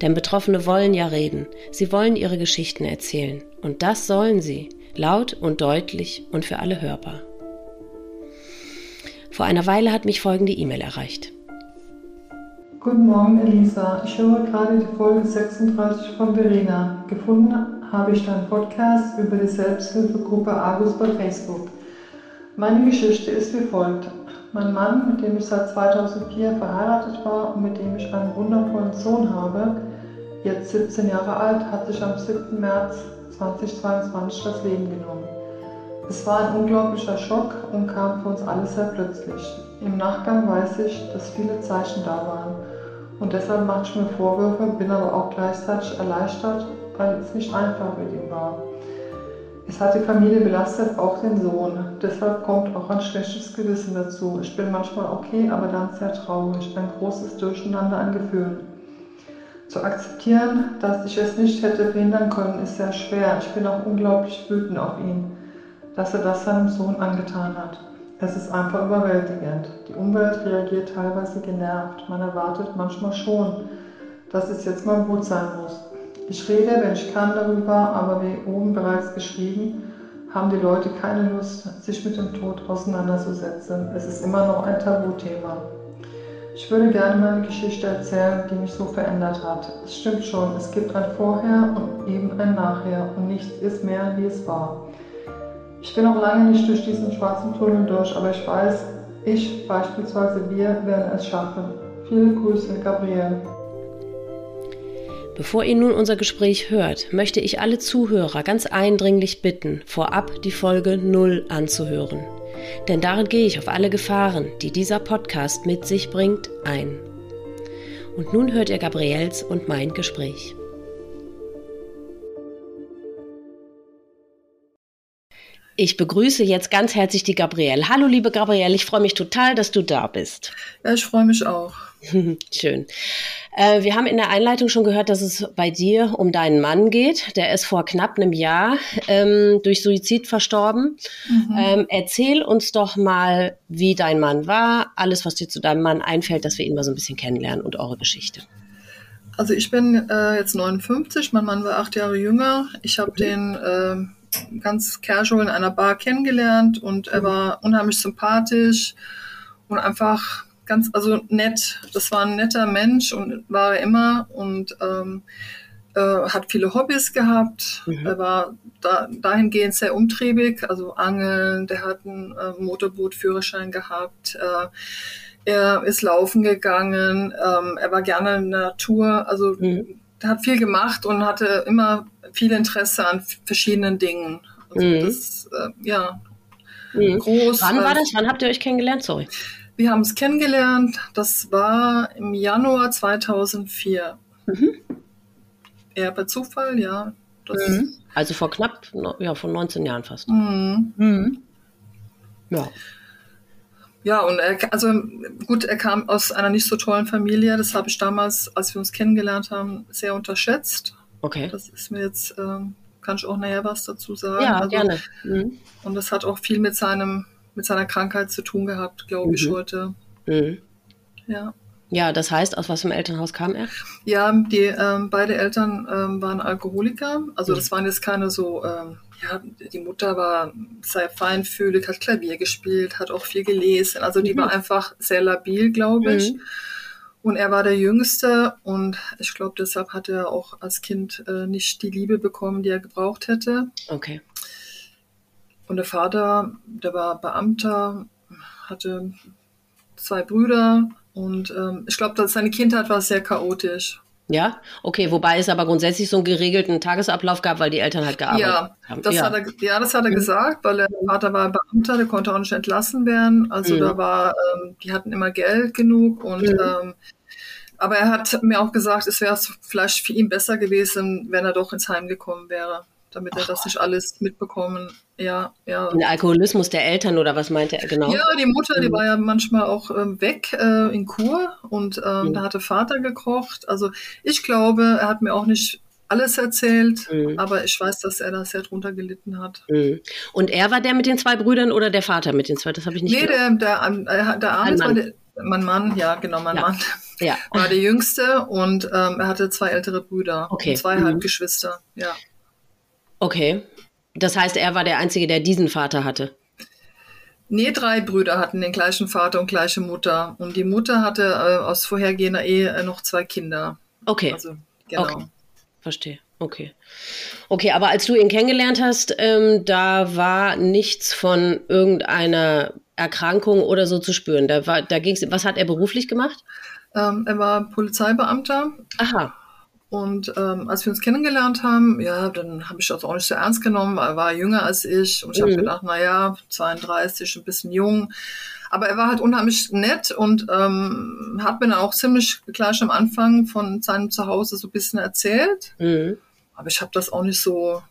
Denn Betroffene wollen ja reden, sie wollen ihre Geschichten erzählen. Und das sollen sie, laut und deutlich und für alle hörbar. Vor einer Weile hat mich folgende E-Mail erreicht. Guten Morgen, Elisa. Ich höre gerade die Folge 36 von Verena. Gefunden habe ich deinen Podcast über die Selbsthilfegruppe Argus bei Facebook. Meine Geschichte ist wie folgt. Mein Mann, mit dem ich seit 2004 verheiratet war und mit dem ich einen wundervollen Sohn habe, jetzt 17 Jahre alt, hat sich am 7. März 2022 das Leben genommen. Es war ein unglaublicher Schock und kam für uns alle sehr plötzlich. Im Nachgang weiß ich, dass viele Zeichen da waren und deshalb mache ich mir Vorwürfe, bin aber auch gleichzeitig erleichtert, weil es nicht einfach mit ihm war. Es hat die Familie belastet, auch den Sohn. Deshalb kommt auch ein schlechtes Gewissen dazu. Ich bin manchmal okay, aber dann sehr traurig. Ein großes Durcheinander an Gefühlen. Zu akzeptieren, dass ich es nicht hätte verhindern können, ist sehr schwer. Ich bin auch unglaublich wütend auf ihn, dass er das seinem Sohn angetan hat. Es ist einfach überwältigend. Die Umwelt reagiert teilweise genervt. Man erwartet manchmal schon, dass es jetzt mal gut sein muss. Ich rede, wenn ich kann, darüber, aber wie oben bereits geschrieben, haben die Leute keine Lust, sich mit dem Tod auseinanderzusetzen. Es ist immer noch ein Tabuthema. Ich würde gerne meine Geschichte erzählen, die mich so verändert hat. Es stimmt schon, es gibt ein Vorher und eben ein Nachher und nichts ist mehr, wie es war. Ich bin noch lange nicht durch diesen schwarzen Tunnel durch, aber ich weiß, ich, beispielsweise wir, werden es schaffen. Viele Grüße, Gabriel. Bevor ihr nun unser Gespräch hört, möchte ich alle Zuhörer ganz eindringlich bitten, vorab die Folge 0 anzuhören. Denn darin gehe ich auf alle Gefahren, die dieser Podcast mit sich bringt, ein. Und nun hört ihr Gabriels und mein Gespräch. Ich begrüße jetzt ganz herzlich die Gabrielle. Hallo, liebe Gabrielle, ich freue mich total, dass du da bist. Ja, ich freue mich auch. Schön. Äh, wir haben in der Einleitung schon gehört, dass es bei dir um deinen Mann geht. Der ist vor knapp einem Jahr ähm, durch Suizid verstorben. Mhm. Ähm, erzähl uns doch mal, wie dein Mann war, alles, was dir zu deinem Mann einfällt, dass wir ihn mal so ein bisschen kennenlernen und eure Geschichte. Also ich bin äh, jetzt 59, mein Mann war acht Jahre jünger. Ich habe den äh, ganz casual in einer Bar kennengelernt und er mhm. war unheimlich sympathisch und einfach ganz, also nett. Das war ein netter Mensch und war er immer und ähm, äh, hat viele Hobbys gehabt. Mhm. Er war da, dahingehend sehr umtriebig, also Angeln, der hat einen äh, Motorbootführerschein gehabt. Äh, er ist laufen gegangen, ähm, er war gerne in der Natur, also mhm. Er hat viel gemacht und hatte immer viel Interesse an verschiedenen Dingen. Also mhm. das, äh, ja, mhm. groß. Wann war das? Wann habt ihr euch kennengelernt? Sorry. Wir haben es kennengelernt, das war im Januar 2004. Mhm. Eher per Zufall, ja. Mhm. Also vor knapp, ja, vor 19 Jahren fast. Mhm. mhm. Ja. Ja, und er, also gut, er kam aus einer nicht so tollen Familie. Das habe ich damals, als wir uns kennengelernt haben, sehr unterschätzt. Okay. Das ist mir jetzt, ähm, kann ich auch näher was dazu sagen. Ja, also, gerne. Mhm. Und das hat auch viel mit seinem mit seiner Krankheit zu tun gehabt, glaube ich, mhm. heute. Mhm. Ja. Ja, das heißt, aus was einem Elternhaus kam er? Ja, die ähm, beide Eltern ähm, waren Alkoholiker. Also das mhm. waren jetzt keine so, ähm, ja, die Mutter war sehr feinfühlig, hat Klavier gespielt, hat auch viel gelesen. Also die mhm. war einfach sehr labil, glaube ich. Mhm. Und er war der Jüngste und ich glaube, deshalb hat er auch als Kind äh, nicht die Liebe bekommen, die er gebraucht hätte. Okay. Und der Vater, der war Beamter, hatte zwei Brüder und ähm, ich glaube, seine Kindheit war sehr chaotisch. Ja, okay, wobei es aber grundsätzlich so einen geregelten Tagesablauf gab, weil die Eltern halt gearbeitet ja, haben. Das ja. Hat er, ja, das hat er mhm. gesagt, weil der Vater war Beamter, der konnte auch nicht entlassen werden. Also mhm. da war, ähm, die hatten immer Geld genug und mhm. ähm, Aber er hat mir auch gesagt, es wäre vielleicht für ihn besser gewesen, wenn er doch ins Heim gekommen wäre, damit er das nicht alles mitbekommen. Ja, ja. Den Alkoholismus der Eltern oder was meinte er genau? Ja, die Mutter, die mhm. war ja manchmal auch ähm, weg äh, in Kur und ähm, mhm. da hatte Vater gekocht. Also ich glaube, er hat mir auch nicht alles erzählt, mhm. aber ich weiß, dass er da sehr drunter gelitten hat. Mhm. Und er war der mit den zwei Brüdern oder der Vater mit den zwei? Das habe ich nicht Nee, der, der, der, der Arne war der, mein Mann, ja, genau, mein ja. Mann ja. war der Jüngste und ähm, er hatte zwei ältere Brüder okay. zwei mhm. Halbgeschwister, ja. Okay. Das heißt, er war der Einzige, der diesen Vater hatte? Nee, drei Brüder hatten den gleichen Vater und gleiche Mutter. Und die Mutter hatte äh, aus vorhergehender Ehe äh, noch zwei Kinder. Okay. Also, genau. Okay. Verstehe. Okay. Okay, aber als du ihn kennengelernt hast, ähm, da war nichts von irgendeiner Erkrankung oder so zu spüren. Da war, da ging's, was hat er beruflich gemacht? Ähm, er war Polizeibeamter. Aha. Und ähm, als wir uns kennengelernt haben, ja, dann habe ich das auch nicht so ernst genommen. Er war jünger als ich und ich mhm. habe gedacht, na ja, 32, ein bisschen jung. Aber er war halt unheimlich nett und ähm, hat mir dann auch ziemlich gleich am Anfang von seinem Zuhause so ein bisschen erzählt. Mhm. Aber ich habe das auch nicht so,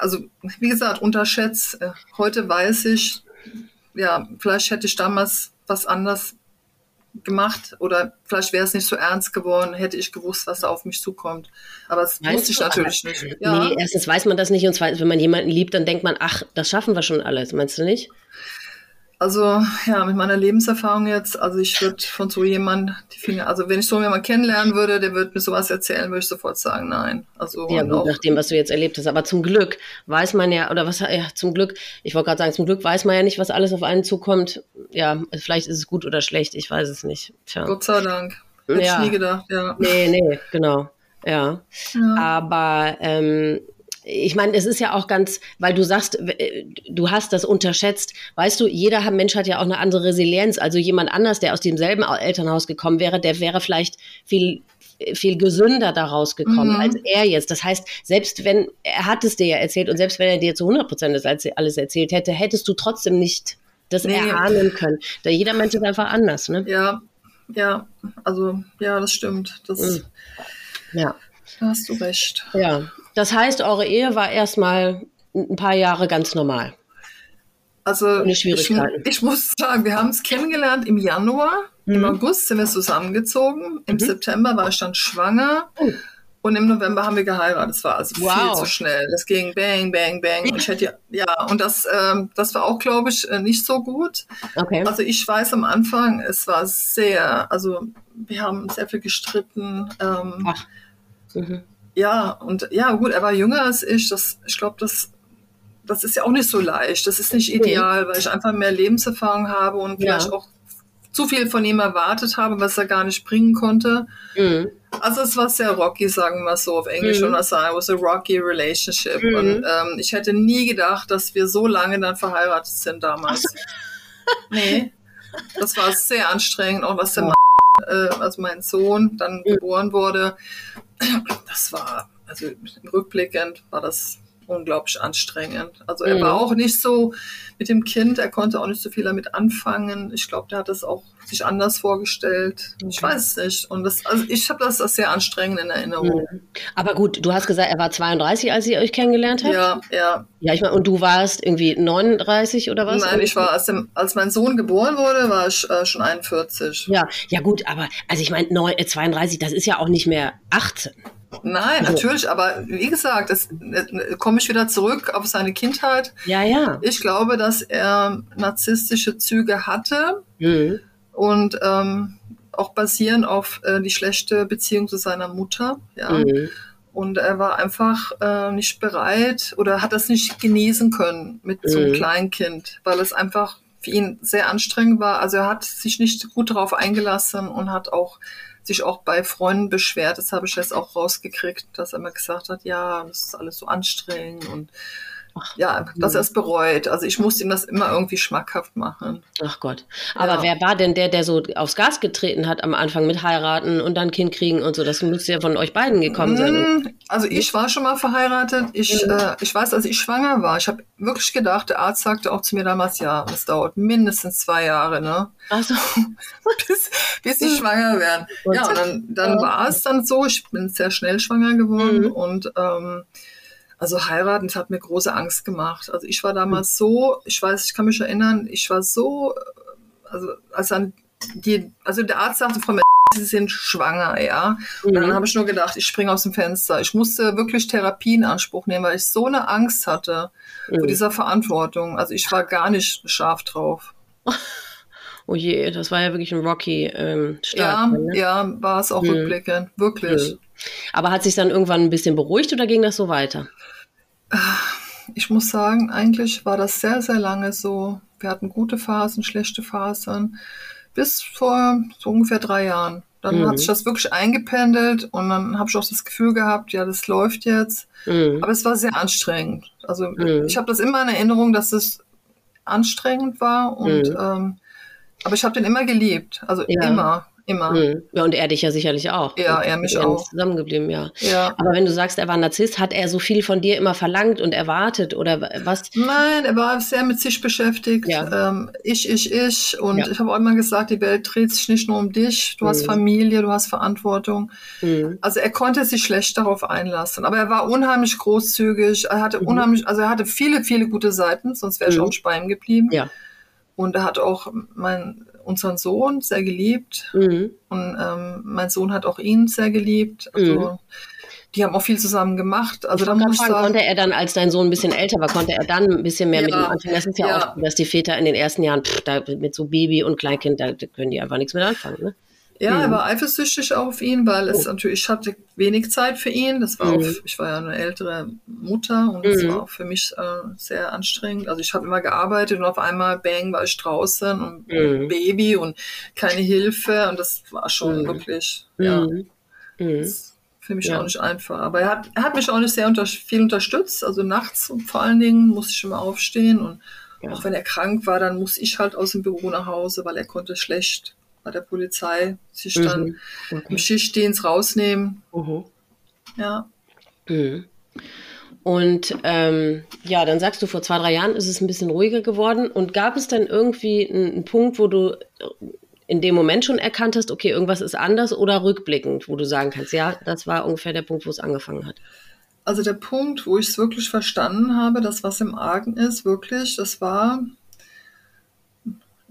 also wie gesagt, unterschätzt. Äh, heute weiß ich, ja, vielleicht hätte ich damals was anders gemacht oder vielleicht wäre es nicht so ernst geworden, hätte ich gewusst, was da auf mich zukommt. Aber das weißt wusste ich natürlich nicht. Ja. Nee, erstens weiß man das nicht und zweitens, wenn man jemanden liebt, dann denkt man, ach, das schaffen wir schon alles, meinst du nicht? Also ja, mit meiner Lebenserfahrung jetzt, also ich würde von so jemand die Finger, also wenn ich so jemanden kennenlernen würde, der würde mir sowas erzählen, würde ich sofort sagen, nein. Also ja, gut, nach dem, was du jetzt erlebt hast. Aber zum Glück weiß man ja, oder was, ja, zum Glück, ich wollte gerade sagen, zum Glück weiß man ja nicht, was alles auf einen zukommt. Ja, vielleicht ist es gut oder schlecht, ich weiß es nicht. Tja. Gott sei Dank. Hätte ja. ich nie gedacht, ja. Nee, nee, genau. Ja. ja. Aber ähm, ich meine, es ist ja auch ganz, weil du sagst, du hast das unterschätzt. Weißt du, jeder Mensch hat ja auch eine andere Resilienz. Also jemand anders, der aus demselben Elternhaus gekommen wäre, der wäre vielleicht viel viel gesünder daraus gekommen mhm. als er jetzt. Das heißt, selbst wenn er hat es dir ja erzählt und selbst wenn er dir zu 100 Prozent das alles erzählt hätte, hättest du trotzdem nicht das nee. erahnen können. Da jeder Mensch ist einfach anders, ne? Ja, ja, also ja, das stimmt. Das, mhm. Ja. Da hast du recht. Ja, das heißt, eure Ehe war erstmal ein paar Jahre ganz normal. Also ich, ich, muss sagen, wir haben es kennengelernt im Januar. Mhm. Im August sind wir zusammengezogen. Im mhm. September war ich dann schwanger. Oh. Und im November haben wir geheiratet. Das war also wow. viel zu schnell. Das ging bang, bang, bang. Und ich hätte ja, und das, ähm, das war auch, glaube ich, äh, nicht so gut. Okay. Also ich weiß am Anfang, es war sehr, also wir haben sehr viel gestritten. Ähm, Ach. Mhm. Ja, und ja, gut, er war jünger als ich. Das, ich glaube, das, das ist ja auch nicht so leicht. Das ist nicht ideal, weil ich einfach mehr Lebenserfahrung habe und vielleicht ja. auch zu viel von ihm erwartet habe, was er gar nicht bringen konnte. Mhm. Also es war sehr rocky, sagen wir so auf Englisch, mhm. und was sagen, it was a rocky relationship. Mhm. Und ähm, ich hätte nie gedacht, dass wir so lange dann verheiratet sind damals. nee, das war sehr anstrengend, auch was der Mann, äh, also mein Sohn, dann mhm. geboren wurde das war, also rückblickend war das unglaublich anstrengend. Also er mhm. war auch nicht so mit dem Kind, er konnte auch nicht so viel damit anfangen. Ich glaube, der hat das auch sich anders vorgestellt. Ich weiß es nicht. Und das, also ich habe das als sehr anstrengend in Erinnerung. Mhm. Aber gut, du hast gesagt, er war 32, als ihr euch kennengelernt habt? Ja, ja. Ja, ich meine, und du warst irgendwie 39 oder was? Nein, ich war, als, dem, als mein Sohn geboren wurde, war ich äh, schon 41. Ja, ja gut, aber also ich meine, 32, das ist ja auch nicht mehr 18. Nein, also. natürlich, aber wie gesagt, das äh, komme ich wieder zurück auf seine Kindheit. Ja, ja. Ich glaube, dass er narzisstische Züge hatte mhm. Und ähm, auch basieren auf äh, die schlechte Beziehung zu seiner Mutter. Ja. Mhm. Und er war einfach äh, nicht bereit oder hat das nicht genießen können mit mhm. so einem mhm. Kleinkind, weil es einfach für ihn sehr anstrengend war. Also er hat sich nicht gut darauf eingelassen und hat auch sich auch bei Freunden beschwert. Das habe ich jetzt auch rausgekriegt, dass er mir gesagt hat, ja, das ist alles so anstrengend und Ach, ja, dass er es bereut. Also ich musste ihm das immer irgendwie schmackhaft machen. Ach Gott. Aber ja. wer war denn der, der so aufs Gas getreten hat am Anfang mit heiraten und dann Kind kriegen und so? Das müsste ja von euch beiden gekommen sein. Mm, Also ich war schon mal verheiratet. Ich, mhm. äh, ich weiß, als ich schwanger war, ich habe wirklich gedacht, der Arzt sagte auch zu mir damals, ja, es dauert mindestens zwei Jahre, ne? Also bis, bis sie schwanger werden. Ja, und dann, dann ja. war es dann so, ich bin sehr schnell schwanger geworden mhm. und ähm, also heiraten, das hat mir große Angst gemacht. Also ich war damals mhm. so, ich weiß, ich kann mich erinnern, ich war so, also als dann die, also der Arzt sagte, Frau Sie sind schwanger, ja. Und dann mhm. habe ich nur gedacht, ich springe aus dem Fenster. Ich musste wirklich Therapie in Anspruch nehmen, weil ich so eine Angst hatte mhm. vor dieser Verantwortung. Also ich war gar nicht scharf drauf. Oh je, das war ja wirklich ein rocky ähm, Start. Ja, ne? ja, war es auch mhm. rückblickend, wirklich. Mhm. Aber hat sich dann irgendwann ein bisschen beruhigt oder ging das so weiter? Ich muss sagen, eigentlich war das sehr, sehr lange so. Wir hatten gute Phasen, schlechte Phasen bis vor so ungefähr drei Jahren. Dann mhm. hat sich das wirklich eingependelt und dann habe ich auch das Gefühl gehabt, ja, das läuft jetzt. Mhm. Aber es war sehr anstrengend. Also mhm. ich habe das immer in Erinnerung, dass es anstrengend war und mhm. ähm, aber ich habe den immer geliebt. Also ja. immer. Immer. Mhm. Ja, und er dich ja sicherlich auch. Ja, er mich auch. Zusammengeblieben, ja. ja. Aber wenn du sagst, er war Narzisst, hat er so viel von dir immer verlangt und erwartet oder was? Nein, er war sehr mit sich beschäftigt. Ja. Ähm, ich, ich, ich. Und ja. ich habe auch immer gesagt, die Welt dreht sich nicht nur um dich. Du mhm. hast Familie, du hast Verantwortung. Mhm. Also er konnte sich schlecht darauf einlassen. Aber er war unheimlich großzügig. Er hatte mhm. unheimlich, also er hatte viele, viele gute Seiten, sonst wäre ich mhm. auch bei ihm geblieben. Ja. Und er hat auch mein unseren Sohn sehr geliebt mhm. und ähm, mein Sohn hat auch ihn sehr geliebt. Also mhm. die haben auch viel zusammen gemacht. Also da muss fragen, konnte er dann, als dein Sohn ein bisschen älter war, konnte er dann ein bisschen mehr ja, mit ihm anfangen? Das ist ja, ja, auch, dass die Väter in den ersten Jahren pff, da, mit so Baby und Kleinkind, da können die einfach nichts mit anfangen. Ne? Ja, mhm. er war eifersüchtig auf ihn, weil es oh. natürlich, ich hatte wenig Zeit für ihn. Das war mhm. auch, ich war ja eine ältere Mutter und es mhm. war auch für mich äh, sehr anstrengend. Also ich habe immer gearbeitet und auf einmal, bang, war ich draußen und mhm. Baby und keine Hilfe und das war schon mhm. wirklich, ja. Für mich ja. auch nicht einfach. Aber er hat, er hat mich auch nicht sehr unter, viel unterstützt. Also nachts vor allen Dingen musste ich immer aufstehen und ja. auch wenn er krank war, dann musste ich halt aus dem Büro nach Hause, weil er konnte schlecht bei der Polizei sich mhm. dann okay. im Schichtdienst rausnehmen. Mhm. Ja. Mhm. Und ähm, ja, dann sagst du, vor zwei, drei Jahren ist es ein bisschen ruhiger geworden. Und gab es dann irgendwie einen, einen Punkt, wo du in dem Moment schon erkannt hast, okay, irgendwas ist anders oder rückblickend, wo du sagen kannst, ja, das war ungefähr der Punkt, wo es angefangen hat? Also der Punkt, wo ich es wirklich verstanden habe, dass was im Argen ist, wirklich, das war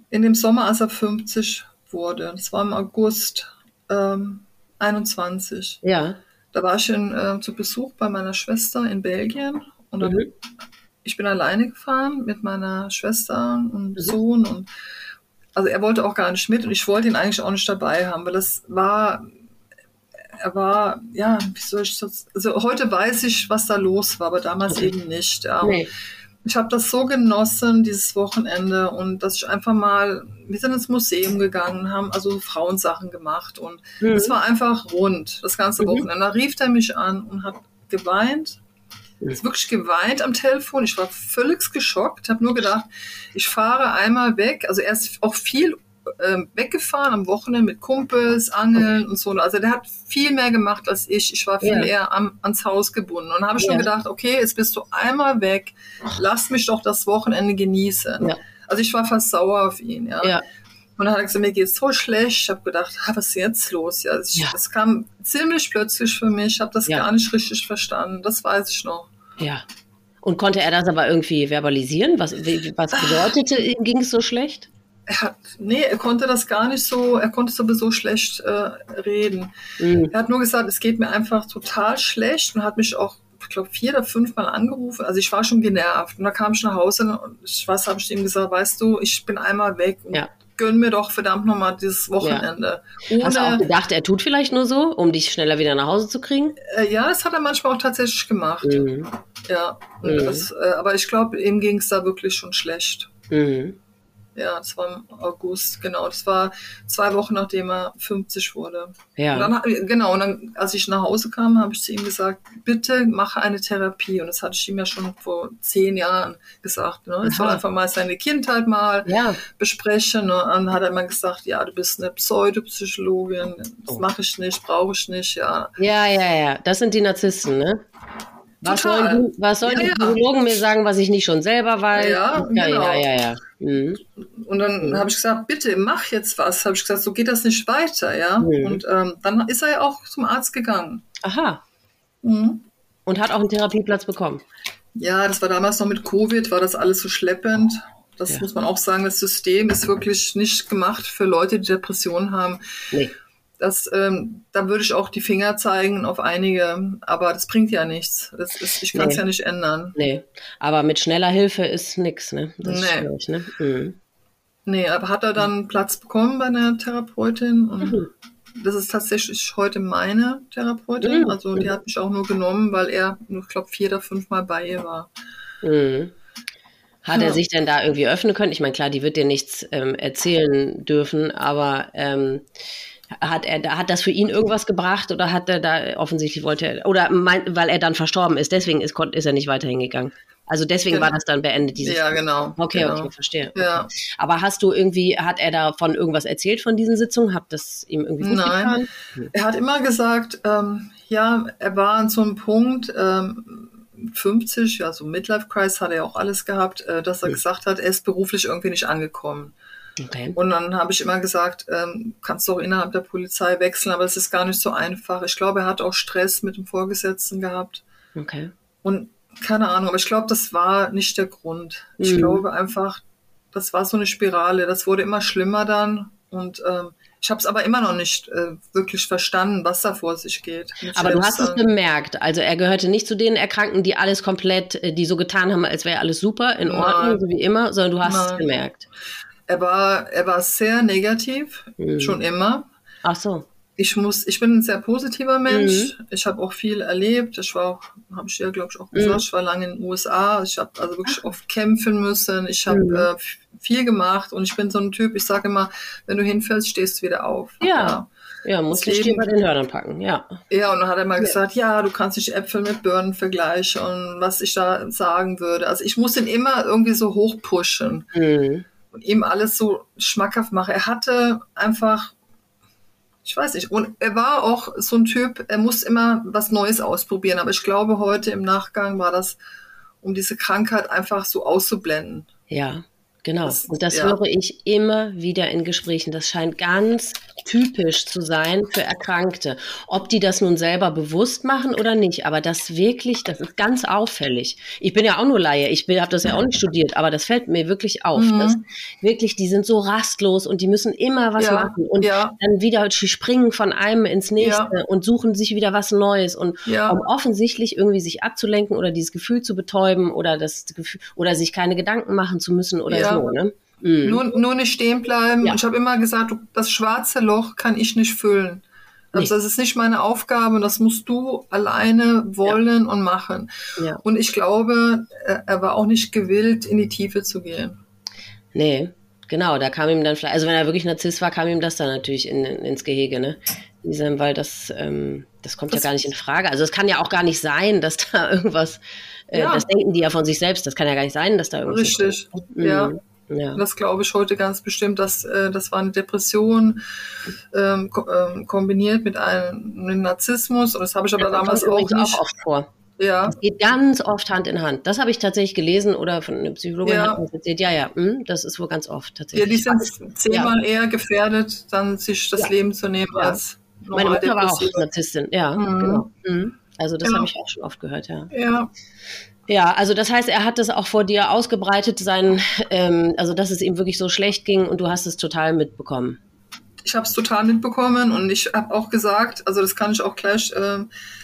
in dem Sommer, als er 50 wurde. Das war im August ähm, 21. Ja. Da war ich in, äh, zu Besuch bei meiner Schwester in Belgien und dann, mhm. ich bin alleine gefahren mit meiner Schwester und mhm. Sohn und also er wollte auch gar nicht mit und ich wollte ihn eigentlich auch nicht dabei haben, weil das war, er war, ja, wie soll ich das, also heute weiß ich, was da los war, aber damals okay. eben nicht. Ja. Nee ich habe das so genossen, dieses Wochenende, und dass ich einfach mal, wir sind ins Museum gegangen, haben also Frauensachen gemacht und mhm. es war einfach rund, das ganze mhm. Wochenende. Da rief er mich an und hat geweint, ist wirklich geweint am Telefon. Ich war völlig geschockt, habe nur gedacht, ich fahre einmal weg. Also er ist auch viel äh, weggefahren am Wochenende mit Kumpels, Angeln und so. Also der hat viel mehr gemacht als ich. Ich war viel ja. eher am, ans Haus gebunden. Und habe ja. schon gedacht, okay, jetzt bist du einmal weg. Lass mich doch das Wochenende genießen. Ja. Also ich war fast sauer auf ihn, ja. ja. Und dann hat er gesagt, mir geht's so schlecht. Ich habe gedacht, ah, was ist jetzt los? Ja, es, ja. kam ziemlich plötzlich für mich. Ich habe das gar nicht richtig verstanden. Das weiß ich noch. Ja. Und konnte er das aber irgendwie verbalisieren? Was, was bedeutete, ging es so schlecht? Er nee, er konnte das gar nicht so, er konnte sowieso schlecht äh, reden. Mhm. Er hat nur gesagt, es geht mir einfach total schlecht und hat mich auch, ich glaube, vier oder fünf Mal angerufen. Also ich war schon genervt. Und da kam ich nach Hause und ich weiß, habe ich ihm gesagt, weißt du, ich bin einmal weg und ja. gönn mir doch verdammt nochmal dieses Wochenende. Ja. Hast du auch gedacht, er tut vielleicht nur so, um dich schneller wieder nach Hause zu kriegen? Äh, ja, das hat er manchmal auch tatsächlich gemacht. Mhm. Ja, mhm. Das, äh, aber ich glaube, ihm ging es da wirklich schon schlecht. Mhm. Ja, das war im August, genau. Das war zwei Wochen, nachdem er 50 wurde. Ja. Und dann, genau, und dann, als ich nach Hause kam, habe ich zu ihm gesagt, bitte mache eine Therapie. Und das hatte ich ihm ja schon vor zehn Jahren gesagt. Ne? Ich soll einfach mal seine Kindheit mal ja. besprechen. Ne? Und dann hat er immer gesagt, ja, du bist eine Pseudopsychologin, das oh. mache ich nicht, brauche ich nicht, ja. Ja, ja, ja, das sind die Narzissten, ne? Was sollen, was sollen ja, die Psychologen ja. mir sagen, was ich nicht schon selber weiß? Ja, ja, genau. ja, ja, ja. Mhm. Und dann mhm. habe ich gesagt, bitte mach jetzt was. Habe ich gesagt, so geht das nicht weiter, ja. Mhm. Und ähm, dann ist er ja auch zum Arzt gegangen. Aha. Mhm. Und hat auch einen Therapieplatz bekommen. Ja, das war damals noch mit Covid, war das alles so schleppend. Das muss man auch sagen, das System ist wirklich nicht gemacht für Leute, die Depressionen haben. Nee das, ähm, da würde ich auch die Finger zeigen auf einige, aber das bringt ja nichts. Das ist, ich kann es nee. ja nicht ändern. Nee, aber mit schneller Hilfe ist nichts, ne? Das nee. Ist ne? Mhm. Nee, aber hat er dann Platz bekommen bei einer Therapeutin und mhm. das ist tatsächlich heute meine Therapeutin. Mhm. Also die hat mich auch nur genommen, weil er, ich glaube, vier oder fünf Mal bei ihr war. Mhm. Hat ja. er sich denn da irgendwie öffnen können? Ich meine, klar, die wird dir nichts ähm, erzählen dürfen, aber ähm, hat er, hat das für ihn irgendwas gebracht oder hat er da offensichtlich wollte er, oder mein, weil er dann verstorben ist, deswegen ist, ist er nicht weiter hingegangen? Also deswegen genau. war das dann beendet, diese Ja, genau. Okay, genau. okay, verstehe. Ja. Aber hast du irgendwie, hat er davon irgendwas erzählt von diesen Sitzungen? Hat das ihm irgendwie gut Nein. Getan? Er hat immer gesagt, ähm, ja, er war an so einem Punkt, ähm, 50, ja, so Midlife-Crisis hat er ja auch alles gehabt, äh, dass er hm. gesagt hat, er ist beruflich irgendwie nicht angekommen. Okay. Und dann habe ich immer gesagt, ähm, kannst du auch innerhalb der Polizei wechseln, aber es ist gar nicht so einfach. Ich glaube, er hat auch Stress mit dem Vorgesetzten gehabt. Okay. Und keine Ahnung, aber ich glaube, das war nicht der Grund. Ich mhm. glaube einfach, das war so eine Spirale. Das wurde immer schlimmer dann und ähm, ich habe es aber immer noch nicht äh, wirklich verstanden, was da vor sich geht. Aber du hast es bemerkt. Also er gehörte nicht zu den Erkrankten, die alles komplett, äh, die so getan haben, als wäre alles super, in Ordnung, so wie immer, sondern du hast Nein. es gemerkt. Er war, er war sehr negativ, mhm. schon immer. Ach so. Ich muss, ich bin ein sehr positiver Mensch. Mhm. Ich habe auch viel erlebt. Ich war auch, habe ich ja glaube ich auch gesagt, mhm. ich war lange in den USA. Ich habe also wirklich oft kämpfen müssen. Ich habe mhm. äh, viel gemacht und ich bin so ein Typ. Ich sage immer, wenn du hinfällst, stehst du wieder auf. Ja. ja. Ja, musst du Stier bei den Hörnern packen, ja. Ja, und dann hat er mal ja. gesagt, ja, du kannst nicht Äpfel mit Birnen vergleichen und was ich da sagen würde. Also ich muss ihn immer irgendwie so hochpushen. Mhm und ihm alles so schmackhaft mache. Er hatte einfach, ich weiß nicht, und er war auch so ein Typ, er muss immer was Neues ausprobieren. Aber ich glaube, heute im Nachgang war das, um diese Krankheit einfach so auszublenden. Ja. Genau. Das, und das ja. höre ich immer wieder in Gesprächen. Das scheint ganz typisch zu sein für Erkrankte. Ob die das nun selber bewusst machen oder nicht, aber das wirklich, das ist ganz auffällig. Ich bin ja auch nur Laie, ich habe das ja auch nicht studiert, aber das fällt mir wirklich auf. Mhm. Dass wirklich, die sind so rastlos und die müssen immer was ja. machen und ja. dann wieder springen von einem ins nächste und suchen sich wieder was Neues und um offensichtlich irgendwie sich abzulenken oder dieses Gefühl zu betäuben oder das Gefühl oder sich keine Gedanken machen zu müssen oder so. Ne? Mhm. Nur, nur nicht stehen bleiben. Ja. Ich habe immer gesagt, das schwarze Loch kann ich nicht füllen. Also das ist nicht meine Aufgabe und das musst du alleine wollen ja. und machen. Ja. Und ich glaube, er war auch nicht gewillt, in die Tiefe zu gehen. Nee, genau, da kam ihm dann vielleicht, also wenn er wirklich Narzisst war, kam ihm das dann natürlich in, in, ins Gehege, ne? Weil das, ähm, das kommt das ja gar nicht in Frage. Also es kann ja auch gar nicht sein, dass da irgendwas, ja. das denken die ja von sich selbst, das kann ja gar nicht sein, dass da irgendwas. Richtig, mhm. ja. Ja. Das glaube ich heute ganz bestimmt, dass äh, das war eine Depression ähm, ko ähm, kombiniert mit einem Narzissmus. Und das habe ich aber ja, damals auch nicht. auch oft vor. Ja. Das geht ganz oft Hand in Hand. Das habe ich tatsächlich gelesen oder von einer Psychologin ja. erzählt. Ja, ja, hm, das ist wohl ganz oft tatsächlich. Ja, die sind zehnmal eher gefährdet, dann sich das Leben zu nehmen als Meine Mutter war auch Narzisstin, ja, mhm. genau. Mhm. Also das genau. habe ich auch schon oft gehört, ja. Ja. Ja, also das heißt, er hat es auch vor dir ausgebreitet, sein, ähm, also dass es ihm wirklich so schlecht ging und du hast es total mitbekommen. Ich habe es total mitbekommen und ich habe auch gesagt, also das kann ich auch gleich, äh,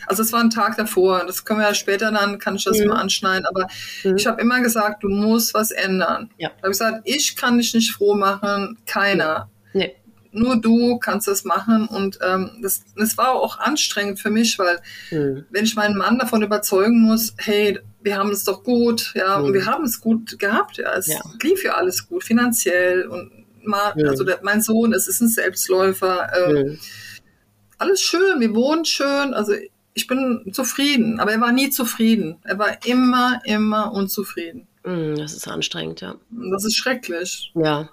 also es war ein Tag davor, das können wir ja später dann, kann ich das mhm. mal anschneiden, aber mhm. ich habe immer gesagt, du musst was ändern. Ja. Ich habe gesagt, ich kann dich nicht froh machen, keiner. Nee. Nur du kannst das machen. Und ähm, das, das war auch anstrengend für mich, weil mhm. wenn ich meinen Mann davon überzeugen muss, hey, wir haben es doch gut, ja, mhm. und wir haben es gut gehabt, ja, es ja. lief ja alles gut, finanziell und mal, mhm. also der, mein Sohn, es ist ein Selbstläufer, äh, alles schön, wir wohnen schön, also ich bin zufrieden, aber er war nie zufrieden. Er war immer, immer unzufrieden. Mm, das ist anstrengend, ja. Das ist schrecklich. Ja.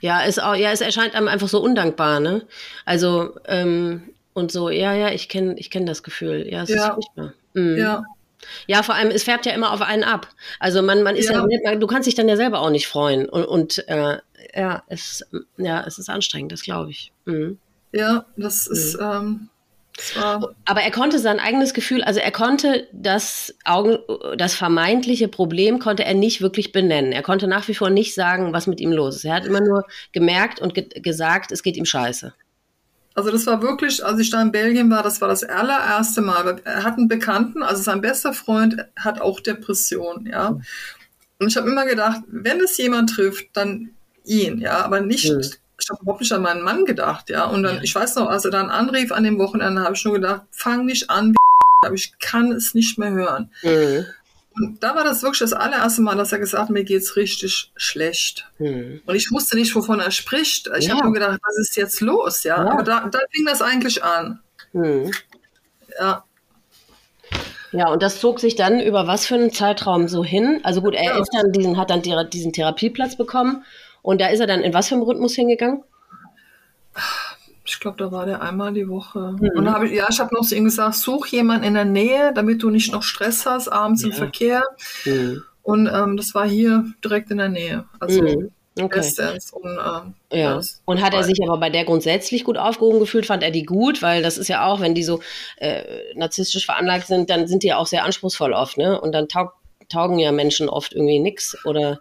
Ja, es, auch, ja, es erscheint einem einfach so undankbar, ne? Also, ähm, und so, ja, ja, ich kenne ich kenn das Gefühl. Ja, es ja. ist furchtbar. Mhm. Ja. Ja, vor allem, es färbt ja immer auf einen ab. Also man, man ist ja, ja du kannst dich dann ja selber auch nicht freuen. Und, und äh, ja, es, ja, es ist anstrengend, das glaube ich. Mhm. Ja, das ist, mhm. ähm, aber er konnte sein eigenes Gefühl, also er konnte das Augen, das vermeintliche Problem konnte er nicht wirklich benennen. Er konnte nach wie vor nicht sagen, was mit ihm los ist. Er hat immer nur gemerkt und ge gesagt, es geht ihm scheiße. Also das war wirklich, als ich da in Belgien war, das war das allererste Mal. Er hat einen Bekannten, also sein bester Freund hat auch Depression, ja. Und ich habe immer gedacht, wenn es jemand trifft, dann ihn, ja, aber nicht mhm ich habe überhaupt nicht an meinen Mann gedacht, ja. Und dann, ja. ich weiß noch, als er dann anrief an dem Wochenende, habe ich nur gedacht, fang nicht an, wie aber ich kann es nicht mehr hören. Mhm. Und da war das wirklich das allererste Mal, dass er gesagt hat, mir geht's richtig schlecht. Mhm. Und ich wusste nicht, wovon er spricht. Ich ja. habe nur gedacht, was ist jetzt los, ja. ja. Aber da, da fing das eigentlich an. Mhm. Ja. Ja, und das zog sich dann über was für einen Zeitraum so hin? Also gut, er ja. ist dann diesen, hat dann diesen Therapieplatz bekommen und da ist er dann in was für einem Rhythmus hingegangen? Ich glaube, da war der einmal die Woche. Mhm. Und habe ich, ja, ich habe noch zu ihm gesagt, such jemanden in der Nähe, damit du nicht noch Stress hast, abends ja. im Verkehr. Mhm. Und ähm, das war hier direkt in der Nähe. Also mhm. Okay. Und, äh, ja. und hat er sich aber bei der grundsätzlich gut aufgehoben gefühlt? Fand er die gut? Weil das ist ja auch, wenn die so äh, narzisstisch veranlagt sind, dann sind die ja auch sehr anspruchsvoll oft, ne? Und dann taug, taugen ja Menschen oft irgendwie nichts oder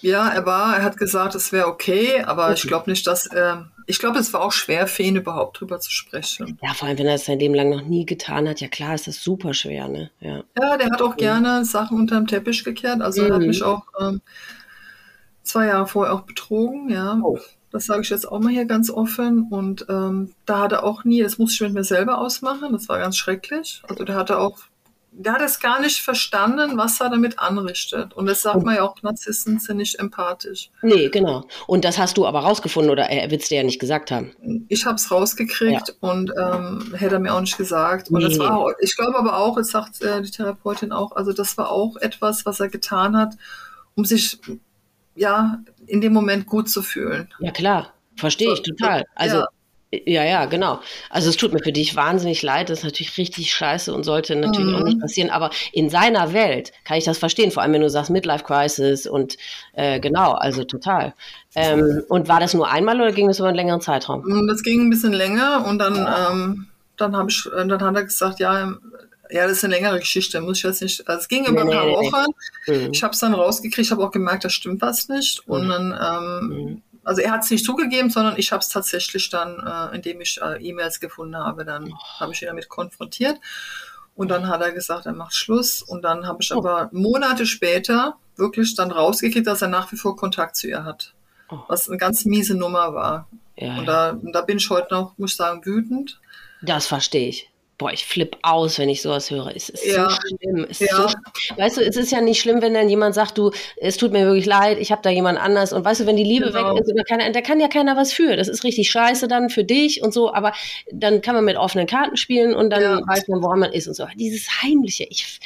ja, er war, er hat gesagt, es wäre okay, aber okay. ich glaube nicht, dass er, ich glaube, es war auch schwer für ihn überhaupt drüber zu sprechen. Ja, vor allem, wenn er es sein Leben lang noch nie getan hat, ja klar, ist das super schwer, ne? Ja, ja der hat auch mhm. gerne Sachen unter den Teppich gekehrt, also mhm. er hat mhm. mich auch ähm, zwei Jahre vorher auch betrogen, ja. Oh. Das sage ich jetzt auch mal hier ganz offen. Und ähm, da hat er auch nie, das musste ich mit mir selber ausmachen, das war ganz schrecklich. Also der hatte auch der hat es gar nicht verstanden, was er damit anrichtet. Und das sagt man ja auch, Narzissten sind nicht empathisch. Nee, genau. Und das hast du aber rausgefunden oder er wird es dir ja nicht gesagt haben? Ich habe es rausgekriegt ja. und ähm, hätte er mir auch nicht gesagt. Und nee. das war, ich glaube aber auch, es sagt äh, die Therapeutin auch, also das war auch etwas, was er getan hat, um sich ja in dem Moment gut zu fühlen. Ja klar, verstehe ich total. Also ja. Ja, ja, genau. Also es tut mir für dich wahnsinnig leid, das ist natürlich richtig scheiße und sollte natürlich mhm. auch nicht mhm. passieren. Aber in seiner Welt kann ich das verstehen, vor allem wenn du sagst Midlife Crisis und äh, genau, also total. Ähm, und war das nur einmal oder ging das über einen längeren Zeitraum? Mm, das ging ein bisschen länger und dann, ähm, dann habe ich, dann hat er gesagt, ja, ja, das ist eine längere Geschichte, muss ich jetzt nicht. Also es ging über ein paar Wochen. Mhm. Ich habe es dann rausgekriegt, habe auch gemerkt, da stimmt was nicht. Und mhm. dann ähm, also er hat es nicht zugegeben, sondern ich habe es tatsächlich dann, äh, indem ich äh, E-Mails gefunden habe, dann habe ich ihn damit konfrontiert. Und dann hat er gesagt, er macht Schluss. Und dann habe ich oh. aber Monate später wirklich dann rausgekriegt, dass er nach wie vor Kontakt zu ihr hat. Oh. Was eine ganz miese Nummer war. Ja, und da, da bin ich heute noch, muss ich sagen, wütend. Das verstehe ich boah, ich flippe aus, wenn ich sowas höre. Es ist ja. so schlimm. Es ja. so, weißt du, es ist ja nicht schlimm, wenn dann jemand sagt, du, es tut mir wirklich leid, ich habe da jemand anders. Und weißt du, wenn die Liebe genau. weg ist, da kann, da kann ja keiner was für. Das ist richtig scheiße dann für dich und so. Aber dann kann man mit offenen Karten spielen und dann ja. weiß man, woran man ist und so. Dieses Heimliche, ich,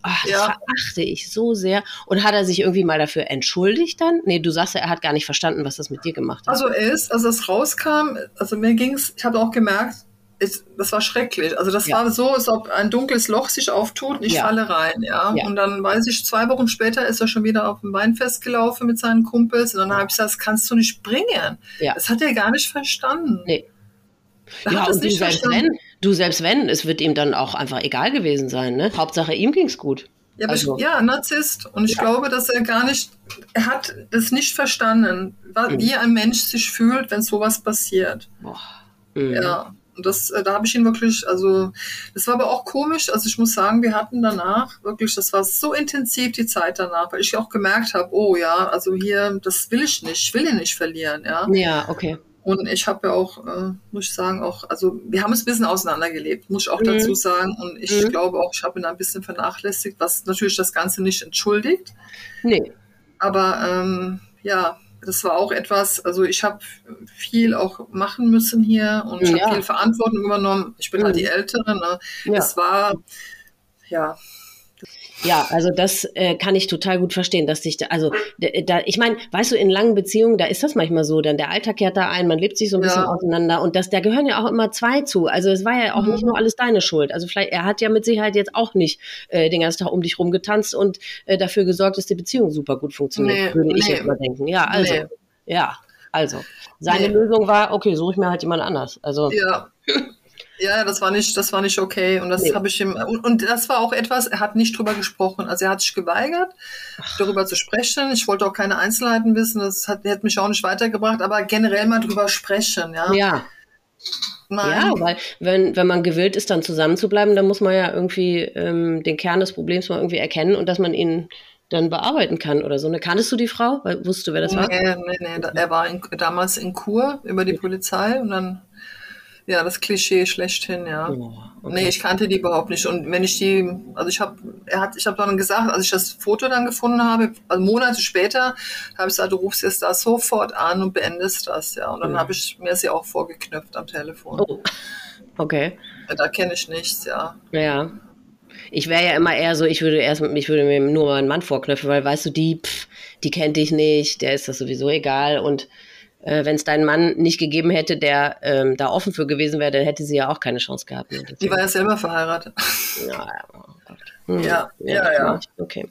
ach, das ja. verachte ich so sehr. Und hat er sich irgendwie mal dafür entschuldigt dann? Nee, du sagst ja, er hat gar nicht verstanden, was das mit dir gemacht hat. Also er ist, als es rauskam, also mir ging es, ich habe auch gemerkt, ist, das war schrecklich. Also das ja. war so, als ob ein dunkles Loch sich auftut und ich ja. falle rein, ja? ja. Und dann weiß ich, zwei Wochen später ist er schon wieder auf dem Weinfest gelaufen mit seinen Kumpels und dann habe ich gesagt, das kannst du nicht bringen. Ja. Das hat er gar nicht verstanden. Nee. Da ja, und du selbst wenn, du selbst wenn, es wird ihm dann auch einfach egal gewesen sein, ne? Hauptsache ihm ging's gut. Ja, also. ja, Narzisst. Und ich glaube, dass er gar nicht, er hat das nicht verstanden, wie mhm. ein Mensch sich fühlt, wenn sowas passiert. Boah. Mhm. Ja. Und das, äh, da habe ich ihn wirklich, also das war aber auch komisch. Also ich muss sagen, wir hatten danach wirklich, das war so intensiv die Zeit danach, weil ich auch gemerkt habe, oh ja, also hier, das will ich nicht, ich will ihn nicht verlieren, ja. Ja, okay. Und ich habe ja auch, äh, muss ich sagen, auch, also wir haben es ein bisschen auseinandergelebt, muss ich auch mhm. dazu sagen. Und ich mhm. glaube auch, ich habe ihn ein bisschen vernachlässigt, was natürlich das Ganze nicht entschuldigt. Nee. Aber ähm, ja, das war auch etwas, also ich habe viel auch machen müssen hier und ich ja. habe viel Verantwortung übernommen. Ich bin mhm. halt die Ältere. Ne? Ja. Es war, ja, ja, also das äh, kann ich total gut verstehen, dass sich da, also da, ich meine, weißt du, in langen Beziehungen, da ist das manchmal so, dann der Alltag kehrt da ein, man lebt sich so ein ja. bisschen auseinander und das, da gehören ja auch immer zwei zu. Also es war ja auch mhm. nicht nur alles deine Schuld. Also vielleicht, er hat ja mit Sicherheit jetzt auch nicht äh, den ganzen Tag um dich rumgetanzt und äh, dafür gesorgt, dass die Beziehung super gut funktioniert, nee, würde ich nee. jetzt mal denken. Ja, also, nee. ja, also. Seine Lösung war, okay, suche ich mir halt jemand anders. Also. Ja. Ja, das war nicht, das war nicht okay. Und das nee. habe ich ihm, und, und, das war auch etwas, er hat nicht drüber gesprochen. Also er hat sich geweigert, darüber zu sprechen. Ich wollte auch keine Einzelheiten wissen. Das hat, hätte mich auch nicht weitergebracht, aber generell mal drüber sprechen, ja. Ja. Nein. Ja, weil wenn, wenn man gewillt ist, dann zusammenzubleiben, dann muss man ja irgendwie ähm, den Kern des Problems mal irgendwie erkennen und dass man ihn dann bearbeiten kann oder so. Ne? Kanntest du die Frau? Weil, wusstest du, wer das war? Nee, nee, nee. Er war in, damals in Kur über die Polizei und dann ja, das Klischee schlechthin, ja. Oh, okay. Nee, ich kannte die überhaupt nicht. Und wenn ich die, also ich habe, er hat, ich habe dann gesagt, als ich das Foto dann gefunden habe, also Monate später, habe ich gesagt, du rufst jetzt da sofort an und beendest das, ja. Und dann ja. habe ich mir sie auch vorgeknüpft am Telefon. Oh. Okay. Ja, da kenne ich nichts, ja. Ja. Ich wäre ja immer eher so, ich würde erst, ich würde mir nur meinen Mann vorknüpfen, weil weißt du, die, pff, die kennt dich nicht, der ist das sowieso egal und äh, wenn es deinen Mann nicht gegeben hätte, der ähm, da offen für gewesen wäre, dann hätte sie ja auch keine Chance gehabt. Ne? Die war ja selber verheiratet. Ja, oh hm. ja, ja, ja, Okay.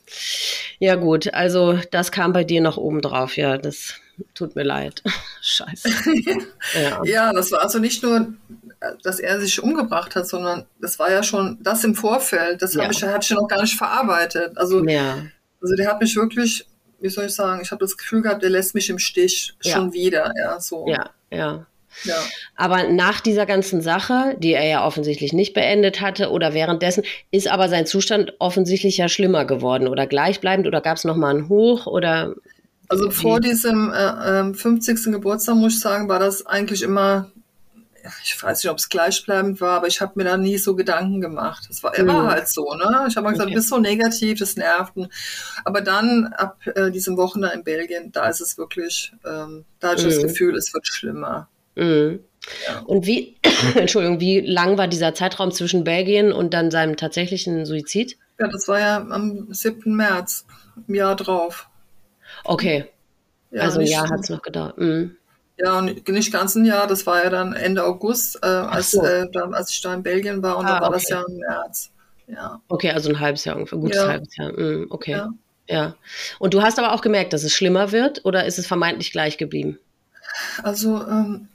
Ja, gut. Also, das kam bei dir noch oben drauf. Ja, das tut mir leid. Scheiße. ja. ja, das war also nicht nur, dass er sich umgebracht hat, sondern das war ja schon das im Vorfeld. Das ja. ich, hatte ich noch gar nicht verarbeitet. Also, ja. also der hat mich wirklich wie soll ich sagen, ich habe das Gefühl gehabt, der lässt mich im Stich ja. schon wieder, ja, so. Ja, ja. Ja. Aber nach dieser ganzen Sache, die er ja offensichtlich nicht beendet hatte oder währenddessen, ist aber sein Zustand offensichtlich ja schlimmer geworden oder gleichbleibend oder gab es nochmal einen Hoch oder? Also vor diesem äh, 50. Ähm, Geburtstag, muss ich sagen, war das eigentlich immer ich weiß nicht, ob es gleichbleibend war, aber ich habe mir da nie so Gedanken gemacht. Es war immer mhm. halt so, ne? Ich habe mal gesagt, okay. du bist so negativ, das nervt. Aber dann ab äh, diesem Wochenende in Belgien, da ist es wirklich, ähm, da hatte ich mhm. das Gefühl, es wird schlimmer. Mhm. Ja. Und wie, Entschuldigung, wie lang war dieser Zeitraum zwischen Belgien und dann seinem tatsächlichen Suizid? Ja, das war ja am 7. März, im Jahr drauf. Okay. Ja, also ein Jahr hat es noch gedauert. Mhm. Ja, und nicht ganz ein Jahr, das war ja dann Ende August, äh, als, so. äh, da, als ich da in Belgien war und ah, da war okay. das ja im März. Ja. Okay, also ein halbes Jahr ungefähr, gutes ja. halbes Jahr. Mm, okay. Ja. ja. Und du hast aber auch gemerkt, dass es schlimmer wird oder ist es vermeintlich gleich geblieben? Also, ähm,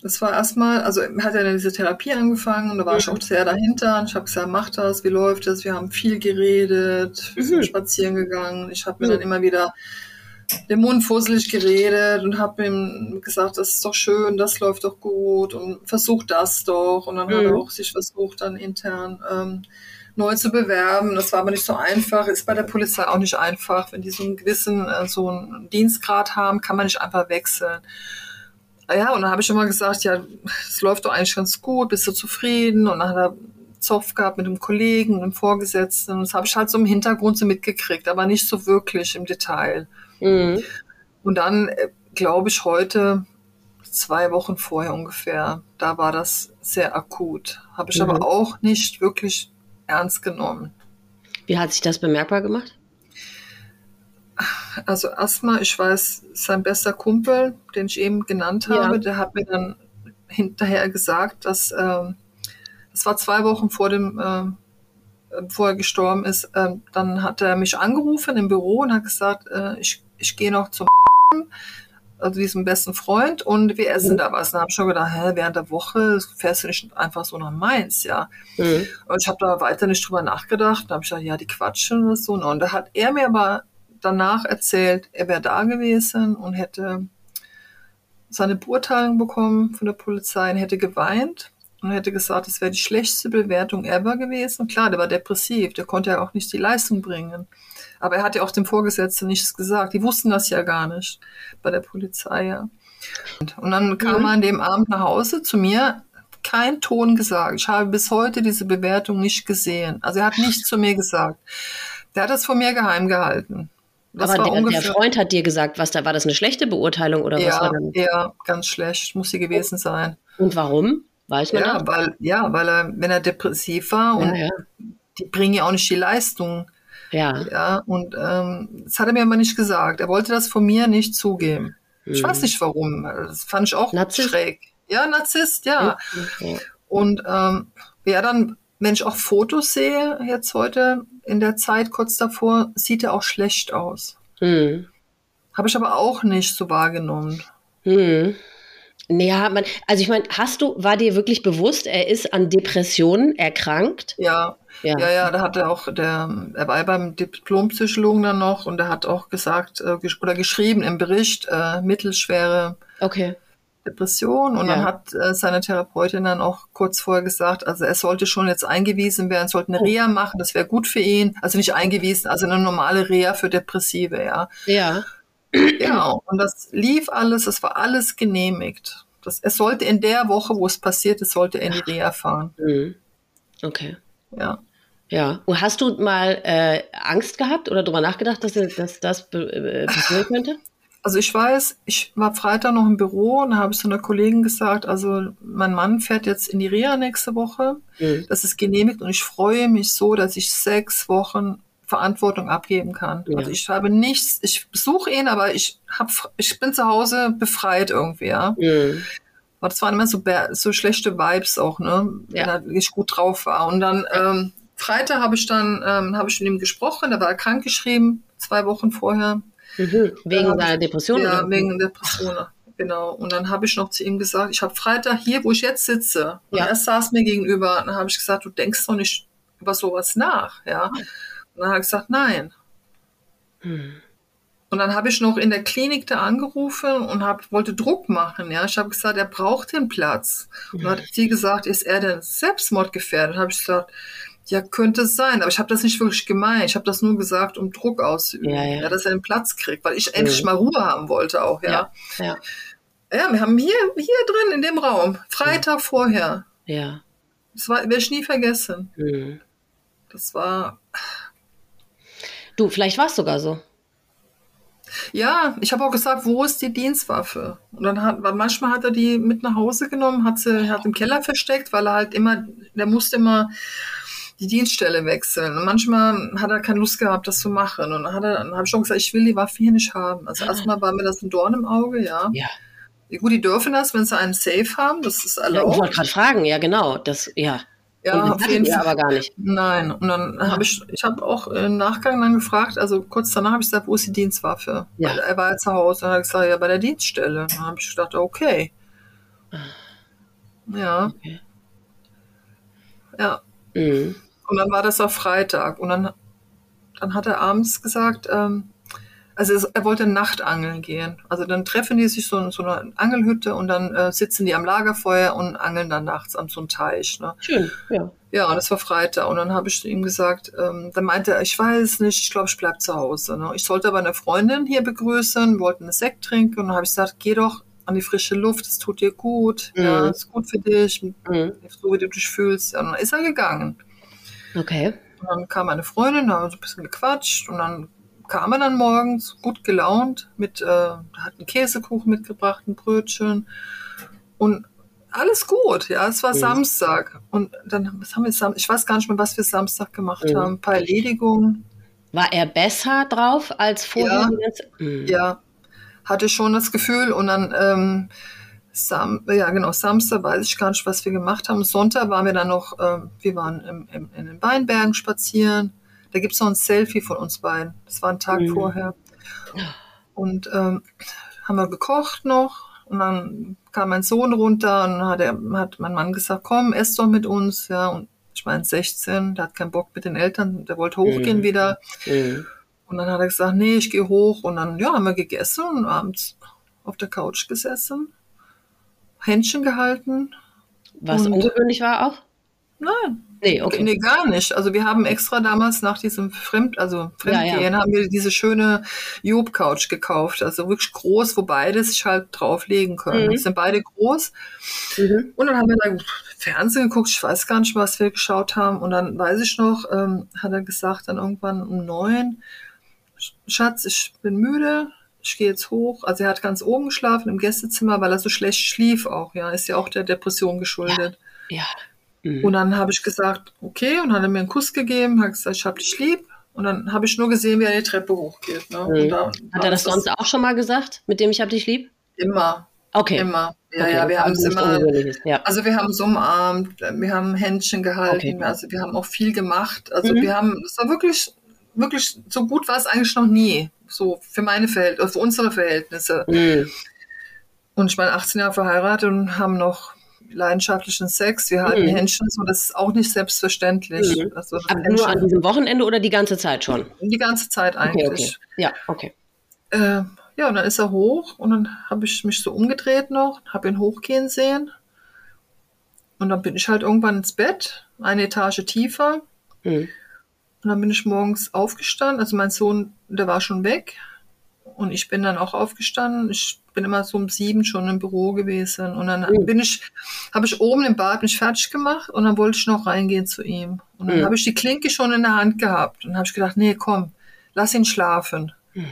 das war erstmal, also hat ja dann diese Therapie angefangen und da war mhm. ich auch sehr dahinter. Und ich habe gesagt, mach das, wie läuft das? Wir haben viel geredet, wir sind mhm. spazieren gegangen. Ich habe mir mhm. dann immer wieder den Mund fusselig geredet und habe ihm gesagt, das ist doch schön, das läuft doch gut und versuch das doch. Und dann mhm. hat er mhm. auch sich versucht, dann intern ähm, neu zu bewerben. Das war aber nicht so einfach. Ist bei der Polizei auch nicht einfach. Wenn die so einen gewissen äh, so einen Dienstgrad haben, kann man nicht einfach wechseln. Ja, und dann habe ich immer gesagt, ja, es läuft doch eigentlich ganz gut, bist du zufrieden? Und dann hat er Zoff gehabt mit einem Kollegen, einem Vorgesetzten. Und das habe ich halt so im Hintergrund so mitgekriegt, aber nicht so wirklich im Detail. Mhm. Und dann, äh, glaube ich, heute, zwei Wochen vorher ungefähr, da war das sehr akut. Habe ich mhm. aber auch nicht wirklich ernst genommen. Wie hat sich das bemerkbar gemacht? Also erstmal, ich weiß, sein bester Kumpel, den ich eben genannt habe, ja. der hat mir dann hinterher gesagt, dass ähm, das war zwei Wochen vor dem, äh, bevor er gestorben ist, äh, dann hat er mich angerufen im Büro und hat gesagt, äh, ich ich gehe noch zum also diesem besten Freund und wir essen mhm. da was. Dann habe ich schon gedacht, hä, während der Woche fährst du nicht einfach so nach Mainz, ja. Mhm. Und ich habe da weiter nicht drüber nachgedacht. Dann habe ich gedacht, ja, die quatschen oder so. Und da hat er mir aber danach erzählt, er wäre da gewesen und hätte seine Beurteilung bekommen von der Polizei und hätte geweint und hätte gesagt, es wäre die schlechteste Bewertung ever gewesen. Und klar, der war depressiv, der konnte ja auch nicht die Leistung bringen. Aber er hat ja auch dem Vorgesetzten nichts gesagt. Die wussten das ja gar nicht bei der Polizei, ja. Und dann kam er an dem Abend nach Hause zu mir, kein Ton gesagt. Ich habe bis heute diese Bewertung nicht gesehen. Also er hat nichts zu mir gesagt. Der hat das von mir geheim gehalten. Das Aber der, der Freund hat dir gesagt, was da war das eine schlechte Beurteilung oder was ja, war dann? ja, ganz schlecht muss sie gewesen sein. Und warum? Weiß man Ja, das? weil, ja, weil er, wenn er depressiv war und Ja, ja. die bringen ja auch nicht die Leistung. Ja. Ja, und ähm, das hat er mir aber nicht gesagt. Er wollte das von mir nicht zugeben. Ich weiß nicht warum. Das fand ich auch. Narzisst? schräg. Ja, Narzisst, ja. Ja. Und ähm, ja, dann, wenn ich auch Fotos sehe, jetzt heute in der Zeit kurz davor, sieht er auch schlecht aus. Hm. Habe ich aber auch nicht so wahrgenommen. Hm. Naja, man, also ich meine, hast du, war dir wirklich bewusst, er ist an Depressionen erkrankt? Ja, Ja. ja, ja, da hat er auch, der, er war beim Diplompsychologen dann noch und er hat auch gesagt äh, gesch- oder geschrieben im Bericht, äh, mittelschwere Okay. Depression. Und Ja. dann hat äh, seine Therapeutin dann auch kurz vorher gesagt, also er sollte schon jetzt eingewiesen werden, sollte eine Oh. Reha machen, das wäre gut für ihn. Also nicht eingewiesen, also eine normale Reha für Depressive, ja. Ja. Ja, und das lief alles, es war alles genehmigt. Das, es sollte in der Woche, wo es passiert ist, sollte er in die Reha fahren. Hm. Okay. Ja. Ja. Und hast du mal äh, Angst gehabt oder darüber nachgedacht, dass, dass das äh, passieren könnte? Also ich weiß, ich war Freitag noch im Büro und da habe ich zu einer Kollegin gesagt, also mein Mann fährt jetzt in die Reha nächste Woche. Hm. Das ist genehmigt und ich freue mich so, dass ich sechs Wochen Verantwortung abgeben kann. Ja. Also ich habe nichts, ich besuche ihn, aber ich hab, ich bin zu Hause befreit irgendwie, ja. Hm. Aber das waren immer so, so schlechte Vibes auch, ne? Wenn Ja. er wirklich gut drauf war. Und dann ähm, Freitag habe ich dann ähm, habe ich mit ihm gesprochen, da war er krankgeschrieben, zwei Wochen vorher. Mhm. Wegen seiner Depression? Ja, oder? wegen Depression. Genau. Und dann habe ich noch zu ihm gesagt, ich habe Freitag hier, wo ich jetzt sitze. Und Ja. er saß mir gegenüber. Und dann habe ich gesagt, du denkst doch nicht über sowas nach, ja. Und dann hat er gesagt, nein. Hm. Und dann habe ich noch in der Klinik da angerufen und hab, wollte Druck machen. Ja, ich habe gesagt, er braucht den Platz. Und dann hat sie gesagt, ist er denn selbstmordgefährdet? Habe ich gesagt, ja, könnte es sein, aber ich habe das nicht wirklich gemeint. Ich habe das nur gesagt, um Druck auszuüben, Ja, ja. dass er den Platz kriegt, weil ich endlich mal Ruhe haben wollte auch, ja. Ja. Ja. Ja, wir haben hier, hier drin in dem Raum, Freitag vorher. Ja. Das werde ich nie vergessen. Hm. Das war, Du, vielleicht war es sogar so. ja, ich habe auch gesagt, wo ist die Dienstwaffe? Und dann hat, manchmal hat er die mit nach Hause genommen, hat sie, hat im Keller versteckt, weil er halt immer, der musste immer die Dienststelle wechseln. Und manchmal hat er keine Lust gehabt, das zu machen. Und dann hat er, dann habe ich schon gesagt, ich will die Waffe hier nicht haben. Also erstmal war mir das ein Dorn im Auge, ja. Ja. Gut, die dürfen das, wenn sie einen Safe haben, das ist ja ich erlaubt. wollte gerade fragen, ja genau. Das, ja. Ja, auf jeden Fall. aber gar nicht. Nein, und dann habe ich, ich habe auch im Nachgang dann gefragt, also kurz danach habe ich gesagt, wo ist die Dienstwaffe? Ja. Weil er war ja zu Hause und hat gesagt, ja, bei der Dienststelle. Dann habe ich gedacht, okay. Ja, Okay. ja. Mhm. Und dann war das auf Freitag und dann, dann hat er abends gesagt, ähm, also es, er wollte Nachtangeln gehen. Also dann treffen die sich so in so einer Angelhütte und dann äh, sitzen die am Lagerfeuer und angeln dann nachts an so einem Teich. Ne? Schön, ja. Ja, und das war Freitag. Und dann habe ich ihm gesagt, ähm, dann meinte er, ich weiß nicht, ich glaube, ich bleib zu Hause. Ne? Ich sollte aber eine Freundin hier begrüßen, wir wollten einen Sekt trinken. Und dann habe ich gesagt, geh doch an die frische Luft, es tut dir gut, Mhm. ja, ist gut für dich, Mhm. so wie du dich fühlst. Ja, und dann ist er gegangen. Okay. Und dann kam eine Freundin, da haben wir so ein bisschen gequatscht und dann kam er dann morgens gut gelaunt mit, äh, hat einen Käsekuchen mitgebracht, ein Brötchen und alles gut, ja, es war Mhm. Samstag und dann, was haben wir Sam ich weiß gar nicht mehr, was wir Samstag gemacht Mhm. haben, ein paar Erledigungen, War er besser drauf als vorher? Ja. Mhm. ja, hatte schon das Gefühl und dann, ähm, Sam, ja genau, Samstag weiß ich gar nicht, was wir gemacht haben. Sonntag waren wir dann noch, ähm, wir waren im, im, in den Weinbergen spazieren. Da gibt's noch ein Selfie von uns beiden. Das war ein Tag Mhm. vorher. Und ähm, haben wir gekocht noch. Und dann kam mein Sohn runter und hat, er, hat mein Mann gesagt, komm, ess doch mit uns. Ja, und ich meine 16, der hat keinen Bock mit den Eltern, der wollte hochgehen Mhm. wieder. Mhm. Und dann hat er gesagt, nee, ich gehe hoch. Und dann, ja, haben wir gegessen und abends auf der Couch gesessen, Händchen gehalten. Was ungewöhnlich war auch? Nein, Nee, okay. Nee, gar nicht. Also wir haben extra damals nach diesem Fremd, also Fremdgehen, ja, ja. haben wir diese schöne Job-Couch gekauft. Also wirklich groß, wo beide sich halt drauflegen können. Mhm. Die sind beide groß. Mhm. Und dann haben wir da Fernsehen geguckt. Ich weiß gar nicht, was wir geschaut haben. Und dann weiß ich noch, ähm, hat er gesagt, dann irgendwann um neun, Schatz, ich bin müde, ich gehe jetzt hoch. Also er hat ganz oben geschlafen im Gästezimmer, weil er so schlecht schlief auch. Ja, ist ja auch der Depression geschuldet. Ja. ja. Mhm. Und dann habe ich gesagt, okay, und hat er mir einen Kuss gegeben, hat gesagt, ich hab dich lieb. Und dann habe ich nur gesehen, wie er die Treppe hochgeht. Ne? Mhm. hat er das sonst auch schon mal gesagt, mit dem ich hab dich lieb? Immer. Okay. Immer. Ja, okay. ja, wir haben es immer. Ja. Also wir haben so umarmt, wir haben Händchen gehalten, okay. also wir haben auch viel gemacht. Also mhm. wir haben, es war wirklich, wirklich, so gut war es eigentlich noch nie. So für meine Verhältnisse, für unsere Verhältnisse. Mhm. Und ich bin 18 Jahre verheiratet und haben noch leidenschaftlichen Sex, wir halten mhm. Händchen so, das ist auch nicht selbstverständlich. Mhm. Also Aber Händchen, nur an diesem Wochenende oder die ganze Zeit schon? Die ganze Zeit eigentlich. Okay, okay. Ja, okay. Äh, ja, und dann ist er hoch und dann habe ich mich so umgedreht noch, habe ihn hochgehen sehen. Und dann bin ich halt irgendwann ins Bett, eine Etage tiefer. Mhm. Und dann bin ich morgens aufgestanden. Also mein Sohn, der war schon weg. Und ich bin dann auch aufgestanden. Ich bin immer so um sieben schon im Büro gewesen. Und dann mhm. bin ich, habe ich oben im Bad mich fertig gemacht und dann wollte ich noch reingehen zu ihm. Und dann mhm. habe ich die Klinke schon in der Hand gehabt. Und habe ich gedacht, nee, komm, lass ihn schlafen. Mhm.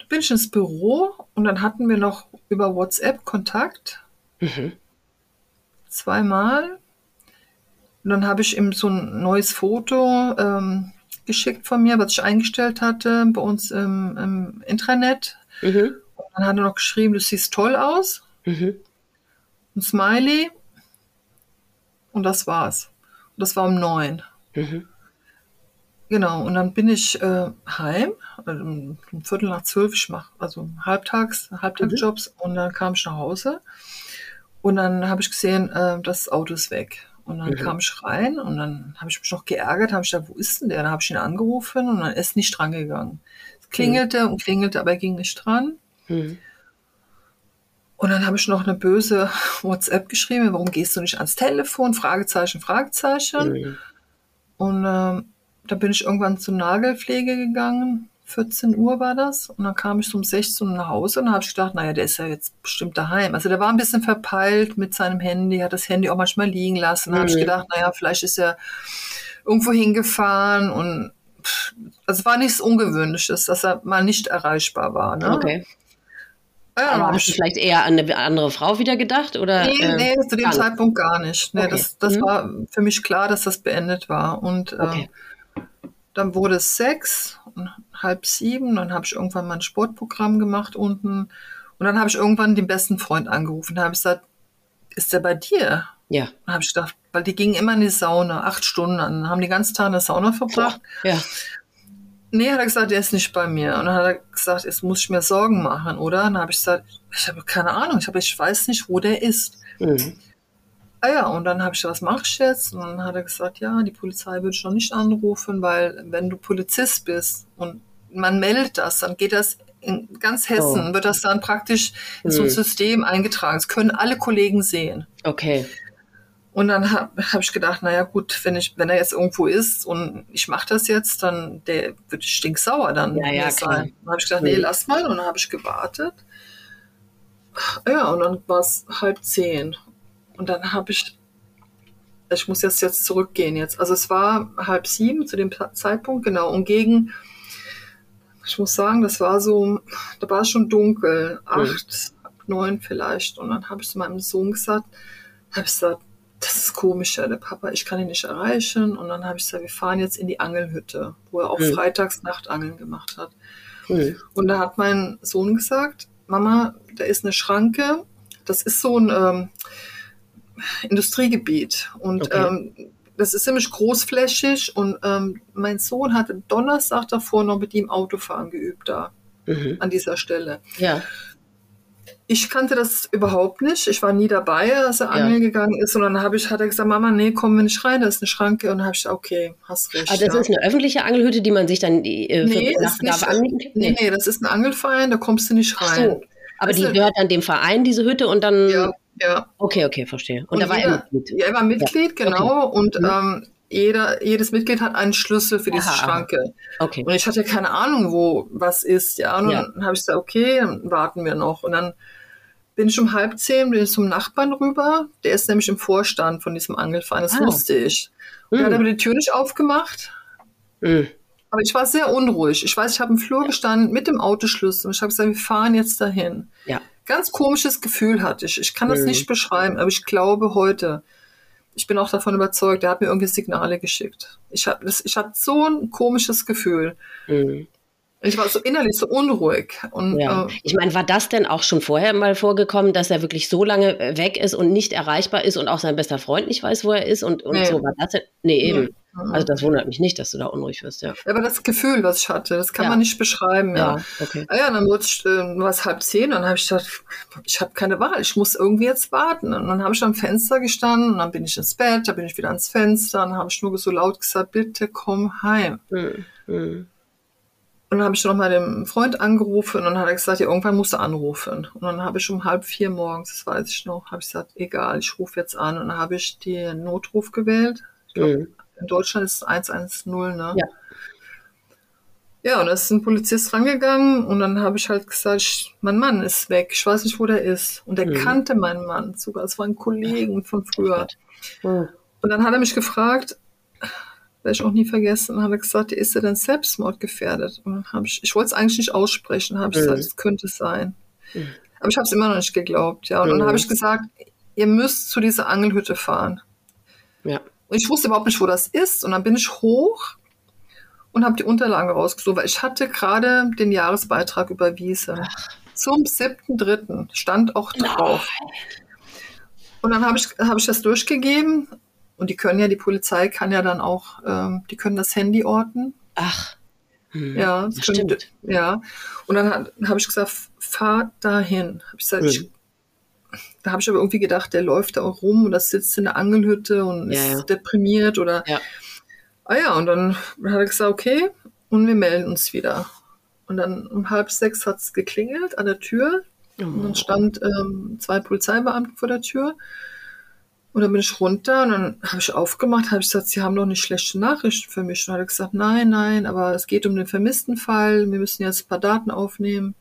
Da bin ich ins Büro und dann hatten wir noch über WhatsApp Kontakt. Mhm. Zweimal. Und dann habe ich ihm so ein neues Foto ähm, geschickt von mir, was ich eingestellt hatte bei uns im, im Intranet. Mhm. Und dann hat er noch geschrieben, du siehst toll aus. Mhm. Ein Smiley. Und das war's. Und das war um neun. Mhm. Genau, und dann bin ich äh, heim, also um, Viertel nach zwölf, ich mache also halbtags, Halbtagsjobs mhm. und dann kam ich nach Hause und dann habe ich gesehen, äh, das Auto ist weg. Und dann mhm. kam ich rein und dann habe ich mich noch geärgert, habe ich gedacht, wo ist denn der? Dann habe ich ihn angerufen und dann ist nicht dran gegangen. Es klingelte mhm. und klingelte, aber er ging nicht dran. Mhm. Und dann habe ich noch eine böse WhatsApp geschrieben, warum gehst du nicht ans Telefon? Fragezeichen, Fragezeichen. Mhm. Und äh, da bin ich irgendwann zur Nagelpflege gegangen 14 Uhr war das. Und dann kam ich so um 16 Uhr nach Hause und habe ich gedacht, naja, der ist ja jetzt bestimmt daheim. Also der war ein bisschen verpeilt mit seinem Handy, hat das Handy auch manchmal liegen lassen. Mhm. habe ich gedacht, naja, vielleicht ist er irgendwo hingefahren und also es war nichts Ungewöhnliches, dass er mal nicht erreichbar war. Ne? Okay. Ja, Aber hast du vielleicht eher an eine andere Frau wieder gedacht? Oder, nee, äh, nee, zu dem Zeitpunkt gar nicht. Nee, okay. Das, das mhm. war für mich klar, dass das beendet war. Und äh, okay. Dann wurde es sechs halb sieben. Dann habe ich irgendwann mal ein Sportprogramm gemacht unten. Und dann habe ich irgendwann den besten Freund angerufen. Da habe ich gesagt, ist der bei dir? Ja. Dann habe ich gedacht, weil die gingen immer in die Sauna, acht Stunden Dann haben die ganzen Tag in der Sauna verbracht. Ja. Nee, hat er gesagt, der ist nicht bei mir. Und dann hat er gesagt, jetzt muss ich mir Sorgen machen, oder? Dann habe ich gesagt, ich habe keine Ahnung, ich, hab, ich weiß nicht, wo der ist. Mhm. Ah ja, und dann habe ich gesagt, was mache ich jetzt? Und dann hat er gesagt, ja, die Polizei würde ich noch nicht anrufen, weil wenn du Polizist bist und man meldet das, dann geht das in ganz Hessen, oh. wird das dann praktisch in so ein hm. System eingetragen. Das können alle Kollegen sehen. Okay. Und dann habe hab ich gedacht, naja gut, wenn ich, wenn er jetzt irgendwo ist und ich mache das jetzt, dann der wird stinksauer dann ja, ja, sein. Dann habe ich gedacht, nee, hm. lass mal. Und dann habe ich gewartet. Ja, und dann war es halb zehn. Und dann habe ich, ich muss jetzt, jetzt zurückgehen jetzt. Also es war halb sieben zu dem Zeitpunkt, genau. Und gegen, ich muss sagen, das war so, da war es schon dunkel, acht, mhm. neun vielleicht. Und dann habe ich zu meinem Sohn gesagt, habe ich gesagt, das ist komisch, ja, der Papa, ich kann ihn nicht erreichen. Und dann habe ich gesagt, wir fahren jetzt in die Angelhütte, wo er auch mhm. freitags Nachtangeln gemacht hat. Mhm. Und da hat mein Sohn gesagt, Mama, da ist eine Schranke. Das ist so ein, ähm, Industriegebiet. Und okay. ähm, das ist ziemlich großflächig und ähm, mein Sohn hatte Donnerstag davor noch mit ihm Autofahren geübt da mhm. an dieser Stelle. Ja. Ich kannte das überhaupt nicht. Ich war nie dabei, als er ja. angeln gegangen ist. Und dann habe ich, hat er gesagt, Mama, nee, komm wir nicht rein, da ist eine Schranke. Und dann habe ich gesagt, okay, hast recht. Aber das ja. ist eine öffentliche Angelhütte, die man sich dann äh, nee, Nacht nicht, anmieten kann? Nee, nee, das ist ein Angelverein, da kommst du nicht rein. Ach so. Aber die gehört dann dem Verein, diese Hütte, und dann. Ja, Ja. Okay, okay, verstehe. Und, und da war er Mitglied. Ja, er war Mitglied, ja. genau. Okay. Und mhm. ähm, jeder, jedes Mitglied hat einen Schlüssel für diese aha, Schranke. Okay. Und ich hatte keine Ahnung, wo was ist. Ja, und ja. dann habe ich gesagt, okay, dann warten wir noch. Und dann bin ich um halb zehn bin ich zum Nachbarn rüber. Der ist nämlich im Vorstand von diesem Angelverein. Das ah. wusste ich. Und mhm. der hat aber die Tür nicht aufgemacht. Mhm. Aber ich war sehr unruhig. Ich weiß, ich habe im Flur ja. gestanden mit dem Autoschlüssel und ich habe gesagt, wir fahren jetzt dahin. Ja. Ganz komisches Gefühl hatte ich. Ich kann das mhm. nicht beschreiben, aber ich glaube heute, ich bin auch davon überzeugt, er hat mir irgendwie Signale geschickt. Ich, hab, ich hatte so ein komisches Gefühl. Mhm. Ich war so innerlich so unruhig. Und, ja. äh, ich meine, war das denn auch schon vorher mal vorgekommen, dass er wirklich so lange äh, weg ist und nicht erreichbar ist und auch sein bester Freund nicht weiß, wo er ist und, und nee. so war das denn? Nee, eben. Nee. Also das wundert mich nicht, dass du da unruhig wirst, ja. Aber das Gefühl, was ich hatte, das kann ja. man nicht beschreiben, ja. ja okay. Ah ja, dann wurde es, äh, war es halb zehn und dann habe ich gedacht, ich habe keine Wahl, ich muss irgendwie jetzt warten. Und dann habe ich am Fenster gestanden und dann bin ich ins Bett, da bin ich wieder ans Fenster und dann habe ich nur so laut gesagt, bitte komm heim. Mhm. Mhm. Und dann habe ich noch mal den Freund angerufen und dann hat er gesagt, ja, irgendwann musst du anrufen. Und dann habe ich um halb vier morgens, das weiß ich noch, habe ich gesagt, egal, ich rufe jetzt an. Und dann habe ich den Notruf gewählt. Ich glaub, mhm. In Deutschland ist es 110, ne? Ja. Ja, und da ist ein Polizist rangegangen und dann habe ich halt gesagt, mein Mann ist weg, ich weiß nicht, wo der ist. Und der mhm. kannte meinen Mann sogar, es war ein Kollegen von früher. Mhm. Und dann hat er mich gefragt, werde ich auch nie vergessen. Hat er gesagt, ist er denn selbstmordgefährdet? Und dann habe ich, ich wollte es eigentlich nicht aussprechen, habe ich mhm. gesagt, es könnte sein. Mhm. Aber ich habe es immer noch nicht geglaubt, ja. Und mhm. dann habe ich gesagt, ihr müsst zu dieser Angelhütte fahren. Ja. Und ich wusste überhaupt nicht, wo das ist. Und dann bin ich hoch und habe die Unterlagen rausgesucht, weil ich hatte gerade den Jahresbeitrag überwiesen. Ach. Zum 7.3. stand auch drauf. Nein. Und dann habe ich, hab ich das durchgegeben und die können ja, die Polizei kann ja dann auch, ähm, die können das Handy orten. Ach. Hm, ja, das können, stimmt. ja. Und dann habe ich gesagt, fahr dahin. Hab ich gesagt, hm. ich, da habe ich aber irgendwie gedacht, der läuft da auch rum und das sitzt in der Angelhütte und ja, ist ja. deprimiert oder. Ja. Ah ja, und dann hat er gesagt, okay, und wir melden uns wieder. Und dann um halb sechs hat es geklingelt an der Tür. Oh. Und dann stand ähm, zwei Polizeibeamte vor der Tür. Und dann bin ich runter und dann habe ich aufgemacht, habe ich gesagt, Sie haben doch nicht schlechte Nachrichten für mich. Und dann hat er gesagt, nein, nein, aber es geht um den vermissten Fall. Wir müssen jetzt ein paar Daten aufnehmen.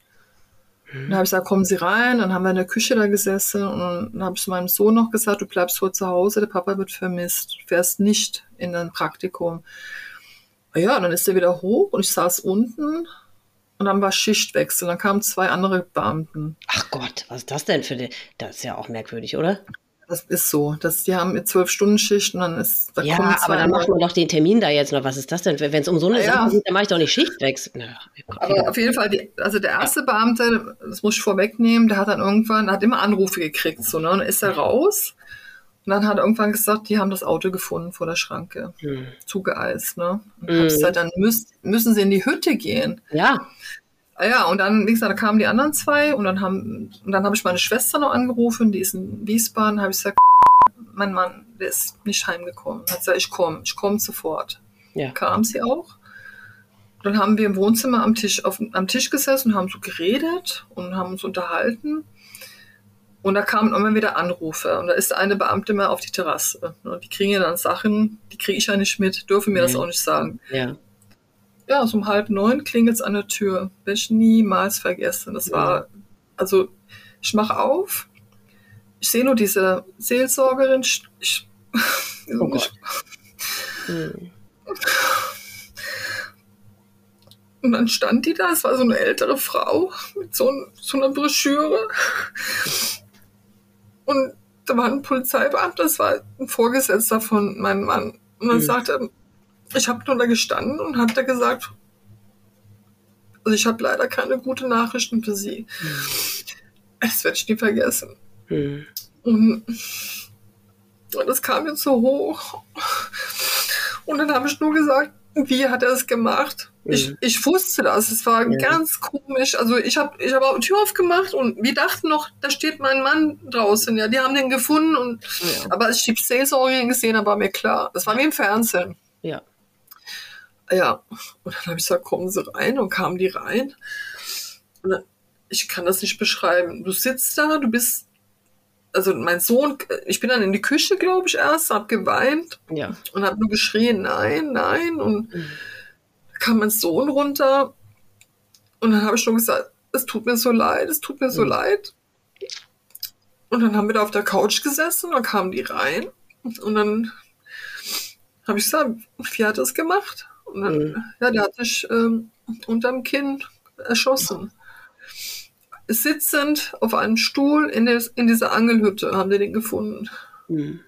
Mhm. Dann habe ich gesagt, kommen Sie rein. Dann haben wir in der Küche da gesessen und dann habe ich meinem Sohn noch gesagt, du bleibst vor zu Hause, der Papa wird vermisst. Du fährst nicht in ein Praktikum. Ja, dann ist er wieder hoch und ich saß unten und dann war Schichtwechsel. Dann kamen zwei andere Beamten. Ach Gott, was ist das denn für die? Das ist ja auch merkwürdig, oder? Das ist so. Das, die haben zwölf Stunden Schicht und dann ist. Da ja, aber dann macht man doch den Termin da jetzt noch. Was ist das denn? Wenn es um so eine ja, Sache geht, dann mache ich doch nicht Schichtwechsel. Ja, aber auf jeden Fall, die, also der erste ja. Beamte, das muss ich vorwegnehmen, der hat dann irgendwann, hat immer Anrufe gekriegt, so, ne? Und dann ist er raus. Und dann hat er irgendwann gesagt, die haben das Auto gefunden vor der Schranke. Hm. Zugeeist, ne? Und hm. gesagt, dann müsst, müssen sie in die Hütte gehen. Ja. Ah ja, und dann, wie gesagt, da kamen die anderen zwei und dann haben, und dann habe ich meine Schwester noch angerufen, die ist in Wiesbaden, habe ich gesagt, mein Mann, der ist nicht heimgekommen. Hat gesagt, ich komme, ich komme sofort. Ja. Kam sie auch. Dann haben wir im Wohnzimmer am Tisch, auf, am Tisch gesessen und haben so geredet und haben uns unterhalten. Und da kamen immer wieder Anrufe. Und da ist eine Beamte mal auf die Terrasse. Und die kriegen ja dann Sachen, die kriege ich ja nicht mit, dürfen mir nee. das auch nicht sagen. Ja ja, so um halb neun klingelt es an der Tür. Werde ich niemals vergessen. Das war, also ich mache auf, ich sehe nur diese Seelsorgerin. Ich, oh Gott. Hm. Und dann stand die da, es war so eine ältere Frau mit so, so einer Broschüre. Und da war ein Polizeibeamter, das war ein Vorgesetzter von meinem Mann. Und dann mhm. sagte er, ich habe nur da gestanden und habe da gesagt, also ich habe leider keine guten Nachrichten für Sie. Mhm. Das werde ich nie vergessen. Mhm. Und, das kam mir so hoch. Und dann habe ich nur gesagt, wie hat er es gemacht? Mhm. Ich, ich wusste das. Es war ja. ganz komisch. Also ich habe ich hab auch die Tür aufgemacht und wir dachten noch, da steht mein Mann draußen. Ja, die haben den gefunden. Und, ja. Aber als ich die Seelsorgerin gesehen habe, war mir klar. Das war wie im Fernsehen. Ja. Ja, und dann habe ich gesagt, kommen Sie rein und kamen die rein. Und dann, ich kann das nicht beschreiben. Du sitzt da, du bist also mein Sohn, ich bin dann in die Küche, glaube ich, erst, habe geweint Ja. und habe nur geschrien, nein, nein. Und Mhm. kam mein Sohn runter und dann habe ich schon gesagt, es tut mir so leid, es tut mir so Mhm. leid. Und dann haben wir da auf der Couch gesessen, dann kamen die rein und dann habe ich gesagt, wie hat es gemacht? Und dann, Mhm. ja, der hat sich ähm, unterm Kinn erschossen. Sitzend auf einem Stuhl in, des, in dieser Angelhütte haben wir den gefunden. Mhm.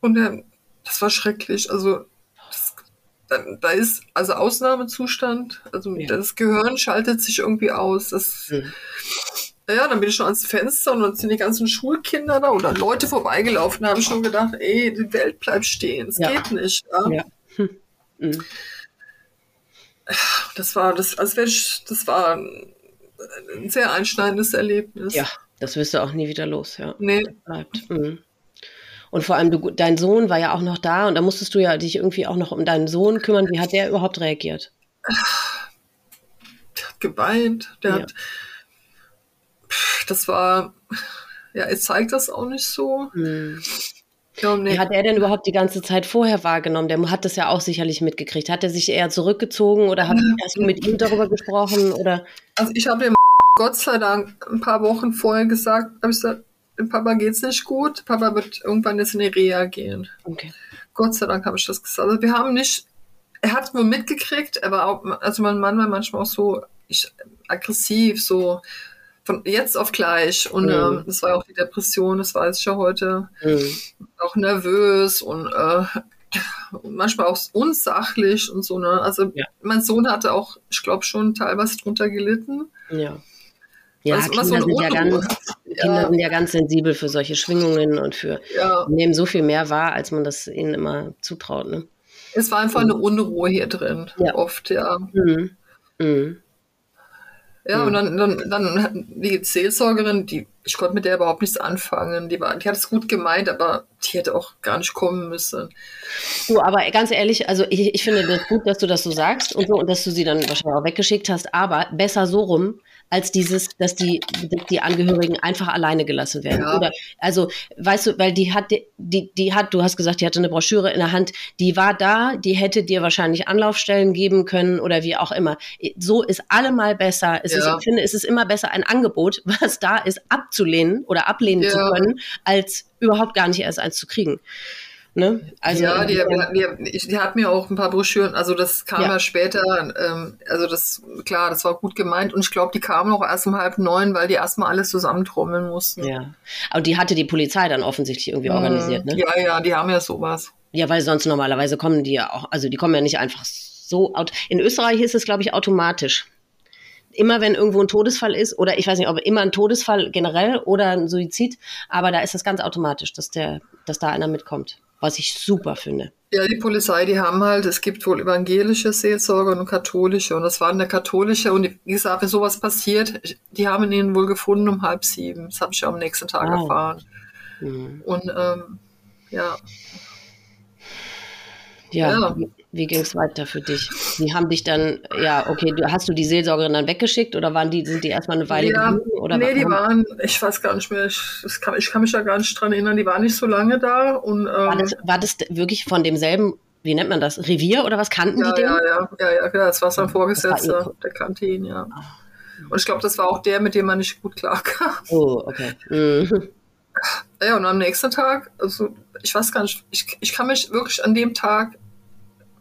Und der, das war schrecklich. Also das, da, da ist also Ausnahmezustand. Also Ja. das Gehirn schaltet sich irgendwie aus. Das, Mhm. ja, dann bin ich schon ans Fenster und dann sind die ganzen Schulkinder da oder Leute vorbeigelaufen. Da habe ich schon gedacht, ey, die Welt bleibt stehen. Es Ja. geht nicht. Ja. Ja. Hm. Mhm. Das war das, als wäre ich, das war ein sehr einschneidendes Erlebnis. Ja, das wirst du auch nie wieder los, ja. Nee, Bleibt. Mhm. Und vor allem, du, dein Sohn war ja auch noch da und da musstest du ja dich irgendwie auch noch um deinen Sohn kümmern. Wie hat der überhaupt reagiert? der hat geweint, der Ja. hat, das war, ja, es zeigt das auch nicht so. Mhm. Wie hat er denn überhaupt die ganze Zeit vorher wahrgenommen? Der hat das ja auch sicherlich mitgekriegt. Hat er sich eher zurückgezogen oder hat, hast du mit ihm darüber gesprochen? Oder? Also ich habe dem Gott sei Dank ein paar Wochen vorher gesagt, habe ich gesagt, dem Papa geht's nicht gut, Papa wird irgendwann jetzt in die Reha gehen. Okay. Gott sei Dank habe ich das gesagt. Also wir haben nicht, er hat nur mitgekriegt, er war auch, also mein Mann war manchmal auch so ich, aggressiv, so von jetzt auf gleich. Und Mhm. ähm, das war ja auch die Depression, das weiß ich ja heute. Mhm. Auch nervös und äh, manchmal auch unsachlich und so. Ne? Also Ja. mein Sohn hatte auch, ich glaube, schon teilweise drunter gelitten. Ja. Ja, Was- was Kinder, so sind ja ganz, Kinder sind ja ganz sensibel für solche Schwingungen und für Ja, nehmen so viel mehr wahr, als man das ihnen immer zutraut. Ne? es war einfach eine Unruhe hier drin, Ja. oft, ja. Mhm. Mhm. Ja, Mhm. und dann, dann, dann hat die Seelsorgerin, die, ich konnte mit der überhaupt nichts anfangen. Die, war, die hat es gut gemeint, aber die hätte auch gar nicht kommen müssen. Du, aber ganz ehrlich, also ich, ich finde das gut, dass du das so sagst und so und dass du sie dann wahrscheinlich auch weggeschickt hast, aber besser so rum, als dieses, dass die, die Angehörigen einfach alleine gelassen werden. Ja. Oder also, weißt du, weil die hat, die, die hat, du hast gesagt, die hatte eine Broschüre in der Hand, die war da, die hätte dir wahrscheinlich Anlaufstellen geben können oder wie auch immer. So ist allemal besser. Es ist, Ja. ich finde, es ist immer besser, ein Angebot, was da ist, abzulehnen oder ablehnen zu Ja. können, als überhaupt gar nicht erst eins zu kriegen. Ne? Also, ja, die, die, die, die hat mir auch ein paar Broschüren, also das kam Ja. ja, später, ähm, also das, klar, das war gut gemeint und ich glaube, die kamen auch erst um halb neun, weil die erstmal alles zusammentrommeln mussten. Ja. Aber die hatte die Polizei dann offensichtlich irgendwie organisiert, ne? Ja, ja, die haben ja sowas. Ja, weil sonst normalerweise kommen die ja auch, also die kommen ja nicht einfach so. In Österreich ist es, glaube ich, automatisch. Immer wenn irgendwo ein Todesfall ist, oder ich weiß nicht, ob immer ein Todesfall generell oder ein Suizid, aber da ist es ganz automatisch, dass der, dass da einer mitkommt. Was ich super finde. Ja, die Polizei, die haben halt, es gibt wohl evangelische Seelsorger und katholische. Und das war eine katholische. Und wie gesagt, wenn sowas passiert, die haben ihn wohl gefunden um halb sieben. Das habe ich am nächsten Tag Ah. erfahren. Hm. Und ähm, ja, Ja, Ja. wie, wie ging es weiter für dich? Die haben dich dann, ja, okay, du, hast du die Seelsorgerin dann weggeschickt oder waren die, sind die erstmal eine Weile ja geblieben? Oder nee, die waren, ich weiß gar nicht mehr, ich, kann, ich kann mich da gar nicht dran erinnern, die waren nicht so lange da. Und, ähm, War das, war das wirklich von demselben, wie nennt man das, Revier oder was kannten ja, die den? ja, ja, ja, ja, ja, das war sein war Vorgesetzter, ihr- der kannte ihn, ja. Und ich glaube, das war auch der, mit dem man nicht gut klarkam. Oh, okay. Mhm. Ja, und am nächsten Tag, also ich weiß gar nicht, ich, ich kann mich wirklich an dem Tag,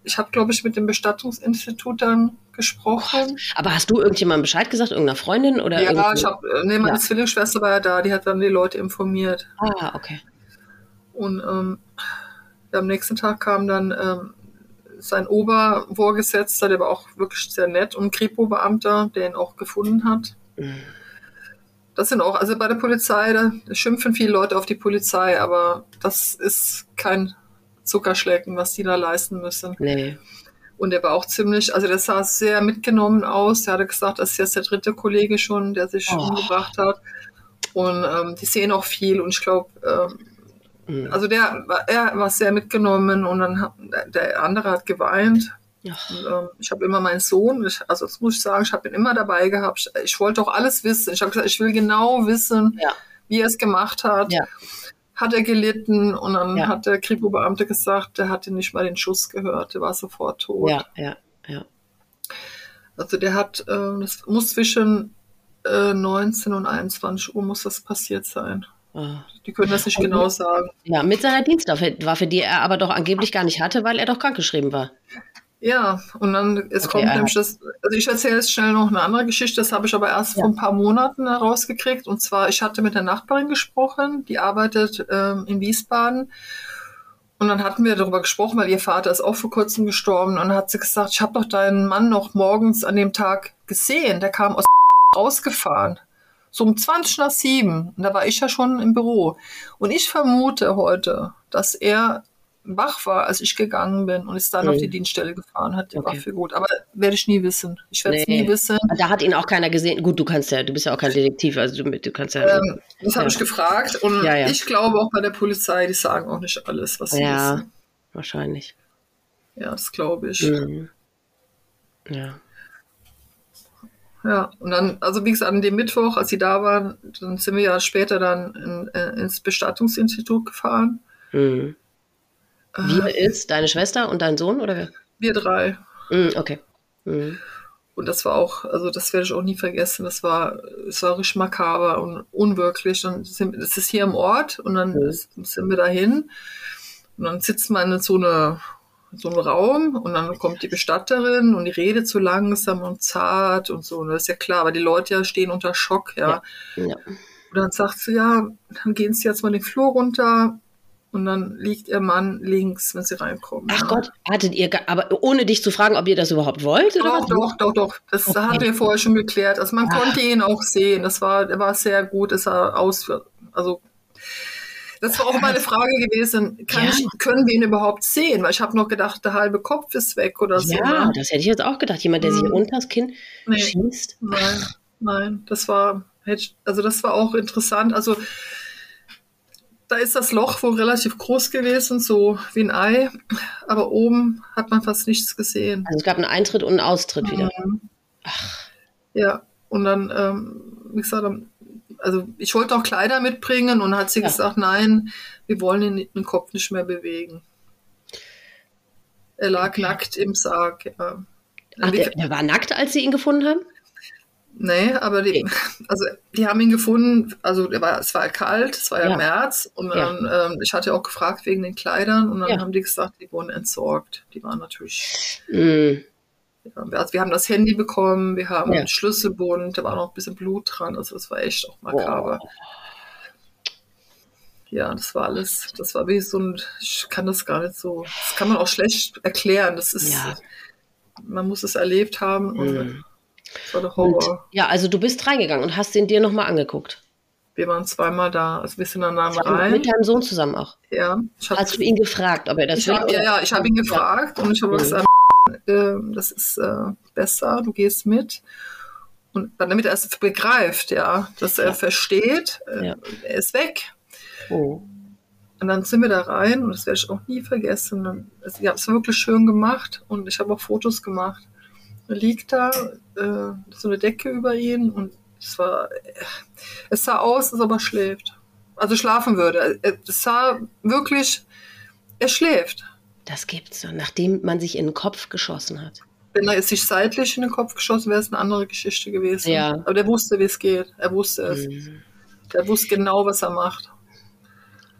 ich habe, glaube ich, mit dem Bestattungsinstitut dann gesprochen. Aber hast du irgendjemandem Bescheid gesagt, irgendeiner Freundin oder ja, irgendwie- ich habe, nee, meine Ja. Zwillingsschwester war ja da, die hat dann die Leute informiert. Ah, okay. Und ähm, ja, am nächsten Tag kam dann ähm, sein Obervorgesetzter, der war auch wirklich sehr nett, und Kripo-Beamter, der ihn auch gefunden hat. Mhm. Das sind auch, also bei der Polizei, da schimpfen viele Leute auf die Polizei, aber das ist kein Zuckerschlecken, was die da leisten müssen. Nee. Und der war auch ziemlich, also der sah sehr mitgenommen aus. Der hatte gesagt, das ist jetzt der dritte Kollege schon, der sich Oh. umgebracht hat. Und ähm, die sehen auch viel und ich glaube, ähm, Mhm. also der war, er war sehr mitgenommen und dann hat, der andere hat geweint. Ja. Und, ähm, ich habe immer meinen Sohn, ich, also das muss ich sagen, ich habe ihn immer dabei gehabt. Ich, ich wollte auch alles wissen. Ich habe gesagt, ich will genau wissen, Ja. wie er es gemacht hat. Ja. Hat er gelitten und dann Ja. hat der Kripo-Beamte gesagt, der hatte nicht mal den Schuss gehört, der war sofort tot. Ja, ja, ja. Also der hat, äh, das muss zwischen äh, 19 und 21 Uhr muss das passiert sein. Ah. Die können das nicht Also- genau sagen. Ja, mit seiner Dienstwaffe, die er aber doch angeblich gar nicht hatte, weil er doch krankgeschrieben war. Ja, und dann, es Okay, kommt ja. nämlich das, also ich erzähle jetzt schnell noch eine andere Geschichte, das habe ich aber erst Ja. vor ein paar Monaten herausgekriegt. Und zwar, ich hatte mit der Nachbarin gesprochen, die arbeitet ähm, in Wiesbaden. Und dann hatten wir darüber gesprochen, weil ihr Vater ist auch vor kurzem gestorben. Und dann hat sie gesagt, ich habe doch deinen Mann noch morgens an dem Tag gesehen. Der kam aus rausgefahren. So um 20 nach 7. Und da war ich ja schon im Büro. Und ich vermute heute, dass er wach war, als ich gegangen bin und ist dann Mhm. auf die Dienststelle gefahren, hat die Okay. Waffe gut. Aber werde ich nie wissen. Ich werde es Nee. nie wissen. Da hat ihn auch keiner gesehen. Gut, du kannst ja, du bist ja auch kein Detektiv, also du, du kannst ja. Ähm, das habe Ja. ich gefragt. Und Ja, ja. ich glaube auch bei der Polizei, die sagen auch nicht alles, was sie ja, wissen. wahrscheinlich. Ja, das glaube ich. Mhm. Ja. Ja, und dann, also wie gesagt, an dem Mittwoch, als sie da waren, dann sind wir ja später dann in, äh, ins Bestattungsinstitut gefahren. Mhm. Wir ist deine Schwester und dein Sohn oder wer? wir drei. Mhm, okay. Mhm. Und das war auch, also das werde ich auch nie vergessen. Das war, es war richtig makaber und unwirklich. Dann sind, das ist hier im Ort und dann Mhm. sind wir dahin. Und dann sitzt man in so eine so einem Raum und dann kommt die Bestatterin und die redet so langsam und zart und so. Und das ist ja klar, weil die Leute ja stehen unter Schock, ja. Ja. Ja. Und dann sagt sie, ja, dann gehen sie jetzt mal den Flur runter und dann liegt ihr Mann links, wenn sie reinkommen. Ach. Gott, hattet ihr, aber ohne dich zu fragen, ob ihr das überhaupt wollt? Oder Doch, was? doch, doch, doch. Das Okay. hatten wir vorher schon geklärt. Also man Ah. konnte ihn auch sehen. Das war, er war sehr gut. Es sah aus, also das war auch meine Frage gewesen. Ja. ich, können wir ihn überhaupt sehen? Weil ich habe noch gedacht, der halbe Kopf ist weg oder so. Ja, ne? das hätte ich jetzt auch gedacht. Jemand, der sich Mhm. unters Kinn Nee. schießt. Nein, nein, das war, also das war auch interessant. Also da ist das Loch wohl relativ groß gewesen, so wie ein Ei, aber oben hat man fast nichts gesehen. Also es gab einen Eintritt und einen Austritt wieder. Mhm. Ja, und dann, ähm, wie gesagt, also ich wollte auch Kleider mitbringen und hat sie Ja. gesagt, nein, wir wollen den, den Kopf nicht mehr bewegen. Er lag Okay. nackt im Sarg, ja. Ach, der, der war nackt, als sie ihn gefunden haben? Nee, aber die, also die haben ihn gefunden, also war, es war kalt, es war ja, Ja. März und Ja. dann, ähm, ich hatte auch gefragt wegen den Kleidern und dann Ja. haben die gesagt, die wurden entsorgt. Die waren natürlich, Mhm. also wir haben das Handy bekommen, wir haben einen Schlüsselbund, da war noch ein bisschen Blut dran, also das war echt auch makaber. Boah. Ja, das war alles, das war wie so ein, ich kann das gar nicht so, das kann man auch schlecht erklären, das ist, man muss es erlebt haben und Mhm. Das war der Und, Horror. ja, also du bist reingegangen und hast den dir nochmal angeguckt. Wir waren zweimal da, also wir sind dann rein. Mit deinem Sohn zusammen auch. Ja, ich hab, Hast du ihn gefragt, ob er das ich will? hab, ja, ja, ich habe ihn gefragt und ich habe Mhm. gesagt, äh, das ist äh, besser, du gehst mit. Und dann, damit er es begreift, ja, dass er Ja. versteht, äh, Ja. er ist weg. Oh. Und dann sind wir da rein und das werde ich auch nie vergessen. Und es, ja, es war wirklich schön gemacht und ich habe auch Fotos gemacht. Er liegt da, äh, so eine Decke über ihn und es war, es sah aus, als ob er schläft. Also schlafen würde. Es sah wirklich, er schläft. Das gibt's doch, nachdem man sich in den Kopf geschossen hat. Wenn er sich seitlich in den Kopf geschossen wäre, es eine andere Geschichte gewesen. Ja. Aber der wusste, wie es geht. Er wusste es. Mhm. Der wusste genau, was er macht.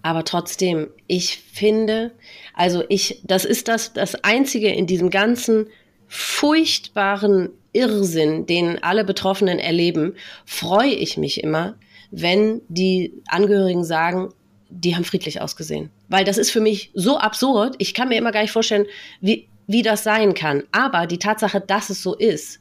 Aber trotzdem, ich finde, also ich, das ist das, das Einzige in diesem ganzen furchtbaren Irrsinn, den alle Betroffenen erleben, freue ich mich immer, wenn die Angehörigen sagen, die haben friedlich ausgesehen. Weil das ist für mich so absurd. Ich kann mir immer gar nicht vorstellen, wie, wie das sein kann. Aber die Tatsache, dass es so ist,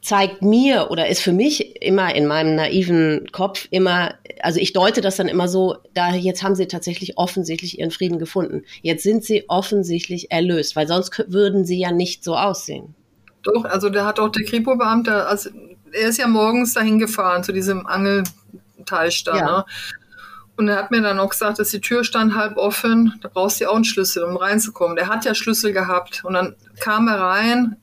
zeigt mir oder ist für mich immer in meinem naiven Kopf immer, also ich deute das dann immer so, da jetzt haben sie tatsächlich offensichtlich ihren Frieden gefunden. Jetzt sind sie offensichtlich erlöst, weil sonst würden sie ja nicht so aussehen. Doch, also der hat auch der Kripo-Beamte, also er ist ja morgens dahin gefahren zu diesem Angelteich da. Ja. Ne? Und er hat mir dann auch gesagt, dass die Tür stand halb offen, da brauchst du ja auch einen Schlüssel, um reinzukommen. Der hat ja Schlüssel gehabt. Und dann kam er rein.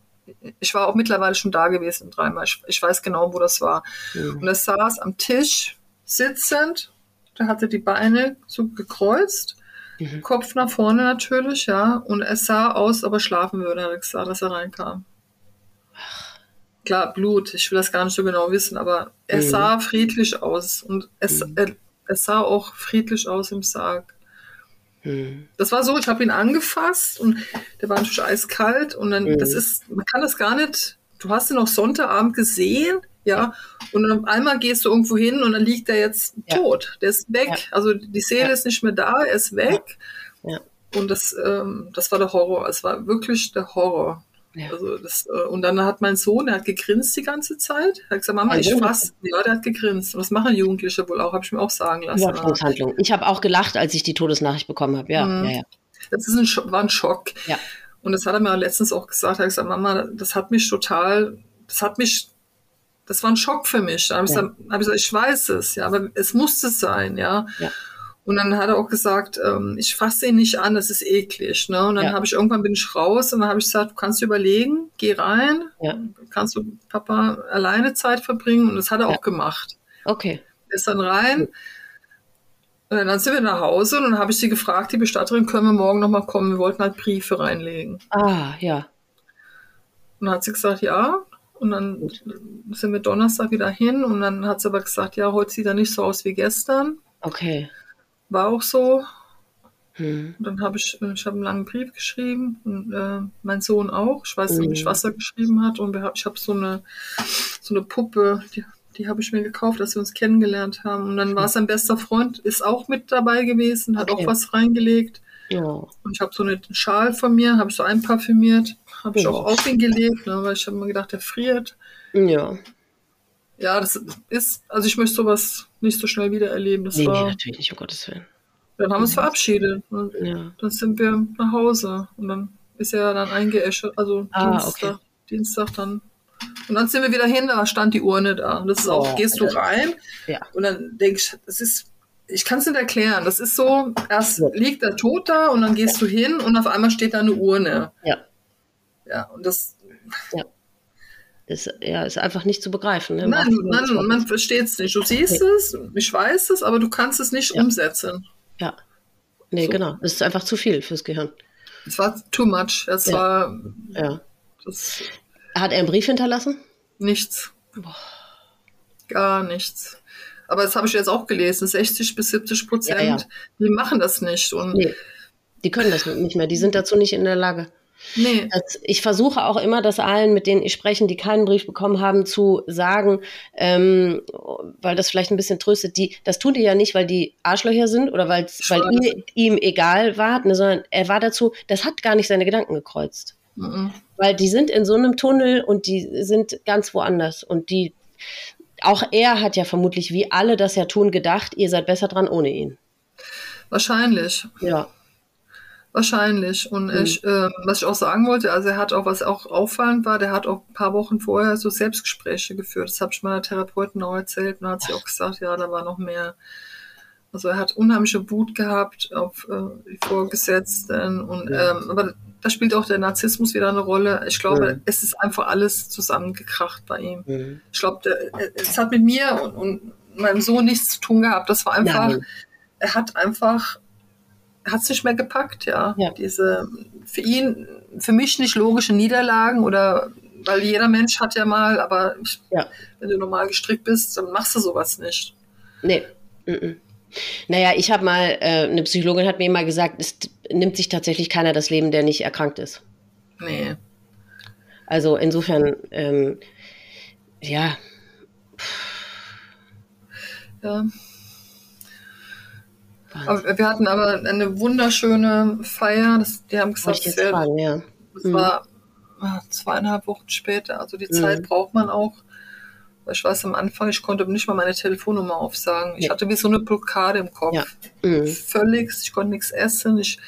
Ich war auch mittlerweile schon da gewesen dreimal. Ich, ich weiß genau, wo das war. Mhm. Und er saß am Tisch sitzend. Der hatte die Beine so gekreuzt, mhm. Kopf nach vorne natürlich, ja. Und es sah aus, ob er schlafen würde, hat er gesagt, dass er reinkam. Klar, Blut, ich will das gar nicht so genau wissen, aber er mhm. sah friedlich aus und es, mhm. er, es sah auch friedlich aus im Sarg. Mhm. Das war so, ich habe ihn angefasst und der war natürlich eiskalt und dann, mhm. das ist, man kann das gar nicht, du hast ihn auch Sonntagabend gesehen, ja, und dann einmal gehst du irgendwo hin und dann liegt er jetzt ja. tot, der ist weg, ja. also die Seele ja. ist nicht mehr da, er ist weg. Und das, ähm, das war der Horror, es war wirklich der Horror. Ja. Also das, äh, und dann hat mein Sohn, der hat gegrinst die ganze Zeit. Er hat gesagt, Mama, ich fass. Ja, der hat gegrinst. Und das machen Jugendliche wohl auch, habe ich mir auch sagen lassen. Übersprungshandlung. Ich habe auch gelacht, als ich die Todesnachricht bekommen habe. Ja, mhm. ja, ja. Das ist ein, war ein Schock. Ja. Und das hat er mir letztens auch gesagt. Er hat gesagt, Mama, das hat mich total, das hat mich, das war ein Schock für mich. Da habe ich, ja. hab ich gesagt, ich weiß es, ja, aber es musste sein, ja. ja. Und dann hat er auch gesagt, ähm, ich fasse ihn nicht an, das ist eklig. Ne? Und dann ja. habe ich irgendwann bin ich raus und dann habe ich gesagt, du kannst überlegen, geh rein, ja. kannst du Papa alleine Zeit verbringen. Und das hat er ja. auch gemacht. Okay. Ist dann rein. Und dann sind wir nach Hause und dann habe ich sie gefragt, die Bestatterin, können wir morgen nochmal kommen? Wir wollten halt Briefe reinlegen. Ah, ja. Und dann hat sie gesagt, ja. Und dann sind wir Donnerstag wieder hin und dann hat sie aber gesagt, ja, heute sieht er nicht so aus wie gestern. Okay war auch so. Hm. Dann habe ich, äh, ich habe einen langen Brief geschrieben und äh, mein Sohn auch. Ich weiß hm. nicht, was er geschrieben hat. Und ich habe so eine, so eine Puppe, die, die habe ich mir gekauft, dass wir uns kennengelernt haben. Und dann war sein bester Freund, ist auch mit dabei gewesen, hat okay. auch was reingelegt. Ja. Und ich habe so einen Schal von mir, habe ich so einparfümiert, habe ich auch auf ihn gelegt, ne, weil ich habe mir gedacht, er friert. Ja. Ja, das ist, also ich möchte sowas nicht so schnell wieder erleben. Das nee, war, nee, natürlich nicht, um Gottes Willen. Dann haben wir uns verabschiedet. Und ja. Dann sind wir nach Hause und dann ist er dann eingeäschert, also ah, Dienstag, okay. Dienstag dann. Und dann sind wir wieder hin, da stand die Urne da. Und das ist auch, oh, gehst du rein ja. und dann denke ich, das ist, ich kann es nicht erklären. Das ist so, erst ja. liegt der Tod da und dann gehst ja. du hin und auf einmal steht da eine Urne. Ja. Ja, und das, ja. Ist, ja, ist einfach nicht zu begreifen. Ne? Nein, man, man versteht es nicht. Du siehst nee. es, ich weiß es, aber du kannst es nicht ja. umsetzen. Ja. Nee, so. genau. Es ist einfach zu viel fürs Gehirn. Es war too much. Es ja. war. Ja. Hat er einen Brief hinterlassen? Nichts. Boah. Gar nichts. Aber das habe ich jetzt auch gelesen. 60 bis 70 Prozent, ja. die machen das nicht. Und nee, die können das nicht mehr. Die sind dazu nicht in der Lage. Nee. Das, ich versuche auch immer, das allen, mit denen ich spreche, die keinen Brief bekommen haben, zu sagen, ähm, weil das vielleicht ein bisschen tröstet. Die, das tun die ja nicht, weil die Arschlöcher sind oder weil ihr, ihm egal war, ne, sondern er war dazu, das hat gar nicht seine Gedanken gekreuzt. Mhm. Weil die sind in so einem Tunnel und die sind ganz woanders. Und die, auch er hat ja vermutlich, wie alle das ja tun, gedacht, ihr seid besser dran ohne ihn. Wahrscheinlich. Ja. Wahrscheinlich. Und mhm. ich, äh, was ich auch sagen wollte, also er hat auch, was auch auffallend war, der hat auch ein paar Wochen vorher so Selbstgespräche geführt. Das habe ich meiner Therapeutin auch erzählt und hat sie auch gesagt, ja, da war noch mehr. Also er hat unheimliche Wut gehabt auf äh, die Vorgesetzten und ähm, aber da spielt auch der Narzissmus wieder eine Rolle. Ich glaube, mhm. es ist einfach alles zusammengekracht bei ihm. Mhm. Ich glaube, es hat mit mir und, und meinem Sohn nichts zu tun gehabt. Das war einfach, er hat einfach hat es nicht mehr gepackt, ja. ja. Diese für ihn, für mich nicht logische Niederlagen oder weil jeder Mensch hat ja mal, aber ich, ja. wenn du normal gestrickt bist, dann machst du sowas nicht. Nee. Mm -mm. Naja, ich habe mal, äh, eine Psychologin hat mir mal gesagt, es nimmt sich tatsächlich keiner das Leben, der nicht erkrankt ist. Nee. Also insofern, ähm, ja. Ja. Aber wir hatten aber eine wunderschöne Feier. Das, die haben gesagt, es fragen, ja. mhm. war ah, zweieinhalb Wochen später. Also die mhm. Zeit braucht man auch. Ich weiß am Anfang, ich konnte nicht mal meine Telefonnummer aufsagen. Ich ja. hatte wie so eine Blockade im Kopf. Ja. Mhm. Völlig, ich konnte nichts essen, ich,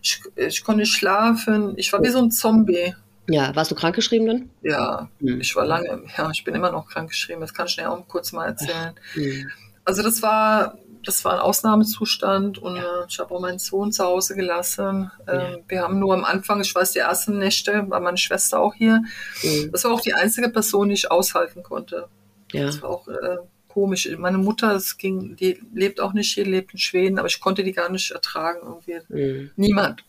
ich, ich konnte nicht schlafen. Ich war wie so ein Zombie. Ja, warst du krankgeschrieben dann? Ja, mhm. ich war lange, ja, ich bin immer noch krankgeschrieben. Das kann ich dir auch kurz mal erzählen. Mhm. Also das war das war ein Ausnahmezustand und ja. ich habe auch meinen Sohn zu Hause gelassen. Ähm, ja. Wir haben nur am Anfang, ich weiß, die ersten Nächte war meine Schwester auch hier. Mhm. Das war auch die einzige Person, die ich aushalten konnte. Ja. Das war auch, äh, komisch. Meine Mutter, das ging, die lebt auch nicht hier, lebt in Schweden, aber ich konnte die gar nicht ertragen irgendwie. Mhm. Niemand.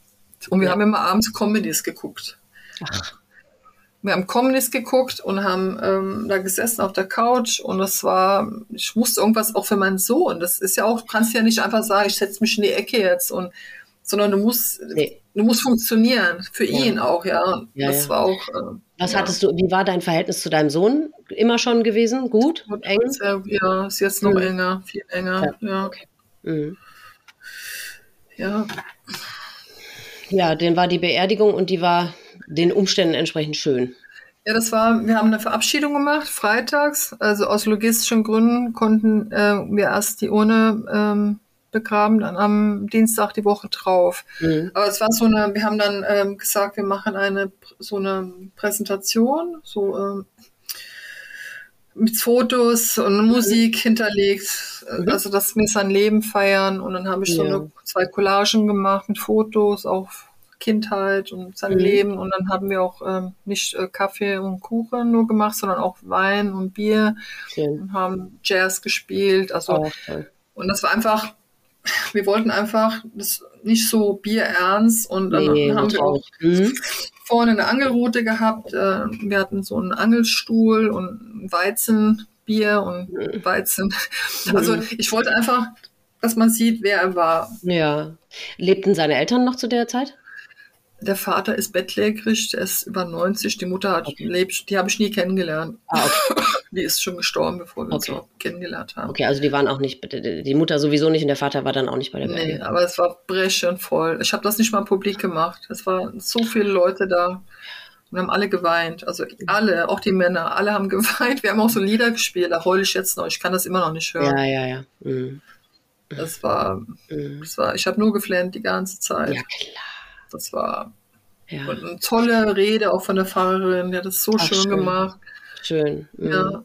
Und wir ja. haben immer abends Comedies geguckt. Ach. Wir haben Comedies geguckt und haben ähm, da gesessen auf der Couch und das war, ich musste irgendwas auch für meinen Sohn. Das ist ja auch, du kannst ja nicht einfach sagen, ich setze mich in die Ecke jetzt und sondern du musst, nee. du musst funktionieren für ja. ihn auch, ja. ja das ja. war auch. Äh, Was hattest du? Wie war dein Verhältnis zu deinem Sohn immer schon gewesen? Gut, Gut eng. Sehr, ja, ist jetzt noch mhm. enger, viel enger. Ja. Okay. Mhm. Ja. Ja, dann war die Beerdigung und die war den Umständen entsprechend schön. Ja, das war, wir haben eine Verabschiedung gemacht, freitags. Also aus logistischen Gründen konnten äh, wir erst die Urne ähm, begraben, dann am Dienstag die Woche drauf. Mhm. Aber es war so eine, wir haben dann ähm, gesagt, wir machen eine so eine Präsentation, so ähm, mit Fotos und Musik mhm. hinterlegt, mhm. also dass wir sein Leben feiern. Und dann habe ich so eine, zwei Collagen gemacht mit Fotos, auch Kindheit und sein mhm. Leben. Und dann haben wir auch ähm, nicht äh, Kaffee und Kuchen nur gemacht, sondern auch Wein und Bier Schön. und haben Jazz gespielt. Also oh, und das war einfach, wir wollten einfach das nicht so bierernst und dann nee, haben wir auch mhm. vorne eine Angelrute gehabt. Äh, wir hatten so einen Angelstuhl und Weizenbier und mhm. Weizen. Also ich wollte einfach, dass man sieht, wer er war. Ja. Lebten seine Eltern noch zu der Zeit? Der Vater ist bettlägerig, der ist über 90, die Mutter hat okay. lebt, die habe ich nie kennengelernt. Ah, okay. Die ist schon gestorben, bevor wir okay. uns kennengelernt haben. Okay, also die waren auch nicht, die Mutter sowieso nicht und der Vater war dann auch nicht bei der Beerdigung. Nee, aber es war brechend voll. Ich habe das nicht mal publik gemacht. Es waren so viele Leute da und haben alle geweint. Also alle, auch die Männer, alle haben geweint. Wir haben auch so Lieder gespielt, da heule ich jetzt noch. Ich kann das immer noch nicht hören. Ja, ja, ja. Mhm. Das war, mhm. das war, ich habe nur geflennt die ganze Zeit. Ja, klar. Das war ja. eine tolle Rede auch von der Pfarrerin. Die hat das so Ach, schön, schön, gemacht. Schön. Mhm. Ja.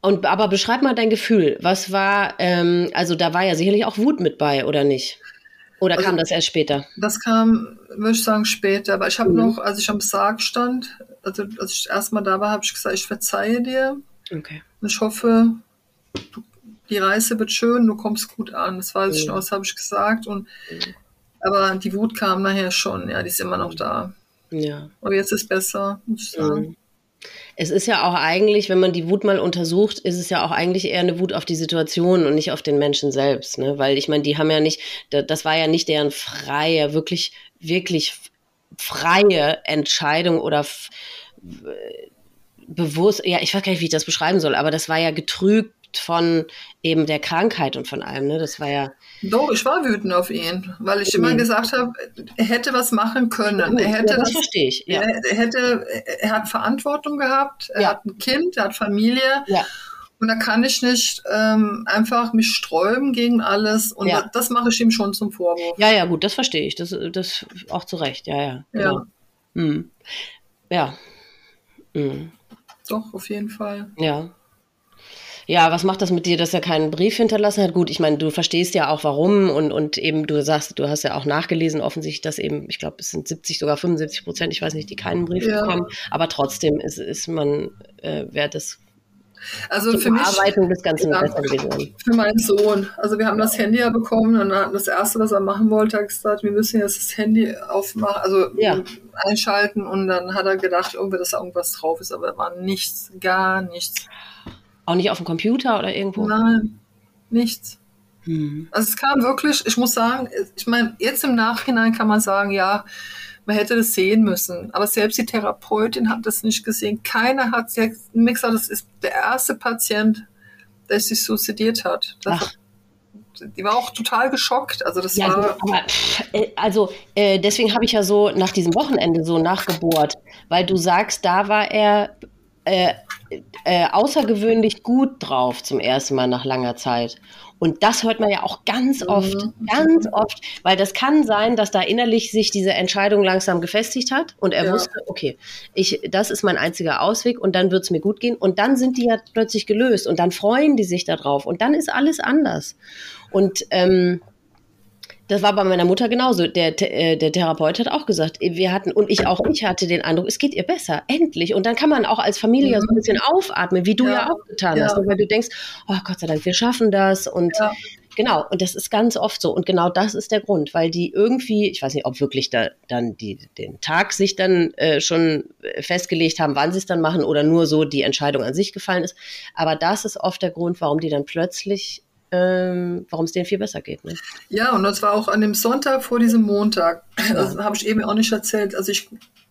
Und aber beschreib mal dein Gefühl. Was war, ähm, also da war ja sicherlich auch Wut mit bei, oder nicht? Oder also, kam das erst später? Das kam, würde ich sagen, später. Aber ich habe mhm. noch, als ich am Sarg stand, also als ich erstmal da war, habe ich gesagt, ich verzeihe dir. Okay. Und ich hoffe, du, die Reise wird schön, du kommst gut an. Das weiß mhm. ich noch, das habe ich gesagt. Und mhm. Aber die Wut kam nachher schon, ja, die ist immer noch da. Ja. Aber jetzt ist es besser, muss ich sagen. Mhm. Es ist ja auch eigentlich, wenn man die Wut mal untersucht, ist es ja auch eigentlich eher eine Wut auf die Situation und nicht auf den Menschen selbst. Ne? Weil ich meine, die haben ja nicht, das war ja nicht deren freie, wirklich, wirklich freie Entscheidung oder bewusst, ja, ich weiß gar nicht, wie ich das beschreiben soll, aber das war ja von eben der Krankheit und von allem. Ne? Das war ja. Doch, ich war wütend auf ihn, weil ich immer gesagt habe, er hätte was machen können. Er hätte ja, das, das verstehe ich. Ja. Er, er, hätte, er hat Verantwortung gehabt, er ja. hat ein Kind, er hat Familie. Ja. Und da kann ich nicht ähm, einfach mich sträuben gegen alles. Und ja. das, das mache ich ihm schon zum Vorwurf. Ja, ja, gut, das verstehe ich. Das, das auch zu Recht. Ja, ja. Genau. Ja. Hm. Ja. Hm. Doch, auf jeden Fall. Ja. Ja, was macht das mit dir, dass er keinen Brief hinterlassen hat? Gut, ich meine, du verstehst ja auch warum und, und eben du sagst, du hast ja auch nachgelesen, offensichtlich, dass eben, ich glaube, es sind 70, sogar 75 Prozent, ich weiß nicht, die keinen Brief ja. bekommen, aber trotzdem ist, ist man, äh, wäre das also die für Bearbeitung mich, des Ganzen ja. Für meinen Sohn. Also wir haben das Handy ja bekommen und das erste, was er machen wollte, hat gesagt, wir müssen jetzt das Handy aufmachen, also ja. einschalten und dann hat er gedacht, irgendwie, dass da irgendwas drauf ist, aber da war nichts, gar nichts. Auch nicht auf dem Computer oder irgendwo? Nein, nichts. Hm. Also es kam wirklich, ich muss sagen, ich meine, jetzt im Nachhinein kann man sagen, ja, man hätte das sehen müssen. Aber selbst die Therapeutin hat das nicht gesehen. Keiner hat, sie hat mir gesagt, das ist der erste Patient, der sich suizidiert hat. Das. Die war auch total geschockt. Also das ja, war. Aber, äh, also äh, deswegen habe ich ja so nach diesem Wochenende so nachgebohrt, weil du sagst, da war er äh, äh, außergewöhnlich gut drauf zum ersten Mal nach langer Zeit. Und das hört man ja auch ganz mhm. oft, mhm. ganz oft, weil das kann sein, dass da innerlich sich diese Entscheidung langsam gefestigt hat und er ja. wusste, okay, ich, das ist mein einziger Ausweg und dann wird es mir gut gehen. Und dann sind die ja plötzlich gelöst und dann freuen die sich darauf und dann ist alles anders. Und ähm, Das war bei meiner Mutter genauso. Der, äh, der Therapeut hat auch gesagt, wir hatten, und ich auch, ich hatte den Eindruck, es geht ihr besser, endlich. Und dann kann man auch als Familie mhm. so ein bisschen aufatmen, wie du ja, ja auch getan ja. hast, weil du denkst, oh Gott sei Dank, wir schaffen das. Und ja. genau, und das ist ganz oft so. Und genau das ist der Grund, weil die irgendwie, ich weiß nicht, ob wirklich da dann die, den Tag sich dann äh, schon festgelegt haben, wann sie es dann machen oder nur so die Entscheidung an sich gefallen ist. Aber das ist oft der Grund, warum die dann plötzlich ähm, warum es denen viel besser geht. Ne? Ja, und das war auch an dem Sonntag vor diesem Montag. Ja. Das habe ich eben auch nicht erzählt. Also ich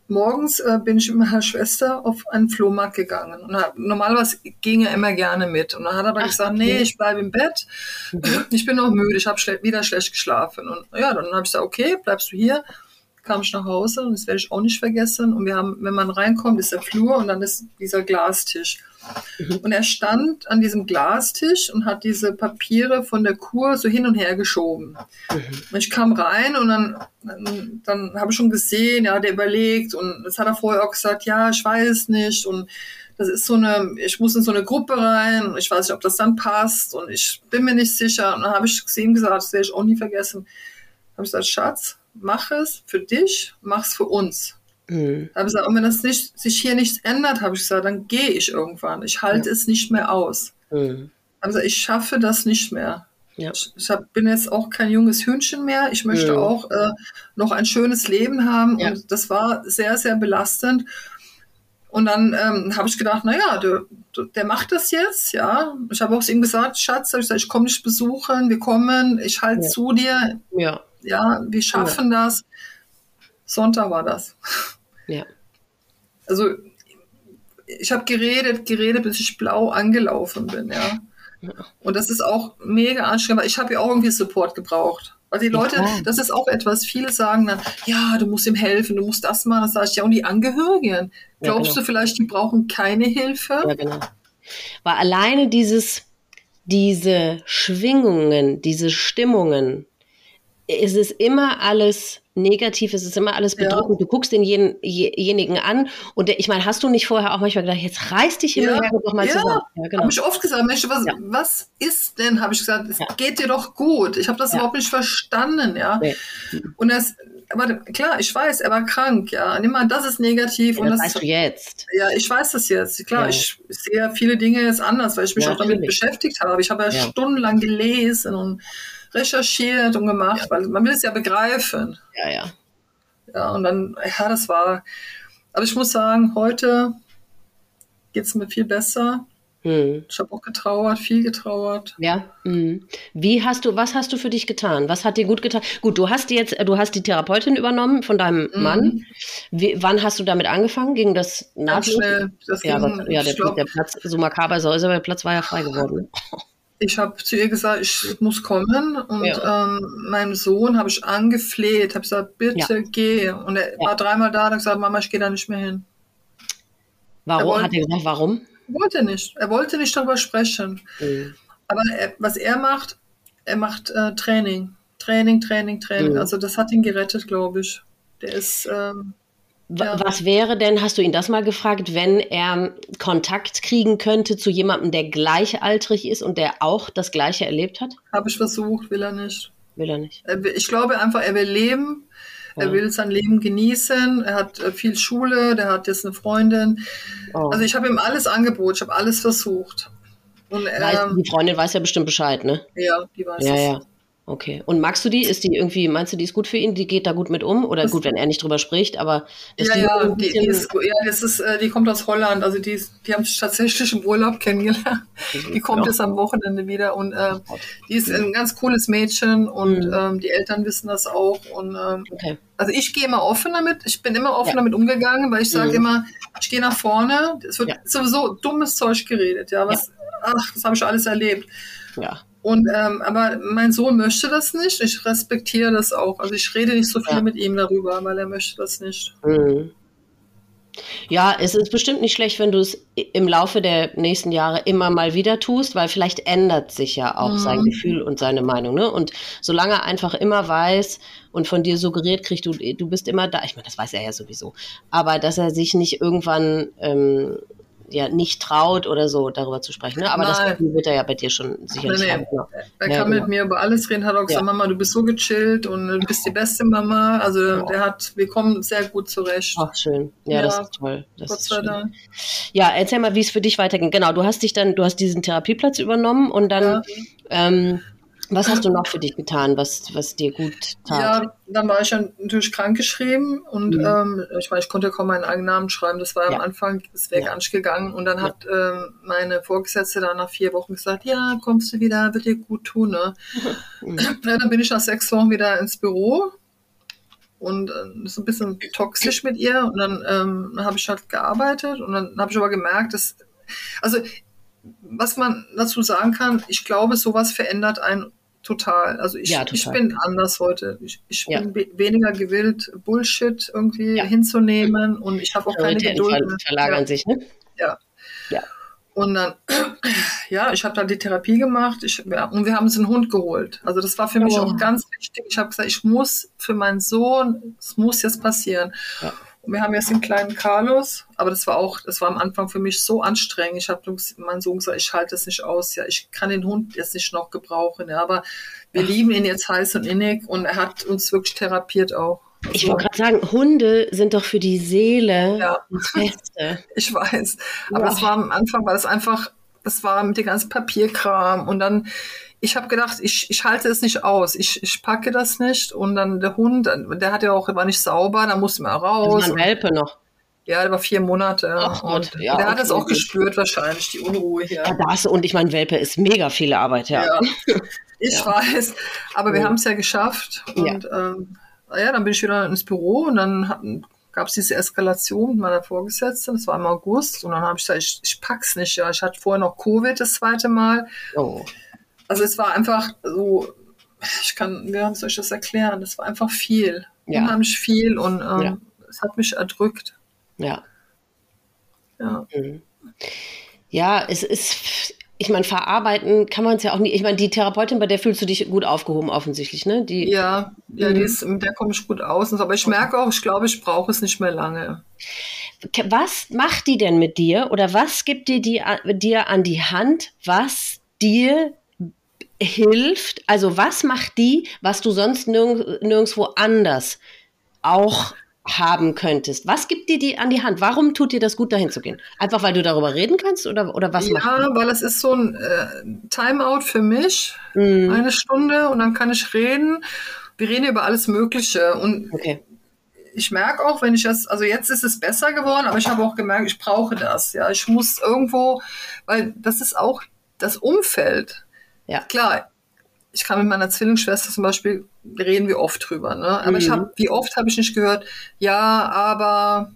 morgens äh, bin ich mit meiner Schwester auf einen Flohmarkt gegangen. Und hab, normalerweise ging er immer gerne mit. Und dann hat er aber Ach, gesagt, okay. nee, ich bleibe im Bett. Mhm. Ich bin noch müde, ich habe schle wieder schlecht geschlafen. Und ja, dann habe ich gesagt, okay, bleibst du hier kam ich nach Hause und das werde ich auch nicht vergessen. Und wir haben, wenn man reinkommt, ist der Flur und dann ist dieser Glastisch. Und er stand an diesem Glastisch und hat diese Papiere von der Kur so hin und her geschoben. Und ich kam rein und dann, dann, habe ich schon gesehen, ja, der überlegt und das hat er vorher auch gesagt, ja, ich weiß nicht und das ist so eine, ich muss in so eine Gruppe rein und ich weiß nicht, ob das dann passt und ich bin mir nicht sicher. Und dann habe ich ihm gesagt, das werde ich auch nie vergessen. Habe ich gesagt, Schatz, mach es für dich, mach es für uns. Mhm. Habe gesagt, und wenn das nicht, sich hier nichts ändert, habe ich gesagt, dann gehe ich irgendwann. Ich halte ja. es nicht mehr aus. Mhm. Gesagt, ich schaffe das nicht mehr. Ja. Ich, ich hab, bin jetzt auch kein junges Hündchen mehr. Ich möchte mhm. auch äh, noch ein schönes Leben haben. Ja. Und das war sehr, sehr belastend. Und dann ähm, habe ich gedacht, naja, der, der macht das jetzt, ja. Ich habe auch zu ihm gesagt, Schatz, ich, gesagt, ich komme dich besuchen, wir kommen, ich halte ja. zu dir. Ja ja, wir schaffen das. Sonntag war das. Ja. Also ich habe geredet, geredet, bis ich blau angelaufen bin, ja. Und das ist auch mega anstrengend, weil ich habe ja auch irgendwie Support gebraucht. Weil die Leute, ja. das ist auch etwas, viele sagen dann, ja, du musst ihm helfen, du musst das machen. Das sage ich ja, und die Angehörigen. Glaubst ja, genau. du vielleicht, die brauchen keine Hilfe? Ja, genau. Weil alleine dieses, diese Schwingungen, diese Stimmungen, es ist immer alles negativ, es ist immer alles bedrückend. Ja. Du guckst denjenigen an und der, ich meine, hast du nicht vorher auch manchmal gedacht, jetzt reiß dich immer ja. doch mal ja. zusammen. Ja, genau. Habe ich oft gesagt, Mensch, was, ja. was ist denn, habe ich gesagt, es geht dir doch gut. Ich habe das überhaupt nicht verstanden, ja. Nee. Und das, aber klar, ich weiß, er war krank, ja. Nimm mal, das ist negativ. und das weißt du jetzt. Ja, ich weiß das jetzt. Klar, ich, ich sehe ja viele Dinge jetzt anders, weil ich mich auch damit beschäftigt habe. Ich habe ja, stundenlang gelesen und recherchiert und gemacht, ja. weil man will es ja begreifen. Ja, ja. Ja, und dann, ja, das war, aber ich muss sagen, heute geht es mir viel besser. Hm. Ich habe auch getrauert, viel getrauert. Ja. Hm. Wie hast du, was hast du für dich getan? Was hat dir gut getan? Gut, du hast jetzt, du hast die Therapeutin übernommen von deinem mhm. Mann. Wie, wann hast du damit angefangen? Ging das nahtlos? schnell. Das ja, ging, was, ja der, glaub, der, Platz, so makaber soll aber der Platz war ja frei geworden. Ich habe zu ihr gesagt, ich muss kommen und ja. ähm, meinem Sohn habe ich angefleht, habe gesagt, bitte ja. geh. Und er ja. war dreimal da, hat gesagt, Mama, ich gehe da nicht mehr hin. Warum? Er wollte, hat er gesagt, warum? Wollte nicht. Er wollte nicht darüber sprechen. Mhm. Aber er, was er macht, er macht äh, Training. Training, Training, Training. Mhm. Also das hat ihn gerettet, glaube ich. Der ist ähm, ja. Was wäre denn, hast du ihn das mal gefragt, wenn er Kontakt kriegen könnte zu jemandem, der gleichaltrig ist und der auch das Gleiche erlebt hat? Habe ich versucht, will er nicht. Will er nicht. ich glaube einfach, er will leben. Er will sein Leben genießen. Er hat äh, viel Schule. Der hat jetzt eine Freundin. Oh. Also ich habe ihm alles angeboten. Ich habe alles versucht. Und, ähm, die Freundin weiß ja bestimmt Bescheid, ne? Ja, die weiß ja, es. Ja. Okay. Und magst du die? Ist die irgendwie, meinst du, die ist gut für ihn? Die geht da gut mit um? Oder das gut, wenn er nicht drüber spricht, aber. Ja, ja, die, die, ist, ja, das ist, äh, die kommt aus Holland. Also die, die haben sich tatsächlich im Urlaub kennengelernt. Die kommt jetzt am Wochenende wieder und äh, die ist ein ganz cooles Mädchen und mhm. ähm, die Eltern wissen das auch. Und ähm, okay. also ich gehe immer offen damit. Ich bin immer offen ja. damit umgegangen, weil ich sage mhm. immer, ich gehe nach vorne. Es wird ja. sowieso dummes Zeug geredet, ja. Was, ach, das habe ich alles erlebt. Ja. Und ähm, aber mein Sohn möchte das nicht. Ich respektiere das auch. Also ich rede nicht so viel ja. mit ihm darüber, weil er möchte das nicht. Mhm. Ja, es ist bestimmt nicht schlecht, wenn du es im Laufe der nächsten Jahre immer mal wieder tust, weil vielleicht ändert sich ja auch mhm. sein Gefühl und seine Meinung. Ne? Und solange er einfach immer weiß und von dir suggeriert kriegt, du, du bist immer da, ich meine, das weiß er ja sowieso, aber dass er sich nicht irgendwann ähm, ja nicht traut oder so, darüber zu sprechen. Ne? Aber Nein. das wird er ja bei dir schon sicherlich nee, haben. Ne? Er ja, kann genau. mit mir über alles reden, hat auch gesagt, ja. Mama, du bist so gechillt und du bist die beste Mama. Also der hat, wir kommen sehr gut zurecht. Ach, schön. Ja, ja das ist toll. Das Gott sei Dank. Ja, erzähl mal, wie es für dich weiterging. Genau, du hast dich dann, du hast diesen Therapieplatz übernommen und dann ähm, was hast du noch für dich getan, was, was dir gut tat? Ja, dann war ich ja natürlich krankgeschrieben und mhm. ähm, ich meine, ich konnte kaum meinen eigenen Namen schreiben. Das war ja. am Anfang, das wäre ja. gar nicht gegangen. Und dann ja. hat ähm, meine Vorgesetzte dann nach vier Wochen gesagt, ja, kommst du wieder, wird dir gut tun. Ne? Mhm. Ja, dann bin ich nach sechs Wochen wieder ins Büro und äh, ist ein bisschen toxisch mit ihr. Und dann ähm, habe ich halt gearbeitet und dann habe ich aber gemerkt, dass, also was man dazu sagen kann, ich glaube, sowas verändert einen total. Also ich, ja, total. ich bin anders heute. Ich, ich ja. bin weniger gewillt, Bullshit irgendwie ja. hinzunehmen und ich habe auch keine Geduld. Verlagern sich, ne? Ja. ja. Und dann, ja, ich habe dann die Therapie gemacht ich, ja, und wir haben uns einen Hund geholt. Also das war für mich oh. auch ganz wichtig. Ich habe gesagt, ich muss für meinen Sohn, es muss jetzt passieren. Ja. Und wir haben jetzt den kleinen Carlos, aber das war auch, das war am Anfang für mich so anstrengend. Ich habe meinen Sohn gesagt, ich halte das nicht aus, ja, ich kann den Hund jetzt nicht noch gebrauchen, ja, aber wir lieben ihn jetzt heiß und innig und er hat uns wirklich therapiert auch. Also, ich wollte gerade sagen, Hunde sind doch für die Seele ja. das Beste. ich weiß, aber es war am Anfang, war das einfach, das war mit dem ganzen Papierkram und dann ich habe gedacht, ich, ich halte es nicht aus, ich, ich packe das nicht. Und dann der Hund, der hat ja auch, war nicht sauber, da musste man raus. Das war ein Welpe noch. Ja, der war vier Monate. Ach Gott, ja, der hat es auch gespürt wahrscheinlich, die Unruhe hier. Ja, das, und ich meine, Welpe ist mega viel Arbeit, ja. ja ich ja. weiß, aber wir haben es ja geschafft. Und ja. Ähm, ja, dann bin ich wieder ins Büro und dann gab es diese Eskalation mit meiner Vorgesetzten, das war im August. Und dann habe ich gesagt, ich, ich pack's nicht. Ja, ich hatte vorher noch Covid das zweite Mal. Oh. Also es war einfach so, ich kann, wie soll ich das erklären? Es war einfach viel, ja. unheimlich viel und ähm, ja. es hat mich erdrückt. Ja. Ja. Mhm. Ja, es ist, ich meine, verarbeiten kann man es ja auch nicht. Ich meine, die Therapeutin, bei der fühlst du dich gut aufgehoben, offensichtlich, ne? Die, ja, ja, die mhm. ist, mit der komme ich gut aus. Aber ich merke auch, ich glaube, ich brauche es nicht mehr lange. Was macht die denn mit dir oder was gibt dir die, dir an die Hand, was dir hilft? Also was macht die, was du sonst nirg nirgendwo anders auch haben könntest? Was gibt dir die an die Hand? Warum tut dir das gut, dahin zu gehen? Einfach weil du darüber reden kannst oder, oder was ja, weil es ist so ein äh, Timeout für mich, mm. eine Stunde und dann kann ich reden. Wir reden über alles Mögliche und okay. ich merke auch, wenn ich das, also jetzt ist es besser geworden, aber ich habe auch gemerkt, ich brauche das. Ja, ich muss irgendwo, weil das ist auch das Umfeld. Ja. Klar, ich kann mit meiner Zwillingsschwester zum Beispiel, reden wir oft drüber, ne? Aber mhm. ich habe, wie oft habe ich nicht gehört, ja, aber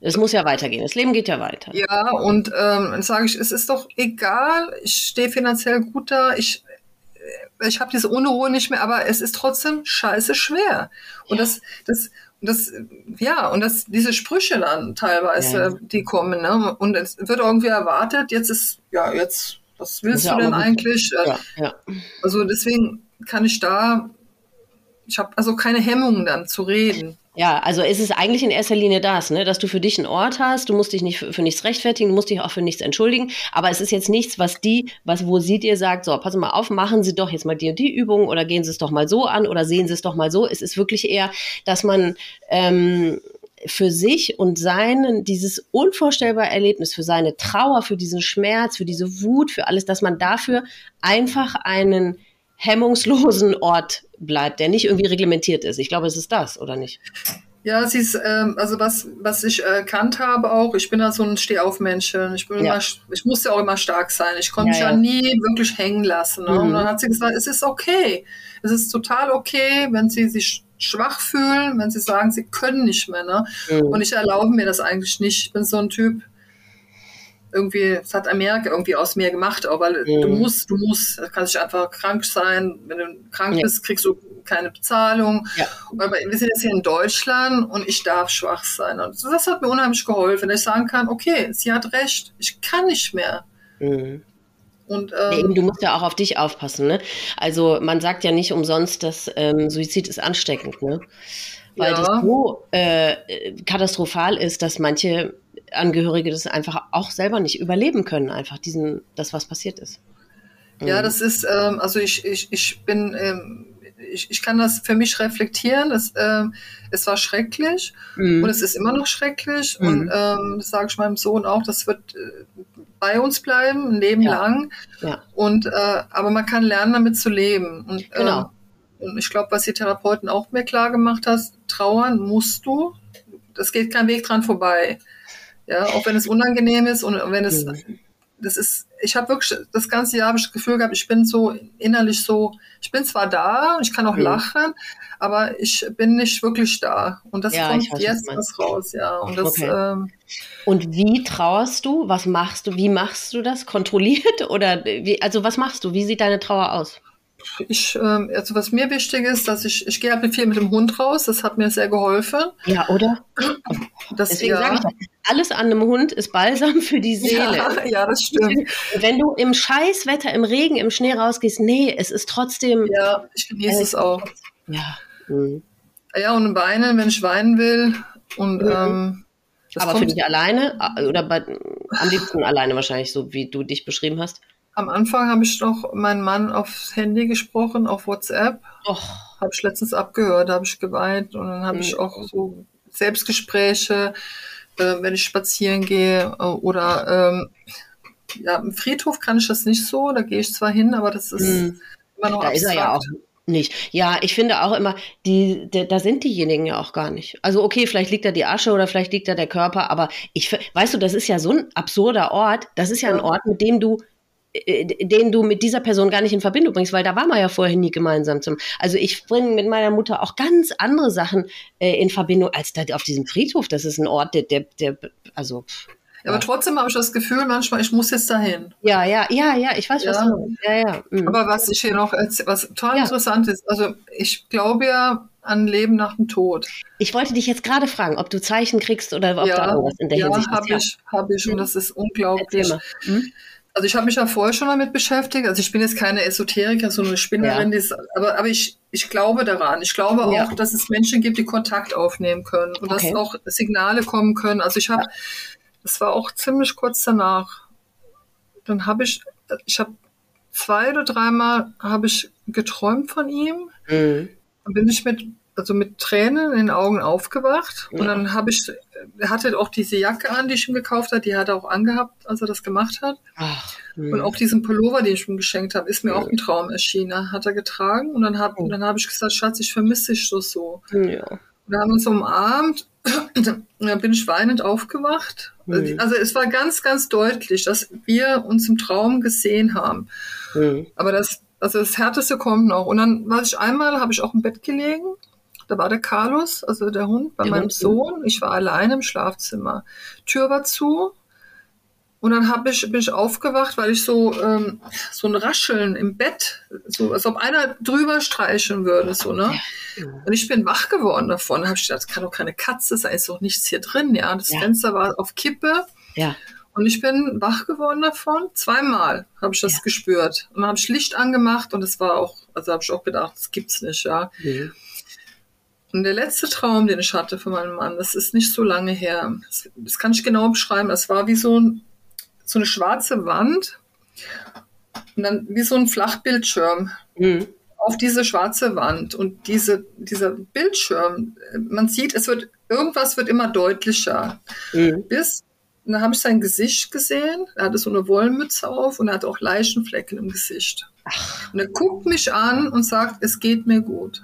es muss ja weitergehen. Das Leben geht ja weiter. Ja, und ähm, dann sage ich, es ist doch egal, ich stehe finanziell gut da, ich, ich habe diese Unruhe nicht mehr, aber es ist trotzdem scheiße schwer. Und ja. das, das, das, ja, und das, diese Sprüche dann teilweise, ja. die kommen, ne? Und es wird irgendwie erwartet, jetzt ist, ja, jetzt was willst ja, du denn eigentlich? Ja, ja. Also deswegen kann ich da, ich habe also keine Hemmungen dann zu reden. Ja, also ist es eigentlich in erster Linie das, ne, dass du für dich einen Ort hast, du musst dich nicht für, für, nichts rechtfertigen, du musst dich auch für nichts entschuldigen, aber es ist jetzt nichts, was die, was wo sie dir sagt, so, pass mal auf, machen Sie doch jetzt mal die und die Übung oder gehen Sie es doch mal so an oder sehen Sie es doch mal so. Es ist wirklich eher, dass man ähm, für sich und seinen, dieses unvorstellbare Erlebnis, für seine Trauer, für diesen Schmerz, für diese Wut, für alles, dass man dafür einfach einen hemmungslosen Ort bleibt, der nicht irgendwie reglementiert ist. Ich glaube, es ist das, oder nicht? Ja, sie ist, ähm, also was, was ich erkannt habe auch, ich bin da so ein Stehaufmännchen. Ich bin ja. immer, ich musste auch immer stark sein. Ich konnte ja, mich ja, nie wirklich hängen lassen. Ne? Mhm. Und dann hat sie gesagt, es ist okay. Es ist total okay, wenn sie sich schwach fühlen, wenn sie sagen, sie können nicht mehr. Ne? Mhm. Und ich erlaube mir das eigentlich nicht. Ich bin so ein Typ, irgendwie, das hat Amerika irgendwie aus mir gemacht, auch weil mhm. du musst, du musst, da kannst du einfach krank sein. Wenn du krank ja. bist, kriegst du keine Bezahlung. Ja. Aber wir sind jetzt hier in Deutschland und ich darf schwach sein. Und das hat mir unheimlich geholfen, dass ich sagen kann, okay, sie hat recht, ich kann nicht mehr. Mhm. Und, ähm, du musst ja auch auf dich aufpassen, ne? Also man sagt ja nicht umsonst, dass ähm, Suizid ist ansteckend, ne? Weil ja. das so äh, katastrophal ist, dass manche Angehörige das einfach auch selber nicht überleben können, einfach diesen, das, was passiert ist. Ja, mhm. das ist, ähm, also ich, ich, ich bin, ähm, ich, ich kann das für mich reflektieren. Das, ähm, es war schrecklich mhm. und es ist immer noch schrecklich. Mhm. Und ähm, das sage ich meinem Sohn auch, das wird äh, bei uns bleiben, ein Leben ja. lang. Ja. Und äh, aber man kann lernen, damit zu leben. Und, genau. Ähm, und ich glaube, was die Therapeuten auch mir klar gemacht hast, trauern musst du. Das geht kein Weg dran vorbei. Ja, auch wenn es unangenehm ist und wenn es, mhm. Das ist, ich habe wirklich das ganze Jahr habe ich das Gefühl gehabt, ich bin so innerlich so, ich bin zwar da, ich kann auch mhm. lachen, aber ich bin nicht wirklich da. Und das ja, kommt weiß, jetzt was raus, ja. Und das, okay. ähm, und wie trauerst du? Was machst du? Wie machst du das? Kontrolliert oder wie, also was machst du? Wie sieht deine Trauer aus? Ich, ähm, also was mir wichtig ist, dass ich, ich gehe halt viel mit dem Hund raus, das hat mir sehr geholfen. Ja, oder? Das, Deswegen ja. sage ich, das, alles an einem Hund ist Balsam für die Seele. Ja, ja, das stimmt. Wenn du im Scheißwetter, im Regen, im Schnee rausgehst, nee, es ist trotzdem. Ja, ich genieße äh, es auch. Ja. Mhm. Ja, und weinen, wenn ich weinen will. Und mhm. ähm, aber für dich alleine oder bei, am liebsten alleine wahrscheinlich, so wie du dich beschrieben hast? Am Anfang habe ich noch meinen Mann aufs Handy gesprochen, auf WhatsApp. Habe ich letztens abgehört, habe ich geweint und dann habe mhm. ich auch so Selbstgespräche, äh, wenn ich spazieren gehe äh, oder ähm, ja, im Friedhof kann ich das nicht so, da gehe ich zwar hin, aber das ist mhm. immer noch da abstrakt. Ist er ja auch nicht. Ja, ich finde auch immer, die, die, da sind diejenigen ja auch gar nicht. Also okay, vielleicht liegt da die Asche oder vielleicht liegt da der Körper, aber ich, weißt du, das ist ja so ein absurder Ort. Das ist ja, ein Ort, mit dem du den du mit dieser Person gar nicht in Verbindung bringst, weil da war man ja vorher nie gemeinsam zum. Also ich bringe mit meiner Mutter auch ganz andere Sachen äh, in Verbindung als da auf diesem Friedhof. Das ist ein Ort, der, der, der also ja, aber trotzdem habe ich das Gefühl, manchmal, ich muss jetzt dahin. Ja, ja, ja, ja, ich weiß, was ja. du ja, ja. Mhm. Aber was ich hier noch, was total interessant ist, also ich glaube ja an Leben nach dem Tod. Ich wollte dich jetzt gerade fragen, ob du Zeichen kriegst oder ob ja, da irgendwas in der ja, Hinsicht hab ist. Ja, habe ich, habe ich, und mhm. das ist unglaublich. Hm? Also ich habe mich ja vorher schon damit beschäftigt. Also ich bin jetzt keine Esoteriker, so eine Spinnerin, ja. ist, aber, aber ich, ich glaube daran. Ich glaube auch, ja. dass es Menschen gibt, die Kontakt aufnehmen können und okay. dass auch Signale kommen können. Also ich habe ja. Das war auch ziemlich kurz danach. Dann habe ich, ich habe zwei oder dreimal habe ich geträumt von ihm. Mhm. Dann bin ich mit, also mit Tränen in den Augen aufgewacht. Ja. Und dann habe ich, er hatte auch diese Jacke an, die ich ihm gekauft habe, die hat er auch angehabt, als er das gemacht hat. Ach, und auch diesen Pullover, den ich ihm geschenkt habe, ist mir ja. auch ein Traum erschienen. Hat er getragen und dann habe oh. dann hab ich gesagt, Schatz, ich vermisse dich so so. Ja. Wir haben uns umarmt, dann bin ich weinend aufgewacht. Mhm. Also es war ganz, ganz deutlich, dass wir uns im Traum gesehen haben. Mhm. Aber das, also das Härteste kommt noch. Und dann war ich einmal, habe ich auch im Bett gelegen. Da war der Carlos, also der Hund, bei der meinem Hund. Sohn. Ich war alleine im Schlafzimmer. Tür war zu. Und dann hab ich, bin ich aufgewacht, weil ich so, ähm, so ein Rascheln im Bett, so als ob einer drüber streicheln würde, so, ne? Und ich bin wach geworden davon. Da habe ich gedacht, das kann doch keine Katze sein, ist doch nichts hier drin, ja. Das ja. Fenster war auf Kippe. Ja. Und ich bin wach geworden davon. Zweimal habe ich das ja. gespürt. Und dann habe ich Licht angemacht und es war auch, also habe ich auch gedacht, das gibt's nicht, ja. Mhm. Und der letzte Traum, den ich hatte von meinem Mann, das ist nicht so lange her. Das, das kann ich genau beschreiben. Das war wie so ein so eine schwarze Wand und dann wie so ein Flachbildschirm mhm. auf diese schwarze Wand. Und diese, dieser Bildschirm, man sieht, es wird, irgendwas wird immer deutlicher. Mhm. Bis, und dann habe ich sein Gesicht gesehen. Er hatte so eine Wollmütze auf und er hatte auch Leichenflecken im Gesicht. Ach. Und er guckt mich an und sagt, es geht mir gut.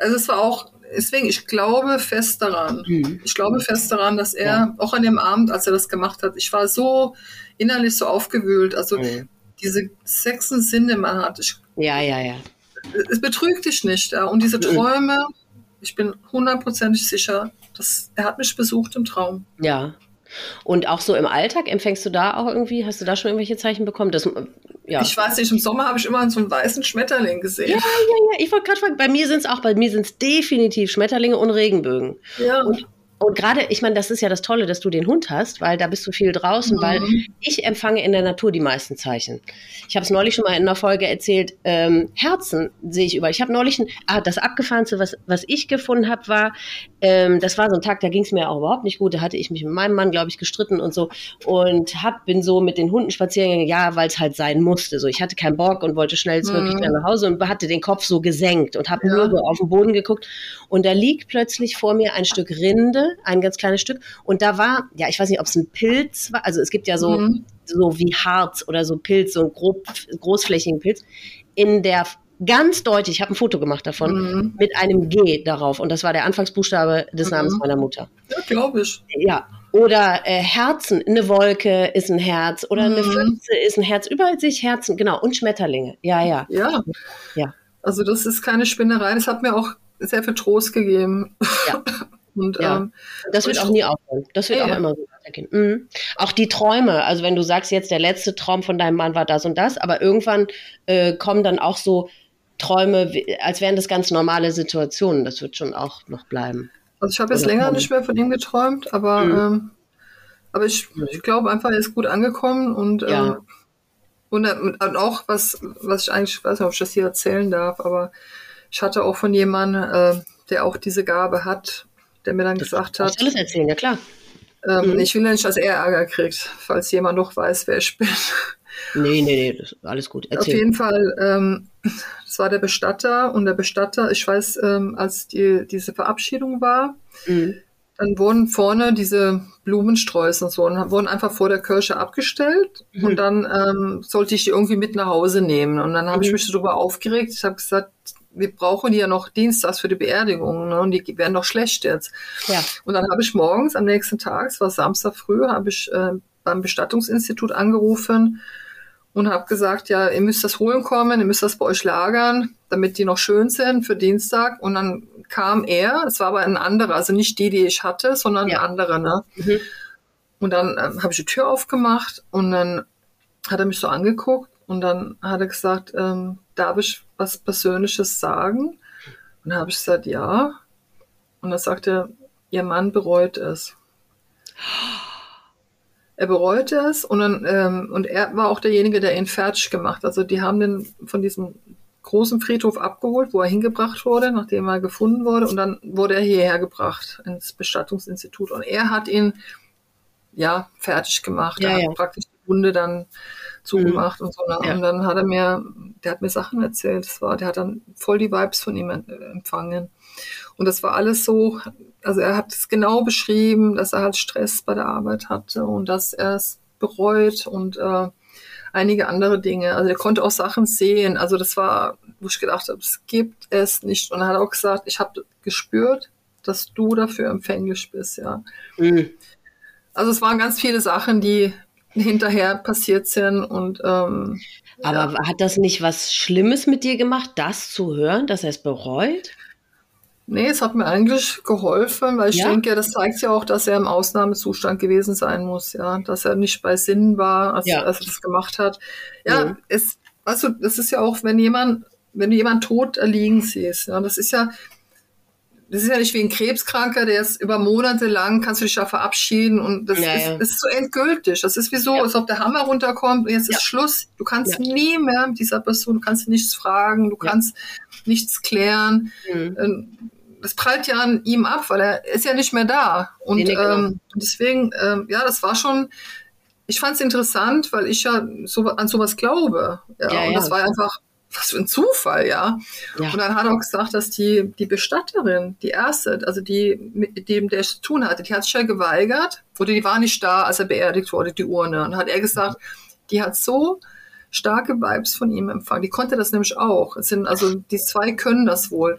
Also es war auch deswegen, ich glaube fest daran. Mhm. Ich glaube fest daran, dass er, ja. auch an dem Abend, als er das gemacht hat, ich war so innerlich so aufgewühlt. Also mhm. diese sechsten Sinne man hat. Ich, ja, ja, ja. Es betrügt dich nicht. Ja. Und diese mhm. Träume, ich bin hundertprozentig sicher, dass er hat mich besucht im Traum. Ja. Und auch so im Alltag empfängst du da auch irgendwie, hast du da schon irgendwelche Zeichen bekommen? Das, ja. Ich weiß nicht, im Sommer habe ich immer so einen weißen Schmetterling gesehen. Ja, ja, ja. Ich wollte gerade fragen, bei mir sind es auch, bei mir sind es definitiv Schmetterlinge und Regenbögen. Ja. Und Und gerade, ich meine, das ist ja das Tolle, dass du den Hund hast, weil da bist du viel draußen, mhm. weil ich empfange in der Natur die meisten Zeichen. Ich habe es neulich schon mal in einer Folge erzählt, ähm, Herzen sehe ich über. Ich habe neulich, ein, ah, das Abgefahrenste, was, was ich gefunden habe, war, ähm, das war so ein Tag, da ging es mir auch überhaupt nicht gut. Da hatte ich mich mit meinem Mann, glaube ich, gestritten und so und hab, bin so mit den Hunden spazieren gegangen, ja, weil es halt sein musste. So, ich hatte keinen Bock und wollte schnellstmöglich mhm. nach Hause und hatte den Kopf so gesenkt und habe ja. nur so auf den Boden geguckt. Und da liegt plötzlich vor mir ein Stück Rinde, ein ganz kleines Stück. Und da war, ja, ich weiß nicht, ob es ein Pilz war. Also es gibt ja so, mhm. so wie Harz oder so Pilz, so ein grob, großflächigen Pilz. In der ganz deutlich, ich habe ein Foto gemacht davon, mhm. mit einem G darauf. Und das war der Anfangsbuchstabe des mhm. Namens meiner Mutter. Ja, glaube ich. Ja. Oder äh, Herzen, eine Wolke ist ein Herz oder mhm. eine Pfütze ist ein Herz. Überall sehe ich Herzen, genau. Und Schmetterlinge. Ja, ja. Ja. Ja. Also das ist keine Spinnerei. Das hat mir auch sehr viel Trost gegeben. Ja. Und, ja. Ähm, das wird auch nie aufhören. Das wird ja, auch immer so weitergehen. Mhm. Auch die Träume, also wenn du sagst, jetzt der letzte Traum von deinem Mann war das und das, aber irgendwann äh, kommen dann auch so Träume, als wären das ganz normale Situationen. Das wird schon auch noch bleiben. Also ich habe jetzt Oder länger kommen. nicht mehr von ihm geträumt, aber, mhm. ähm, aber ich, ich glaube einfach, er ist gut angekommen und, ja. ähm, und, und, auch was, was ich eigentlich, ich weiß nicht, ob ich das hier erzählen darf, aber ich hatte auch von jemandem, äh, der auch diese Gabe hat, der mir dann das gesagt hat. Ich alles erzählen, ja klar. Ähm, mhm. Ich will nicht, dass er Ärger kriegt, falls jemand noch weiß, wer ich bin. Nee, nee, nee, das ist alles gut. Erzähl. Auf jeden Fall, ähm, das war der Bestatter und der Bestatter, ich weiß, ähm, als die, diese Verabschiedung war, mhm. dann wurden vorne diese Blumensträuße und so und wurden einfach vor der Kirche abgestellt mhm. und dann ähm, sollte ich die irgendwie mit nach Hause nehmen. Und dann habe mhm. ich mich darüber aufgeregt. Ich habe gesagt, wir brauchen die ja noch dienstags für die Beerdigung ne? und die werden doch schlecht jetzt. Ja. Und dann habe ich morgens am nächsten Tag, es war Samstag früh, habe ich äh, beim Bestattungsinstitut angerufen und habe gesagt, ja, ihr müsst das holen kommen, ihr müsst das bei euch lagern, damit die noch schön sind für Dienstag. Und dann kam er, es war aber ein anderer, also nicht die, die ich hatte, sondern ja. ein anderer. Ne? Mhm. Und dann äh, habe ich die Tür aufgemacht und dann hat er mich so angeguckt und dann hat er gesagt, ähm, darf ich was Persönliches sagen? Und dann habe ich gesagt, ja. Und dann sagte er, ihr Mann bereut es. Er bereute es und, dann, ähm, und er war auch derjenige, der ihn fertig gemacht. Also die haben den von diesem großen Friedhof abgeholt, wo er hingebracht wurde, nachdem er gefunden wurde. Und dann wurde er hierher gebracht ins Bestattungsinstitut. Und er hat ihn ja fertig gemacht. Ja, er hat ja. praktisch die Wunde dann zugemacht mhm. und so. Ne? Ja. Und dann hat er mir, der hat mir Sachen erzählt. Das war, der hat dann voll die Vibes von ihm empfangen. Und das war alles so, also er hat es genau beschrieben, dass er halt Stress bei der Arbeit hatte und dass er es bereut und äh, einige andere Dinge. Also er konnte auch Sachen sehen. Also das war, wo ich gedacht habe, es gibt es nicht. Und er hat auch gesagt, ich habe gespürt, dass du dafür empfänglich bist, ja. Mhm. Also es waren ganz viele Sachen, die hinterher passiert sind und ähm, aber ja. hat das nicht was Schlimmes mit dir gemacht, das zu hören, dass er es bereut? Nee, es hat mir eigentlich geholfen, weil ich ja? denke, das zeigt ja auch, dass er im Ausnahmezustand gewesen sein muss, ja, dass er nicht bei Sinn war, als, ja. als er das gemacht hat. Ja, ja, es, also das ist ja auch, wenn jemand, wenn du jemanden tot erliegen siehst, ja, das ist ja, das ist ja nicht wie ein Krebskranker, der ist über Monate lang, kannst du dich ja verabschieden und das, ja, ist, ja. ist so endgültig. Das ist wie so, ja. als ob der Hammer runterkommt und jetzt ist Schluss. Du kannst nie mehr mit dieser Person, du kannst nichts fragen, du kannst nichts klären. Mhm. Ähm, das prallt ja an ihm ab, weil er ist ja nicht mehr da. Und nee, nee, genau. ähm, deswegen, ähm, ja, das war schon, ich fand es interessant, weil ich ja so, an sowas glaube. Ja, ja und das war einfach, was für ein Zufall, ja. ja. Und dann hat er auch gesagt, dass die, die Bestatterin, die erste, also die, mit dem der es zu tun hatte, die hat sich ja geweigert, oder die war nicht da, als er beerdigt wurde, die Urne. Und hat er gesagt, die hat so starke Vibes von ihm empfangen. Die konnte das nämlich auch. Es sind, also die zwei können das wohl.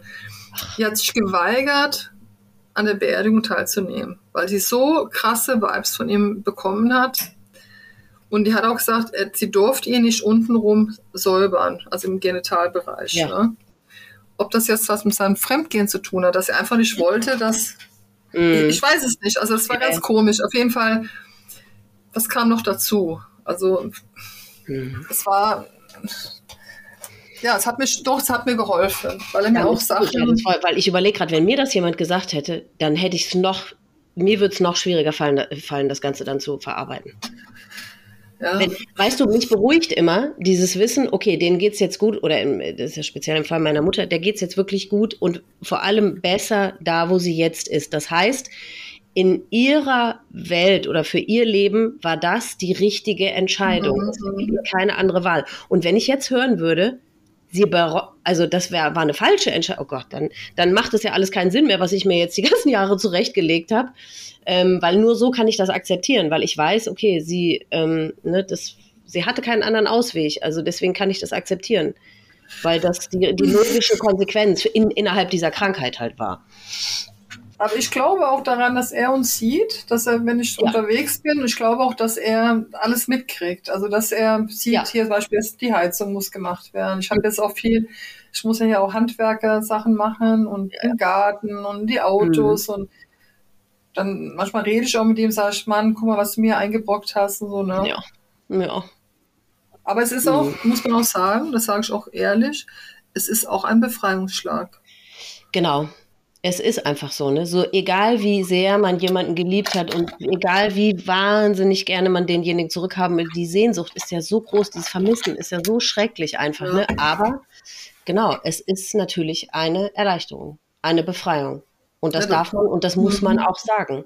Die hat sich geweigert, an der Beerdigung teilzunehmen, weil sie so krasse Vibes von ihm bekommen hat. Und die hat auch gesagt, sie durfte ihn nicht untenrum säubern, also im Genitalbereich. Ja. Ne? Ob das jetzt was mit seinem Fremdgehen zu tun hat, dass er einfach nicht wollte, dass. Mm. Ich weiß es nicht. Also, das war ja. ganz komisch. Auf jeden Fall, was kam noch dazu? Also, mm. es war ja, es hat mich doch, es hat mir geholfen, weil er ja, mir auch. Ja, weil ich überlege gerade, wenn mir das jemand gesagt hätte, dann hätte ich es noch mir wird es noch schwieriger fallen, fallen, das Ganze dann zu verarbeiten. Ja. Wenn, weißt du, mich beruhigt immer dieses Wissen, okay, denen geht's jetzt gut, oder im, das ist ja speziell im Fall meiner Mutter, der geht's jetzt wirklich gut und vor allem besser da, wo sie jetzt ist. Das heißt, in ihrer Welt oder für ihr Leben war das die richtige Entscheidung. Mhm. Es gibt keine andere Wahl. Und wenn ich jetzt hören würde, sie also das wär, war eine falsche Entscheidung, oh Gott, dann, dann macht es ja alles keinen Sinn mehr, was ich mir jetzt die ganzen Jahre zurechtgelegt habe. Ähm, weil nur so kann ich das akzeptieren, weil ich weiß, okay, sie, ähm, ne, das, sie hatte keinen anderen Ausweg. Also deswegen kann ich das akzeptieren. Weil das die, die logische Konsequenz in, innerhalb dieser Krankheit halt war. Aber ich glaube auch daran, dass er uns sieht, dass er, wenn ich Ja. unterwegs bin, ich glaube auch, dass er alles mitkriegt. Also, dass er sieht, Ja. hier zum Beispiel, die Heizung muss gemacht werden. Ich habe jetzt auch viel, ich muss ja hier auch Handwerker-Sachen machen und den Garten und die Autos Mhm. und dann manchmal rede ich auch mit ihm, sage ich, Mann, guck mal, was du mir eingebrockt hast und so, ne? Ja. Ja. Aber es ist auch, Mhm. muss man auch sagen, das sage ich auch ehrlich, es ist auch ein Befreiungsschlag. Genau. Es ist einfach so, ne? So egal wie sehr man jemanden geliebt hat und egal wie wahnsinnig gerne man denjenigen zurückhaben will, die Sehnsucht ist ja so groß, dieses Vermissen ist ja so schrecklich einfach, Ja. ne? Aber genau, es ist natürlich eine Erleichterung, eine Befreiung. Und das Ja, darf man und das muss man Mhm. auch sagen.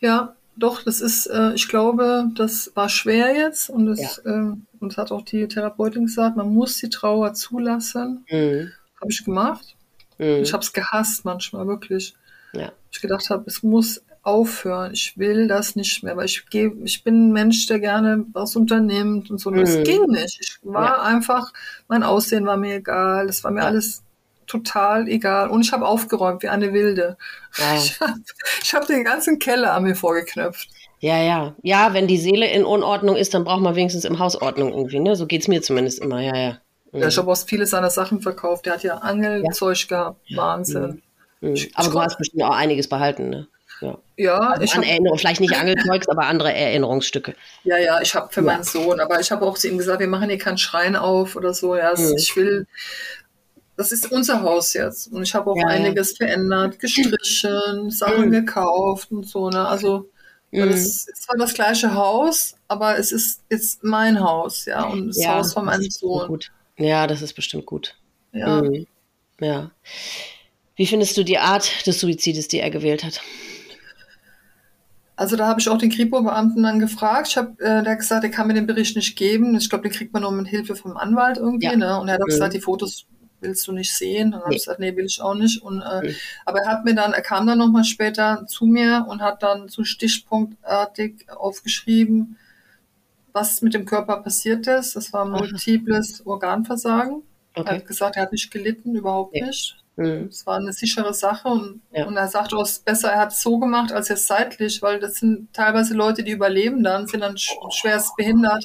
Ja, doch, das ist, äh, ich glaube, das war schwer jetzt und das, äh, und das hat auch die Therapeutin gesagt, man muss die Trauer zulassen. Mhm. Habe ich gemacht. Mhm. Ich habe es gehasst manchmal, wirklich. Ja. Ich gedacht habe, es muss aufhören. Ich will das nicht mehr, weil ich gehe, ich bin ein Mensch, der gerne was unternimmt und so. Es Mhm. ging nicht. Ich war Ja. einfach, mein Aussehen war mir egal. Es war mir Ja. alles total egal. Und ich habe aufgeräumt wie eine Wilde. Ja. Ich habe hab den ganzen Keller an mir vorgeknöpft. Ja, ja. Ja, wenn die Seele in Unordnung ist, dann braucht man wenigstens im Haus Ordnung irgendwie, ne? So geht's mir zumindest immer, ja, ja. Mhm. Ja, ich habe auch viele seiner Sachen verkauft. Der hat ja Angelzeug gehabt. Wahnsinn. Mhm. Aber du hast bestimmt auch einiges behalten, ne? Ja. Ja, Also ich an Erinnerung, vielleicht nicht Angelzeugs, aber andere Erinnerungsstücke. ja, ja, ich habe für Ja. meinen Sohn, aber ich habe auch zu ihm gesagt, wir machen hier keinen Schrein auf oder so. Ja, Mhm. ich will, das ist unser Haus jetzt. Und ich habe auch Ja, ja. einiges verändert, gestrichen, Sachen Mhm. gekauft und so. Ne? Also weil Mhm. es ist zwar das gleiche Haus, aber es ist jetzt mein Haus, ja, und das Haus von meinem Sohn. Gut. Ja, das ist bestimmt gut. Ja. Mhm. Ja. Wie findest du die Art des Suizides, die er gewählt hat? Also da habe ich auch den Kripo-Beamten dann gefragt. Ich habe, äh, der gesagt, er kann mir den Bericht nicht geben. Ich glaube, den kriegt man nur mit Hilfe vom Anwalt irgendwie. Ja. Ne? Und er hat auch Mhm. gesagt, die Fotos willst du nicht sehen. Dann habe Nee. ich gesagt, nee, will ich auch nicht. Und, äh, Mhm. Aber er hat mir dann, er kam dann nochmal später zu mir und hat dann so stichpunktartig aufgeschrieben, was mit dem Körper passiert ist. Das war multiples Organversagen. Er Okay. hat gesagt, er hat nicht gelitten, überhaupt Nee. nicht. Mhm. Es war eine sichere Sache und, Ja. und er sagte, es ist besser, er hat es so gemacht als jetzt seitlich, weil das sind teilweise Leute, die überleben dann, sind dann sch schwerst behindert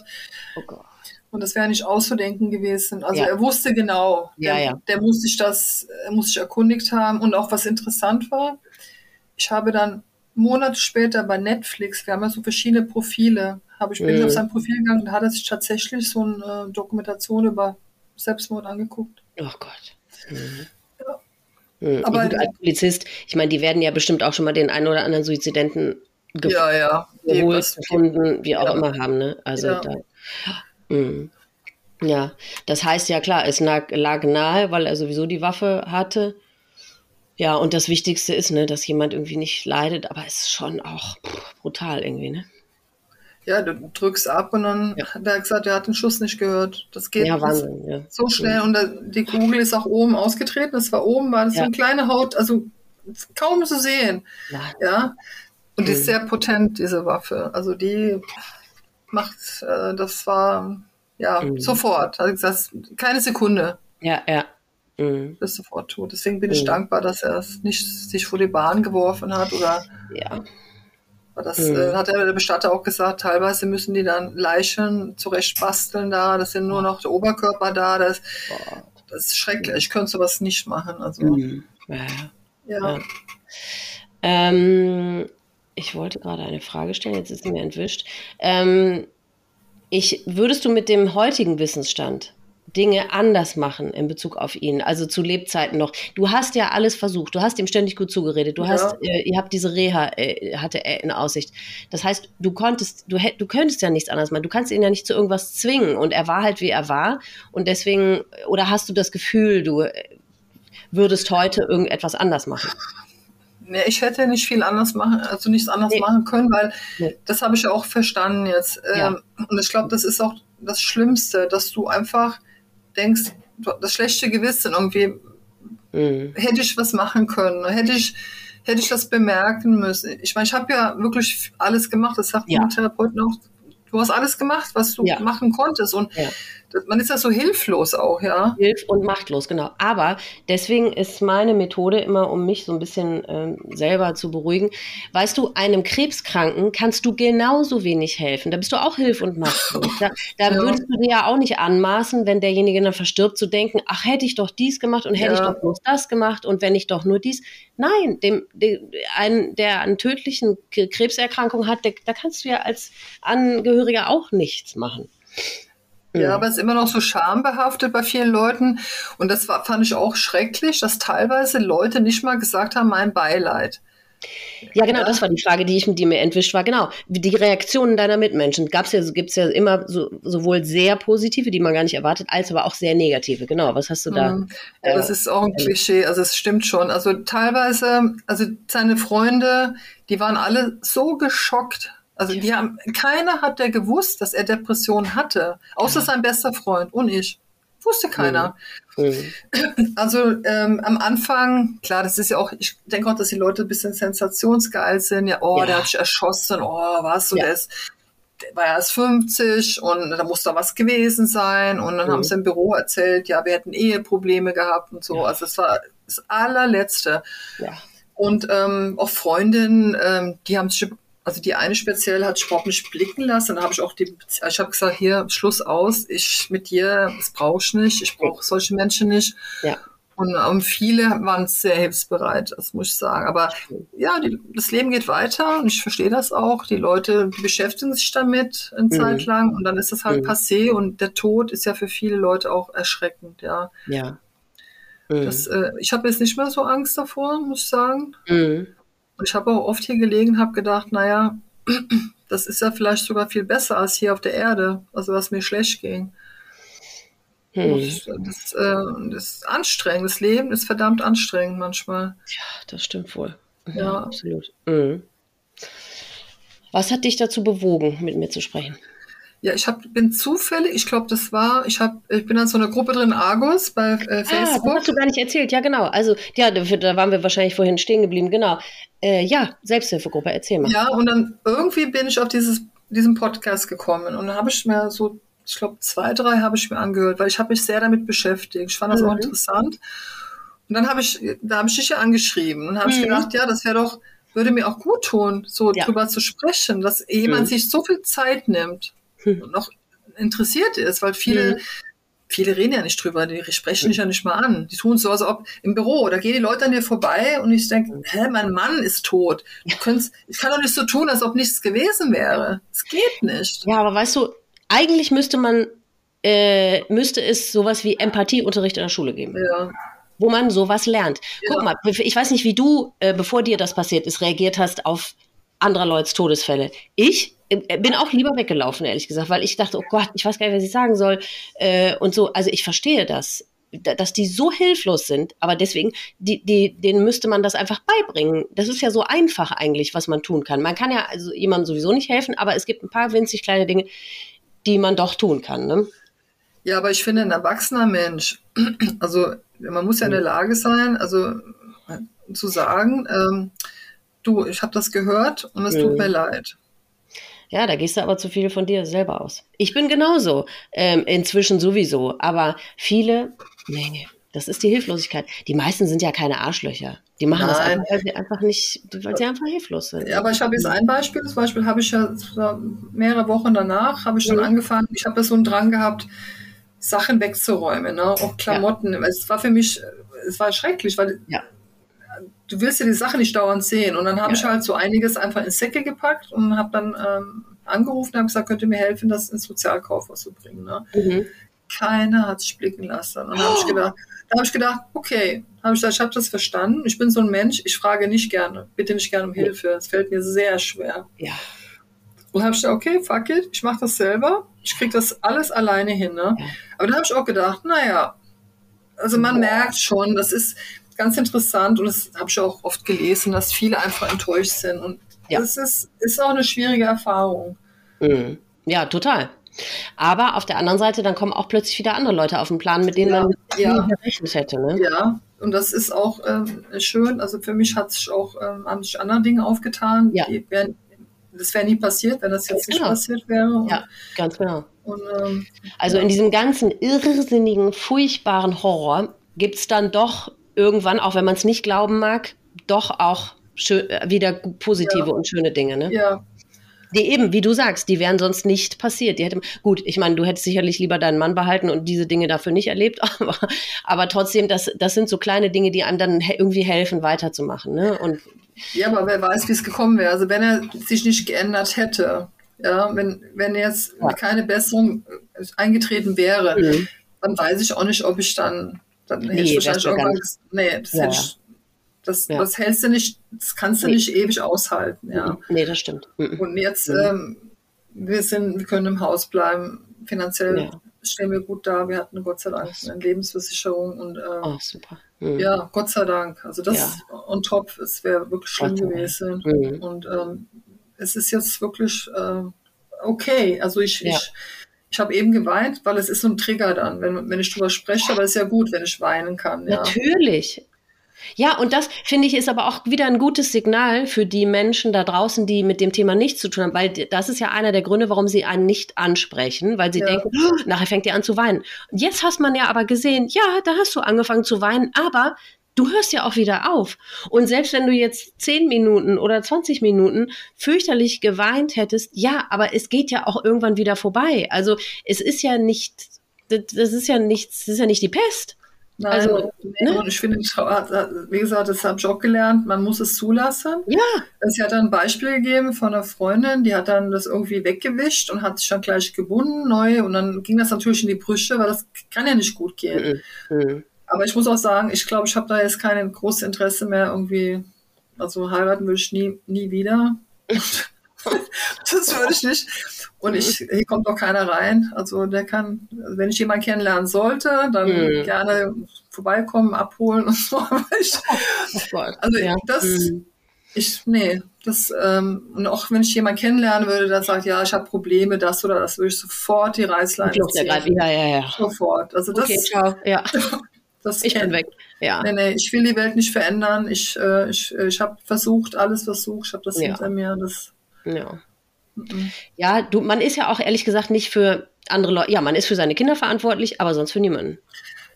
Oh Gott. und das wäre nicht auszudenken gewesen. Also Ja. er wusste genau, Ja, der, ja. der muss sich das, er muss sich erkundigt haben und auch was interessant war, ich habe dann Monate später bei Netflix, wir haben ja so verschiedene Profile, habe ich bin ich Mhm. auf sein Profil gegangen, da hat er sich tatsächlich so eine äh, Dokumentation über Selbstmord angeguckt. Oh Gott. Mhm. Ja. Mhm. Aber- Gut, als Polizist, ich meine, die werden ja bestimmt auch schon mal den einen oder anderen Suizidenten ge Ja, ja. geholt, gefunden, wie auch Ja. immer haben, ne? Also Ja. da. Mhm. Ja, das heißt ja klar, es lag, lag nahe, weil er sowieso die Waffe hatte. Ja, und das Wichtigste ist, ne, dass jemand irgendwie nicht leidet, aber es ist schon auch pff, brutal irgendwie, ne? Ja, du drückst ab und dann Ja. hat er gesagt, er hat den Schuss nicht gehört. Das geht Ja, Wahnsinn, ja. so schnell und da, die Kugel ist auch oben ausgetreten. Das war oben, war das so eine kleine Haut, also kaum zu sehen. Ja. Und die Mhm. ist sehr potent, diese Waffe. Also die macht, äh, das war ja Mhm. sofort. Also gesagt, keine Sekunde Ja, ja. Mhm. ist sofort tot. Deswegen bin ich Mhm. dankbar, dass er es nicht sich vor die Bahn geworfen hat oder Ja. Aber Das Mhm. äh, hat der Bestatter auch gesagt, teilweise müssen die dann Leichen zurecht basteln da, das sind nur noch der Oberkörper da, das, das ist schrecklich. Ich könnte sowas nicht machen. Also, Mhm. Ja, ja. ja. Ja. Ähm, ich wollte gerade eine Frage stellen, jetzt ist sie mir entwischt. Ähm, ich, würdest du mit dem heutigen Wissensstand, Dinge anders machen in Bezug auf ihn, also zu Lebzeiten noch. Du hast ja alles versucht, du hast ihm ständig gut zugeredet, du ja. hast, äh, ihr habt diese Reha, äh, hatte er in Aussicht. Das heißt, du konntest, du, du könntest ja nichts anderes machen, du kannst ihn ja nicht zu irgendwas zwingen und er war halt, wie er war und deswegen, oder hast du das Gefühl, du äh, würdest heute irgendetwas anders machen? Nee, ich hätte nicht viel anders machen, also nichts anders nee. machen können, weil nee. das habe ich ja auch verstanden jetzt. Ja. Ähm, und ich glaube, das ist auch das Schlimmste, dass du einfach denkst, das schlechte Gewissen irgendwie, mhm. hätte ich was machen können, hätte ich, hätte ich das bemerken müssen. Ich meine, ich habe ja wirklich alles gemacht, das sagt ja. mein Therapeut auch, du hast alles gemacht, was du ja. machen konntest. Und ja man ist ja so hilflos auch, ja. Hilf und machtlos, genau. Aber deswegen ist meine Methode immer, um mich so ein bisschen äh, selber zu beruhigen. Weißt du, einem Krebskranken kannst du genauso wenig helfen. Da bist du auch hilf und machtlos. Da, da ja. würdest du dir ja auch nicht anmaßen, wenn derjenige dann verstirbt, zu denken, ach, hätte ich doch dies gemacht und hätte ja. ich doch bloß das gemacht und wenn ich doch nur dies. Nein, dem, dem ein, der einen tödlichen Krebserkrankung hat, der, da kannst du ja als Angehöriger auch nichts machen. Ja, aber es ist immer noch so schambehaftet bei vielen Leuten. Und das war, fand ich auch schrecklich, dass teilweise Leute nicht mal gesagt haben, mein Beileid. Ja, genau, das war die Frage, die ich dir mir entwischt war. Genau, die Reaktionen deiner Mitmenschen. Gab's ja, gibt's ja immer so, sowohl sehr positive, die man gar nicht erwartet, als aber auch sehr negative. Genau, was hast du da? Mhm. Ja, das äh, ist auch ein Klischee, also es stimmt schon. Also teilweise, also seine Freunde, die waren alle so geschockt also die haben, keiner hat der gewusst, dass er Depressionen hatte, außer sein bester Freund und ich. Wusste keiner. Mhm. Also ähm, am Anfang, klar, das ist ja auch, ich denke auch, dass die Leute ein bisschen sensationsgeil sind. Ja, oh, ja. der hat sich erschossen, oh, was, und ja. der ist, der war erst 50 und da muss da was gewesen sein. Und dann mhm. haben sie im Büro erzählt, ja, wir hätten Eheprobleme gehabt und so. Ja. Also es war das allerletzte. Ja. Und ähm, auch Freundinnen, ähm, die haben sich also die eine speziell hat überhaupt nicht blicken lassen. Dann habe ich auch die, ich habe gesagt, hier, Schluss aus, ich mit dir, das brauche ich nicht, ich brauche solche Menschen nicht. Ja. Und um, ähm, viele waren sehr hilfsbereit, das muss ich sagen. Aber ja, die, das Leben geht weiter und ich verstehe das auch. Die Leute die beschäftigen sich damit eine mhm. Zeit lang und dann ist das halt mhm. passé und der Tod ist ja für viele Leute auch erschreckend, ja. Ja. Mhm. Das, äh, ich habe jetzt nicht mehr so Angst davor, muss ich sagen. Mhm. Und ich habe auch oft hier gelegen und habe gedacht, naja, das ist ja vielleicht sogar viel besser als hier auf der Erde, also was mir schlecht ging. Hm. Das, das, äh, das ist anstrengend. Das Leben ist verdammt anstrengend manchmal. Ja, das stimmt wohl. Ja, ja. absolut. Mhm. Was hat dich dazu bewogen, mit mir zu sprechen? Ja, ich hab, bin zufällig, ich glaube, das war, ich hab, ich bin an so einer Gruppe drin, Argus, bei äh, Facebook. Ah, das hast du gar nicht erzählt, ja genau. Also, ja, da, da waren wir wahrscheinlich vorhin stehen geblieben, genau. Äh, ja, Selbsthilfegruppe, erzähl mal. Ja, und dann irgendwie bin ich auf dieses, diesen Podcast gekommen und dann habe ich mir so, ich glaube, zwei, drei habe ich mir angehört, weil ich habe mich sehr damit beschäftigt. Ich fand das mhm. auch interessant. Und dann habe ich, da habe ich dich ja angeschrieben und habe mhm. ich gedacht, ja, das wäre doch, würde mir auch gut tun, so ja. drüber zu sprechen, dass jemand mhm. sich so viel Zeit nimmt hm. noch interessiert ist, weil viele, hm. Viele reden ja nicht drüber, die sprechen dich ja nicht mal an. Die tun so, als ob im Büro, da gehen die Leute an dir vorbei und ich denke, hä, mein Mann ist tot. ich kann doch nicht so tun, als ob nichts gewesen wäre. Es geht nicht. Ja, aber weißt du, eigentlich müsste man, äh, müsste es sowas wie Empathieunterricht in der Schule geben. Ja wo man sowas lernt. Ja. Guck mal, ich weiß nicht, wie du, äh, bevor dir das passiert ist, reagiert hast auf anderer Leuts Todesfälle. Ich bin auch lieber weggelaufen, ehrlich gesagt, weil ich dachte, oh Gott, ich weiß gar nicht, was ich sagen soll. Äh, und so, also ich verstehe das, dass die so hilflos sind, aber deswegen, die, die, denen müsste man das einfach beibringen. Das ist ja so einfach eigentlich, was man tun kann. Man kann ja also jemandem sowieso nicht helfen, aber es gibt ein paar winzig kleine Dinge, die man doch tun kann. Ne? Ja, aber ich finde, ein erwachsener Mensch, also man muss ja in der Lage sein, also zu sagen, ähm, du, ich habe das gehört und es mhm. tut mir leid. Ja, da gehst du aber zu viel von dir selber aus. Ich bin genauso, ähm, inzwischen sowieso, aber viele, nee, das ist die Hilflosigkeit. Die meisten sind ja keine Arschlöcher. Die machen Nein. das einfach, weil sie einfach nicht, weil sie einfach hilflos sind. Ja, aber ich habe jetzt ein Beispiel. Zum Beispiel habe ich ja mehrere Wochen danach, habe ich schon mhm. angefangen, ich habe so einen Drang gehabt, Sachen wegzuräumen, ne? auch Klamotten. Ja. Es war für mich, es war schrecklich, weil ja du willst ja die Sache nicht dauernd sehen. Und dann habe ja. ich halt so einiges einfach in Säcke gepackt und habe dann ähm, angerufen und habe gesagt, könnt ihr mir helfen, das ins Sozialkaufhaus zu bringen. Ne? Mhm. keiner hat sich blicken lassen. Und dann habe ich gedacht, da habe ich gedacht, okay, habe ich, ich habe das verstanden. Ich bin so ein Mensch, ich frage nicht gerne, bitte nicht gerne um Hilfe. Es fällt mir sehr schwer. Ja. Und habe ich gedacht, okay, fuck it, ich mache das selber. Ich kriege das alles alleine hin. Ne? Ja. Aber dann habe ich auch gedacht, naja, also man Boah. merkt schon, das ist ganz interessant und das habe ich auch oft gelesen, dass viele einfach enttäuscht sind. Und Ja. das ist, ist auch eine schwierige Erfahrung. Mhm. Ja, total. Aber auf der anderen Seite, dann kommen auch plötzlich wieder andere Leute auf den Plan, mit denen Ja, man ja. gerechnet hätte. Ne? Ja, und das ist auch ähm, schön. Also für mich hat sich auch ähm, haben sich andere Dinge aufgetan. Ja. Wären, das wäre nie passiert, wenn das jetzt nicht Genau. passiert wäre. Und, Ja, ganz genau. und ähm, Also in diesem ganzen irrsinnigen, furchtbaren Horror gibt es dann doch irgendwann, auch wenn man es nicht glauben mag, doch auch schön, wieder positive Ja. und schöne Dinge. Ne? ja, Die eben, wie du sagst, die wären sonst nicht passiert. Die hätte, gut, ich meine, du hättest sicherlich lieber deinen Mann behalten und diese Dinge dafür nicht erlebt, aber, aber trotzdem, das, das sind so kleine Dinge, die einem dann irgendwie helfen, weiterzumachen. Ne? Und ja, aber wer weiß, wie es gekommen wäre. Also wenn er sich nicht geändert hätte, ja, wenn, wenn jetzt Ja. keine Besserung äh, eingetreten wäre, Mhm. dann weiß ich auch nicht, ob ich dann, dann Nee, ich das wahrscheinlich irgendwann, ganz- ges- nee, das, Ja, ja. ich, das, Ja. das hältst du nicht, das kannst du Nee. nicht ewig aushalten, ja. nee, das stimmt. Mhm. Und jetzt, Mhm. ähm, wir sind, wir können im Haus bleiben. Finanziell Ja. stehen wir gut da. Wir hatten Gott sei Dank eine Lebensversicherung und äh, Oh, super. Mhm. ja, Gott sei Dank. Also das on top, es wäre wirklich schlimm gewesen. Mhm. Und ähm, es ist jetzt wirklich ähm, okay. Also ich, Ja. ich, ich habe eben geweint, weil es ist so ein Trigger dann, wenn, wenn ich drüber spreche, aber es ist ja gut, wenn ich weinen kann. Ja. Natürlich. Ja, und das finde ich ist aber auch wieder ein gutes Signal für die Menschen da draußen, die mit dem Thema nichts zu tun haben, weil das ist ja einer der Gründe, warum sie einen nicht ansprechen, weil sie Ja. denken, "Oh, nachher fängt ihr an zu weinen. Und jetzt hast man ja aber gesehen, ja, da hast du angefangen zu weinen, aber du hörst ja auch wieder auf. Und selbst wenn du jetzt 10 Minuten oder 20 Minuten fürchterlich geweint hättest, ja, aber es geht ja auch irgendwann wieder vorbei. Also es ist ja nicht, das ist ja nichts, das ist ja nicht die Pest. Nein, Also, ne? ich finde, wie gesagt, das habe ich auch gelernt, man muss es zulassen. Ja. Sie hat dann ein Beispiel gegeben von einer Freundin, die hat dann das irgendwie weggewischt und hat sich dann gleich gebunden, neu, und dann ging das natürlich in die Brüche, weil das kann ja nicht gut gehen. Mhm. Mhm. Aber ich muss auch sagen, ich glaube, ich habe da jetzt kein großes Interesse mehr irgendwie, also heiraten würde ich nie, nie wieder. das würde ich nicht. Und ich, hier kommt auch keiner rein. Also der kann, wenn ich jemanden kennenlernen sollte, dann Mhm. gerne vorbeikommen, abholen und so. Ich, also ja. das, Mhm. ich, nee, das, ähm, und auch wenn ich jemanden kennenlernen würde, der sagt, ja, ich habe Probleme, das oder das, würde ich sofort die Reißleine Flucht ergreifen. Ja, ja, ja. Sofort. Also das, Okay, ciao. Ja, das ich bin weg. Ja. Nee, nee, ich will die Welt nicht verändern. Ich, äh, ich, äh, ich habe versucht, alles versucht. Ich habe das Ja. hinter mir. Das, Ja. Mhm. Ja, du, man ist ja auch ehrlich gesagt nicht für andere Leute. Ja, man ist für seine Kinder verantwortlich, aber sonst für niemanden.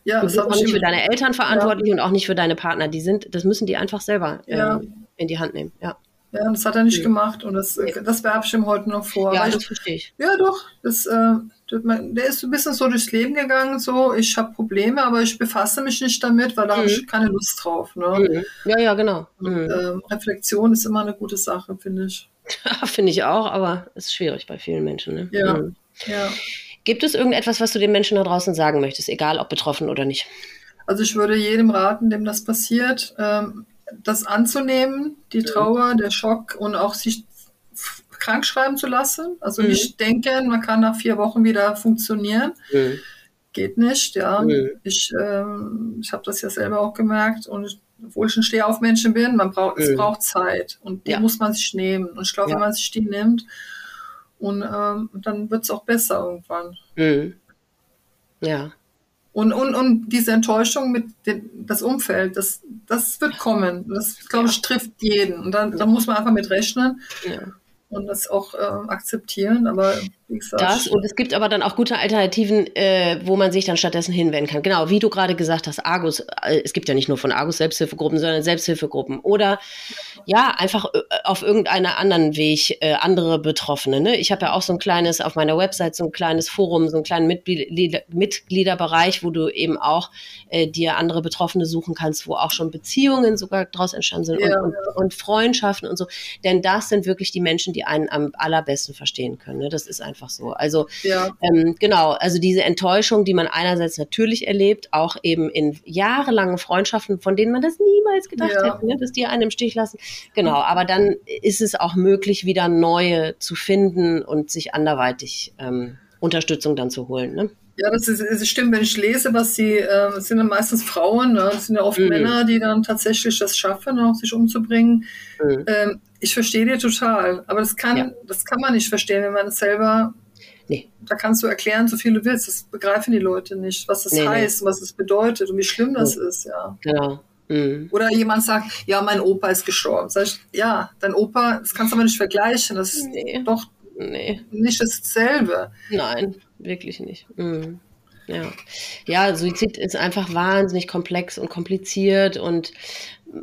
ja, Du das bist auch ich nicht für deine Eltern verantwortlich und auch nicht für deine Partner. Die sind, das müssen die einfach selber Ja. ähm, in die Hand nehmen. Ja, Ja, das hat er nicht Mhm. gemacht und das, das werfe ich ihm heute noch vor. ja das verstehe ich. ja doch, das, äh, man- der ist ein bisschen so durchs Leben gegangen. So, ich habe Probleme, aber ich befasse mich nicht damit, weil da habe Mhm. ich keine Lust drauf. Ne? Mhm. Ja, ja, genau. Und, Mhm. ähm, Reflexion ist immer eine gute Sache, finde ich. Finde ich auch, aber es ist schwierig bei vielen Menschen. Ne? Ja. Mhm. Ja. Gibt es irgendetwas, was du den Menschen da draußen sagen möchtest, egal ob betroffen oder nicht? Also ich würde jedem raten, dem das passiert, ähm, das anzunehmen, die Mhm. Trauer, der Schock und auch sich krank schreiben zu lassen. Also Mhm. nicht denken, man kann nach vier Wochen wieder funktionieren. Mhm. Geht nicht, ja. Mhm. Ich, ähm, ich habe das ja selber auch gemerkt und obwohl ich ein Stehaufmenschen bin, man braucht, es Mhm. braucht Zeit und die Ja. muss man sich nehmen. Und ich glaube, Ja. wenn man sich die nimmt, und ähm, dann wird es auch besser irgendwann. Mhm. Ja. Und, und, und diese Enttäuschung mit den, das Umfeld, das, das wird kommen. Das, glaube ich, trifft jeden. Und dann, da muss man einfach mit rechnen ja. Und das auch äh, akzeptieren. Aber Das und es gibt aber dann auch gute Alternativen, äh, wo man sich dann stattdessen hinwenden kann. Genau, wie du gerade gesagt hast, Argus, äh, es gibt ja nicht nur von Argus Selbsthilfegruppen, sondern Selbsthilfegruppen. Oder ja, einfach äh, auf irgendeinen anderen Weg äh, andere Betroffene. Ne? Ich habe ja auch so ein kleines, auf meiner Website so ein kleines Forum, so einen kleinen Mitglieder, Mitgliederbereich, wo du eben auch dir andere Betroffene suchen kannst, wo auch schon Beziehungen sogar daraus entstanden sind Ja. und, und, und Freundschaften und so. Denn das sind wirklich die Menschen, die einen am allerbesten verstehen können. Ne? Das ist einfach so. Also ja. ähm, genau, also diese Enttäuschung, die man einerseits natürlich erlebt, auch eben in jahrelangen Freundschaften, von denen man das niemals gedacht ja. hätte, ne? dass die einen im Stich lassen. Genau, aber dann ist es auch möglich, wieder neue zu finden und sich anderweitig ähm, Unterstützung dann zu holen. Ne? Ja, das, ist, das stimmt, wenn ich lese, was sie, äh, sind dann meistens Frauen, ne? das sind ja oft mhm. Männer, die dann tatsächlich das schaffen, auch sich umzubringen. Mhm. Ähm, ich verstehe dir total, aber das kann, ja. das kann man nicht verstehen, wenn man es selber, nee. da kannst du erklären, so viel du willst, das begreifen die Leute nicht, was das nee, heißt, nee. was es bedeutet und wie schlimm das mhm. ist, ja. Genau. Mhm. Oder jemand sagt, ja, mein Opa ist gestorben. Sag ich, ja, dein Opa, das kannst du aber nicht vergleichen, das ist doch nicht dasselbe. Nein wirklich nicht. Mhm. Ja. ja, Suizid ist einfach wahnsinnig komplex und kompliziert und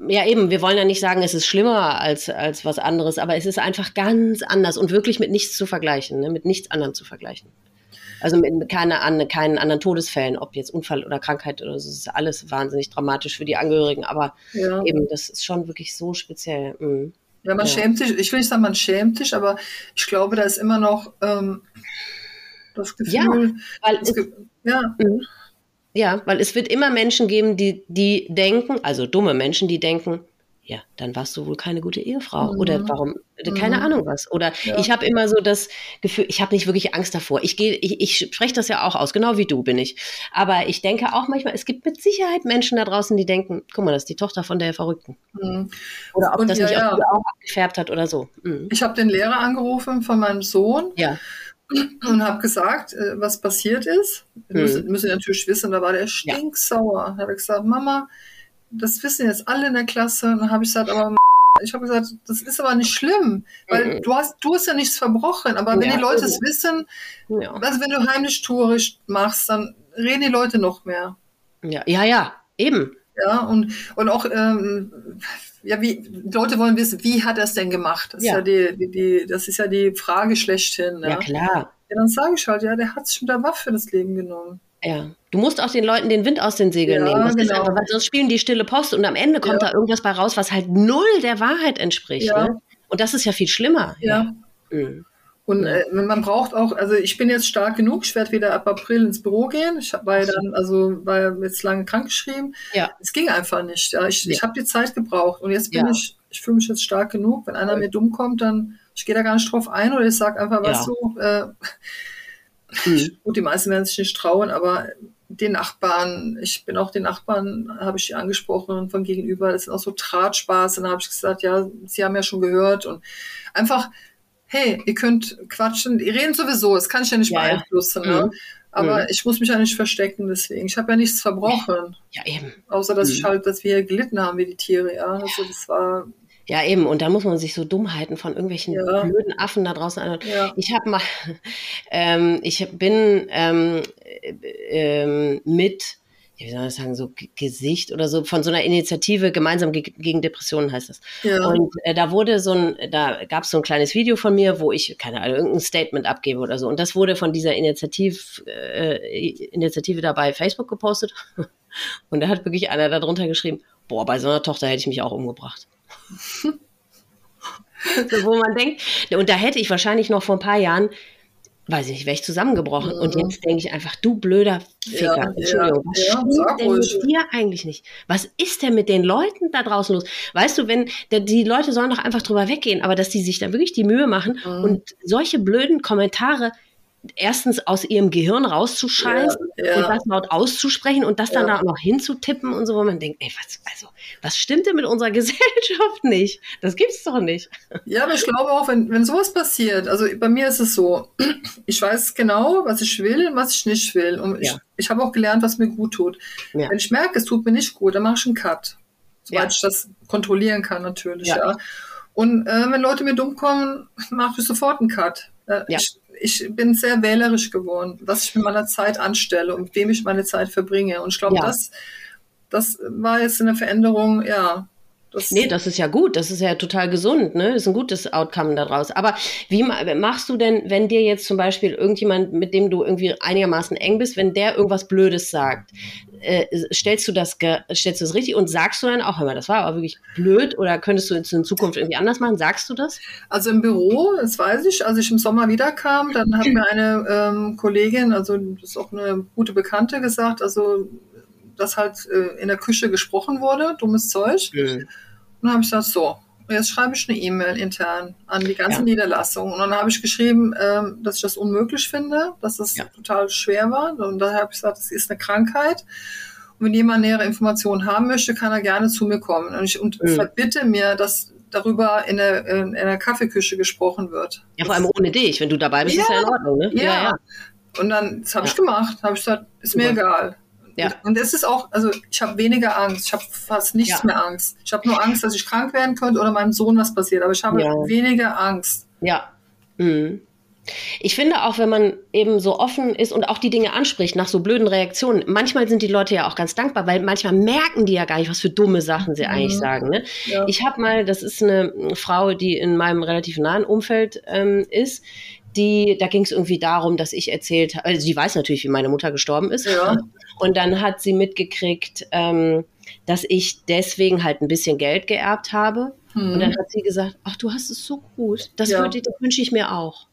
ja eben, wir wollen ja nicht sagen, es ist schlimmer als, als was anderes, aber es ist einfach ganz anders und wirklich mit nichts zu vergleichen, ne? mit nichts anderem zu vergleichen. Also mit keine, keinen anderen Todesfällen, ob jetzt Unfall oder Krankheit oder so, das ist alles wahnsinnig dramatisch für die Angehörigen, aber ja. eben, das ist schon wirklich so speziell. Mhm. Ja, man ja. schämt sich, ich will nicht sagen, man schämt sich, aber ich glaube, da ist immer noch ähm, das Gefühl. Ja, weil es, Ge ja. Mhm. Ja, weil es wird immer Menschen geben, die, die denken, also dumme Menschen, die denken, ja, dann warst du wohl keine gute Ehefrau. Mhm. Oder warum, keine mhm. Ahnung was. Oder ja. ich habe immer so das Gefühl, ich habe nicht wirklich Angst davor. Ich gehe, ich, ich spreche das ja auch aus, genau wie du bin ich. Aber ich denke auch manchmal, es gibt mit Sicherheit Menschen da draußen, die denken, guck mal, das ist die Tochter von der Verrückten. Mhm. Oder ob Und das ja, nicht ja. auch abgefärbt hat oder so. Mhm. Ich habe den Lehrer angerufen von meinem Sohn. Ja und habe gesagt, äh, was passiert ist. Hm. Müssen, müssen natürlich wissen, da war der stinksauer. Ja. Da habe ich gesagt, Mama, das wissen jetzt alle in der Klasse. Und dann habe ich gesagt, aber ich habe gesagt, das ist aber nicht schlimm, weil mhm. du hast, du hast ja nichts verbrochen. Aber wenn ja, die Leute es wissen, ja. also wenn du heimlich Tourist machst, dann reden die Leute noch mehr. Ja, ja, ja, eben. Ja, und, und auch, ähm, ja, wie, Leute wollen wissen, wie hat er es denn gemacht? Das, ja. Ist ja die, die, das ist ja die Frage schlechthin. Ja, ja klar. Ja, dann sage ich halt, ja, der hat sich mit der Waffe das Leben genommen. Ja. Du musst auch den Leuten den Wind aus den Segeln ja, nehmen. Das genau. einfach, weil sonst spielen die stille Post und am Ende kommt ja. da irgendwas bei raus, was halt null der Wahrheit entspricht. Ja. Ne? Und das ist ja viel schlimmer. Ja. Mhm. Und äh, man braucht auch, also ich bin jetzt stark genug, ich werde wieder ab April ins Büro gehen. Ich war dann, also war jetzt lange krankgeschrieben. Ja. Es ging einfach nicht. Ja. Ich, ja. ich habe die Zeit gebraucht und jetzt bin ja. ich, ich fühle mich jetzt stark genug. Wenn einer mir dumm kommt, dann ich gehe da gar nicht drauf ein oder ich sage einfach, was du, äh, mhm. gut, die meisten werden sich nicht trauen, aber die Nachbarn, ich bin auch den Nachbarn, habe ich angesprochen von gegenüber, das sind auch so Drahtspaß. Und dann habe ich gesagt, ja, sie haben ja schon gehört und einfach hey, ihr könnt quatschen, ihr reden sowieso, das kann ich ja nicht ja, beeinflussen. Ja. Ne? Mhm. Aber mhm. ich muss mich ja nicht verstecken, deswegen. Ich habe ja nichts verbrochen. Ja, eben. Außer, dass mhm. ich halt, dass wir gelitten haben wie die Tiere, ja. Also das war. Ja, eben. Und da muss man sich so Dummheiten von irgendwelchen ja. blöden Affen da draußen anhören. Ja. Ich habe mal, ähm, ich bin ähm, äh, ähm, mit wie soll ich sagen, so Gesicht oder so von so einer Initiative gemeinsam ge gegen Depressionen heißt das. Ja. Und äh, da wurde so ein, da gab es so ein kleines Video von mir, wo ich keine Ahnung irgendein Statement abgebe oder so. Und das wurde von dieser Initiativ, äh, Initiative da bei Facebook gepostet. Und da hat wirklich einer darunter geschrieben: Boah, bei so einer Tochter hätte ich mich auch umgebracht. so, wo man denkt, und da hätte ich wahrscheinlich noch vor ein paar Jahren weiß ich nicht, wäre ich zusammengebrochen. Mhm. Und jetzt denke ich einfach, du blöder Ficker, ja, Entschuldigung, was ja, stimmt denn ruhig. mit dir eigentlich nicht? Was ist denn mit den Leuten da draußen los? Weißt du, wenn die Leute sollen doch einfach drüber weggehen, aber dass die sich da wirklich die Mühe machen mhm. und solche blöden Kommentare erstens aus ihrem Gehirn rauszuscheißen ja, ja. und das laut auszusprechen und das dann ja. da noch hinzutippen und so, wo man denkt, ey, was, also, was stimmt denn mit unserer Gesellschaft nicht? Das gibt's doch nicht. Ja, aber ich glaube auch, wenn, wenn sowas passiert, also bei mir ist es so, ich weiß genau, was ich will und was ich nicht will. Und ich, ich habe auch gelernt, was mir gut tut. Wenn ich merke, es tut mir nicht gut, dann mache ich einen Cut. Soweit ich das kontrollieren kann, natürlich, ja. Und äh, wenn Leute mir dumm kommen, mache ich sofort einen Cut. Äh, ich, ich bin sehr wählerisch geworden, was ich mit meiner Zeit anstelle und mit wem ich meine Zeit verbringe. Und ich glaube, ja. das, das war jetzt eine Veränderung, ja. Das nee, das ist ja gut, das ist ja total gesund, ne? Das ist ein gutes Outcome daraus. Aber wie machst du denn, wenn dir jetzt zum Beispiel irgendjemand, mit dem du irgendwie einigermaßen eng bist, wenn der irgendwas Blödes sagt, äh, stellst du das stellst du das richtig und sagst du dann auch immer, das war aber wirklich blöd oder könntest du es in Zukunft irgendwie anders machen? Sagst du das? Also im Büro, das weiß ich, als ich im Sommer wiederkam, dann hat mir eine ähm, Kollegin, also das ist auch eine gute Bekannte, gesagt, also dass halt äh, in der Küche gesprochen wurde, dummes Zeug. Mhm. Und dann habe ich gesagt, so, jetzt schreibe ich eine E-Mail intern an die ganze ja. Niederlassung. Und dann habe ich geschrieben, ähm, dass ich das unmöglich finde, dass das ja. total schwer war. Und da habe ich gesagt, das ist eine Krankheit. Und wenn jemand nähere Informationen haben möchte, kann er gerne zu mir kommen. Und ich und mhm. verbitte mir, dass darüber in der, in der Kaffeeküche gesprochen wird. Ja, vor allem ohne dich. Wenn du dabei bist, ja, ist ja in Ordnung. Ne? Ja, ja. Und dann, das habe ich gemacht. Habe ich gesagt, ist mir egal. Ja. Und es ist auch, also ich habe weniger Angst. Ich habe fast nichts ja. mehr Angst. Ich habe nur Angst, dass ich krank werden könnte oder meinem Sohn was passiert. Aber ich habe ja. weniger Angst. Ja. Mhm. Ich finde auch, wenn man eben so offen ist und auch die Dinge anspricht nach so blöden Reaktionen, manchmal sind die Leute ja auch ganz dankbar, weil manchmal merken die ja gar nicht, was für dumme Sachen sie mhm. eigentlich sagen. Ne? Ja. Ich habe mal, das ist eine Frau, die in meinem relativ nahen Umfeld ähm, ist, die, da ging es irgendwie darum, dass ich erzählt habe, also sie weiß natürlich, wie meine Mutter gestorben ist. Ja. Und dann hat sie mitgekriegt, ähm, dass ich deswegen halt ein bisschen Geld geerbt habe. Hm. Und dann hat sie gesagt, ach, du hast es so gut. Das, ja. das wünsche ich mir auch.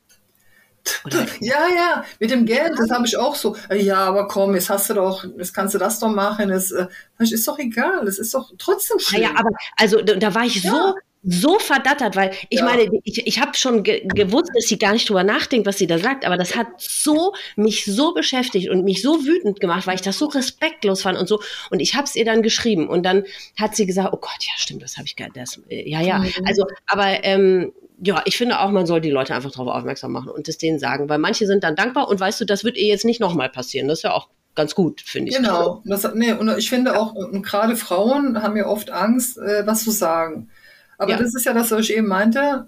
Oder? Ja, ja, mit dem Geld, das habe ich auch so. Ja, aber komm, jetzt hast du doch, jetzt kannst du das doch machen. Das, das ist doch egal, das ist doch trotzdem schön. Ja, aber also da war ich ja. so so verdattert, weil ich ja. meine, ich, ich habe schon ge gewusst, dass sie gar nicht drüber nachdenkt, was sie da sagt, aber das hat so mich so beschäftigt und mich so wütend gemacht, weil ich das so respektlos fand und so. Und ich habe es ihr dann geschrieben und dann hat sie gesagt, oh Gott, ja stimmt, das habe ich gar, das, äh, ja ja. Mhm. Also, aber ähm, ja, ich finde auch, man soll die Leute einfach darauf aufmerksam machen und es denen sagen, weil manche sind dann dankbar und weißt du, das wird ihr jetzt nicht nochmal passieren. Das ist ja auch ganz gut, finde ich. Genau. Das, nee, und ich finde auch, und gerade Frauen haben ja oft Angst, äh, was zu sagen. Aber ja. das ist ja das, was ich eben meinte.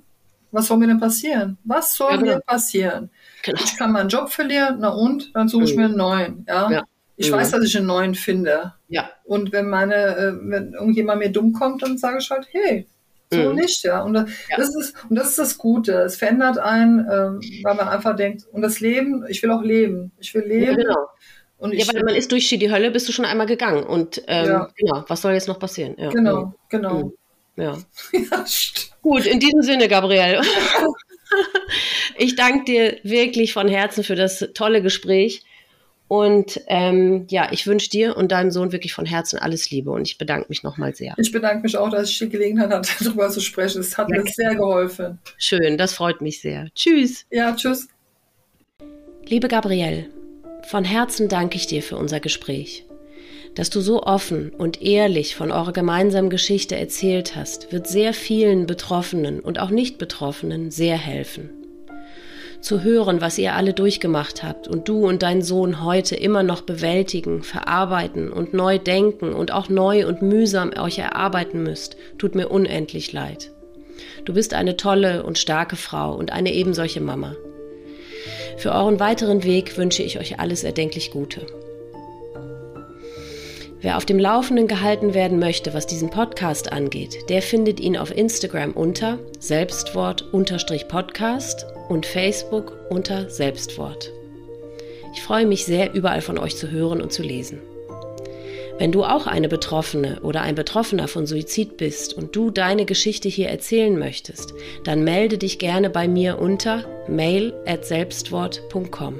Was soll mir denn passieren? Was soll ja, genau. mir passieren? Genau. Ich kann meinen Job verlieren, na und? Dann suche ich mhm. mir einen neuen. Ja. Ich weiß, dass ich einen neuen finde. Ja. Und wenn meine, äh, wenn irgendjemand mir dumm kommt, dann sage ich halt, hey, so mhm. nicht, ja. Und das, ja. ist und das ist das Gute. Es verändert einen, ähm, weil man einfach denkt, und das Leben, ich will auch leben. Ich will leben. Ja, genau. Und ich, ja, weil man ist durch die Hölle, bist du schon einmal gegangen. Und ähm, ja. genau, was soll jetzt noch passieren? Ja. Genau, genau. Mhm. Ja. ja Gut, in diesem Sinne, Gabriel. ich danke dir wirklich von Herzen für das tolle Gespräch. Und ähm, ja, ich wünsche dir und deinem Sohn wirklich von Herzen alles Liebe und ich bedanke mich nochmal sehr. Ich bedanke mich auch, dass ich die Gelegenheit hatte, darüber zu sprechen. Es hat ja, mir sehr geholfen. Schön, das freut mich sehr. Tschüss. Ja, tschüss. Liebe Gabrielle, von Herzen danke ich dir für unser Gespräch. Dass du so offen und ehrlich von eurer gemeinsamen Geschichte erzählt hast, wird sehr vielen Betroffenen und auch Nicht-Betroffenen sehr helfen. Zu hören, was ihr alle durchgemacht habt und du und dein Sohn heute immer noch bewältigen, verarbeiten und neu denken und auch neu und mühsam euch erarbeiten müsst, tut mir unendlich leid. Du bist eine tolle und starke Frau und eine ebensolche Mama. Für euren weiteren Weg wünsche ich euch alles erdenklich Gute. Wer auf dem Laufenden gehalten werden möchte, was diesen Podcast angeht, der findet ihn auf Instagram unter Selbstwort-Podcast und Facebook unter Selbstwort. Ich freue mich sehr, überall von euch zu hören und zu lesen. Wenn du auch eine Betroffene oder ein Betroffener von Suizid bist und du deine Geschichte hier erzählen möchtest, dann melde dich gerne bei mir unter mail at selbstwort.com.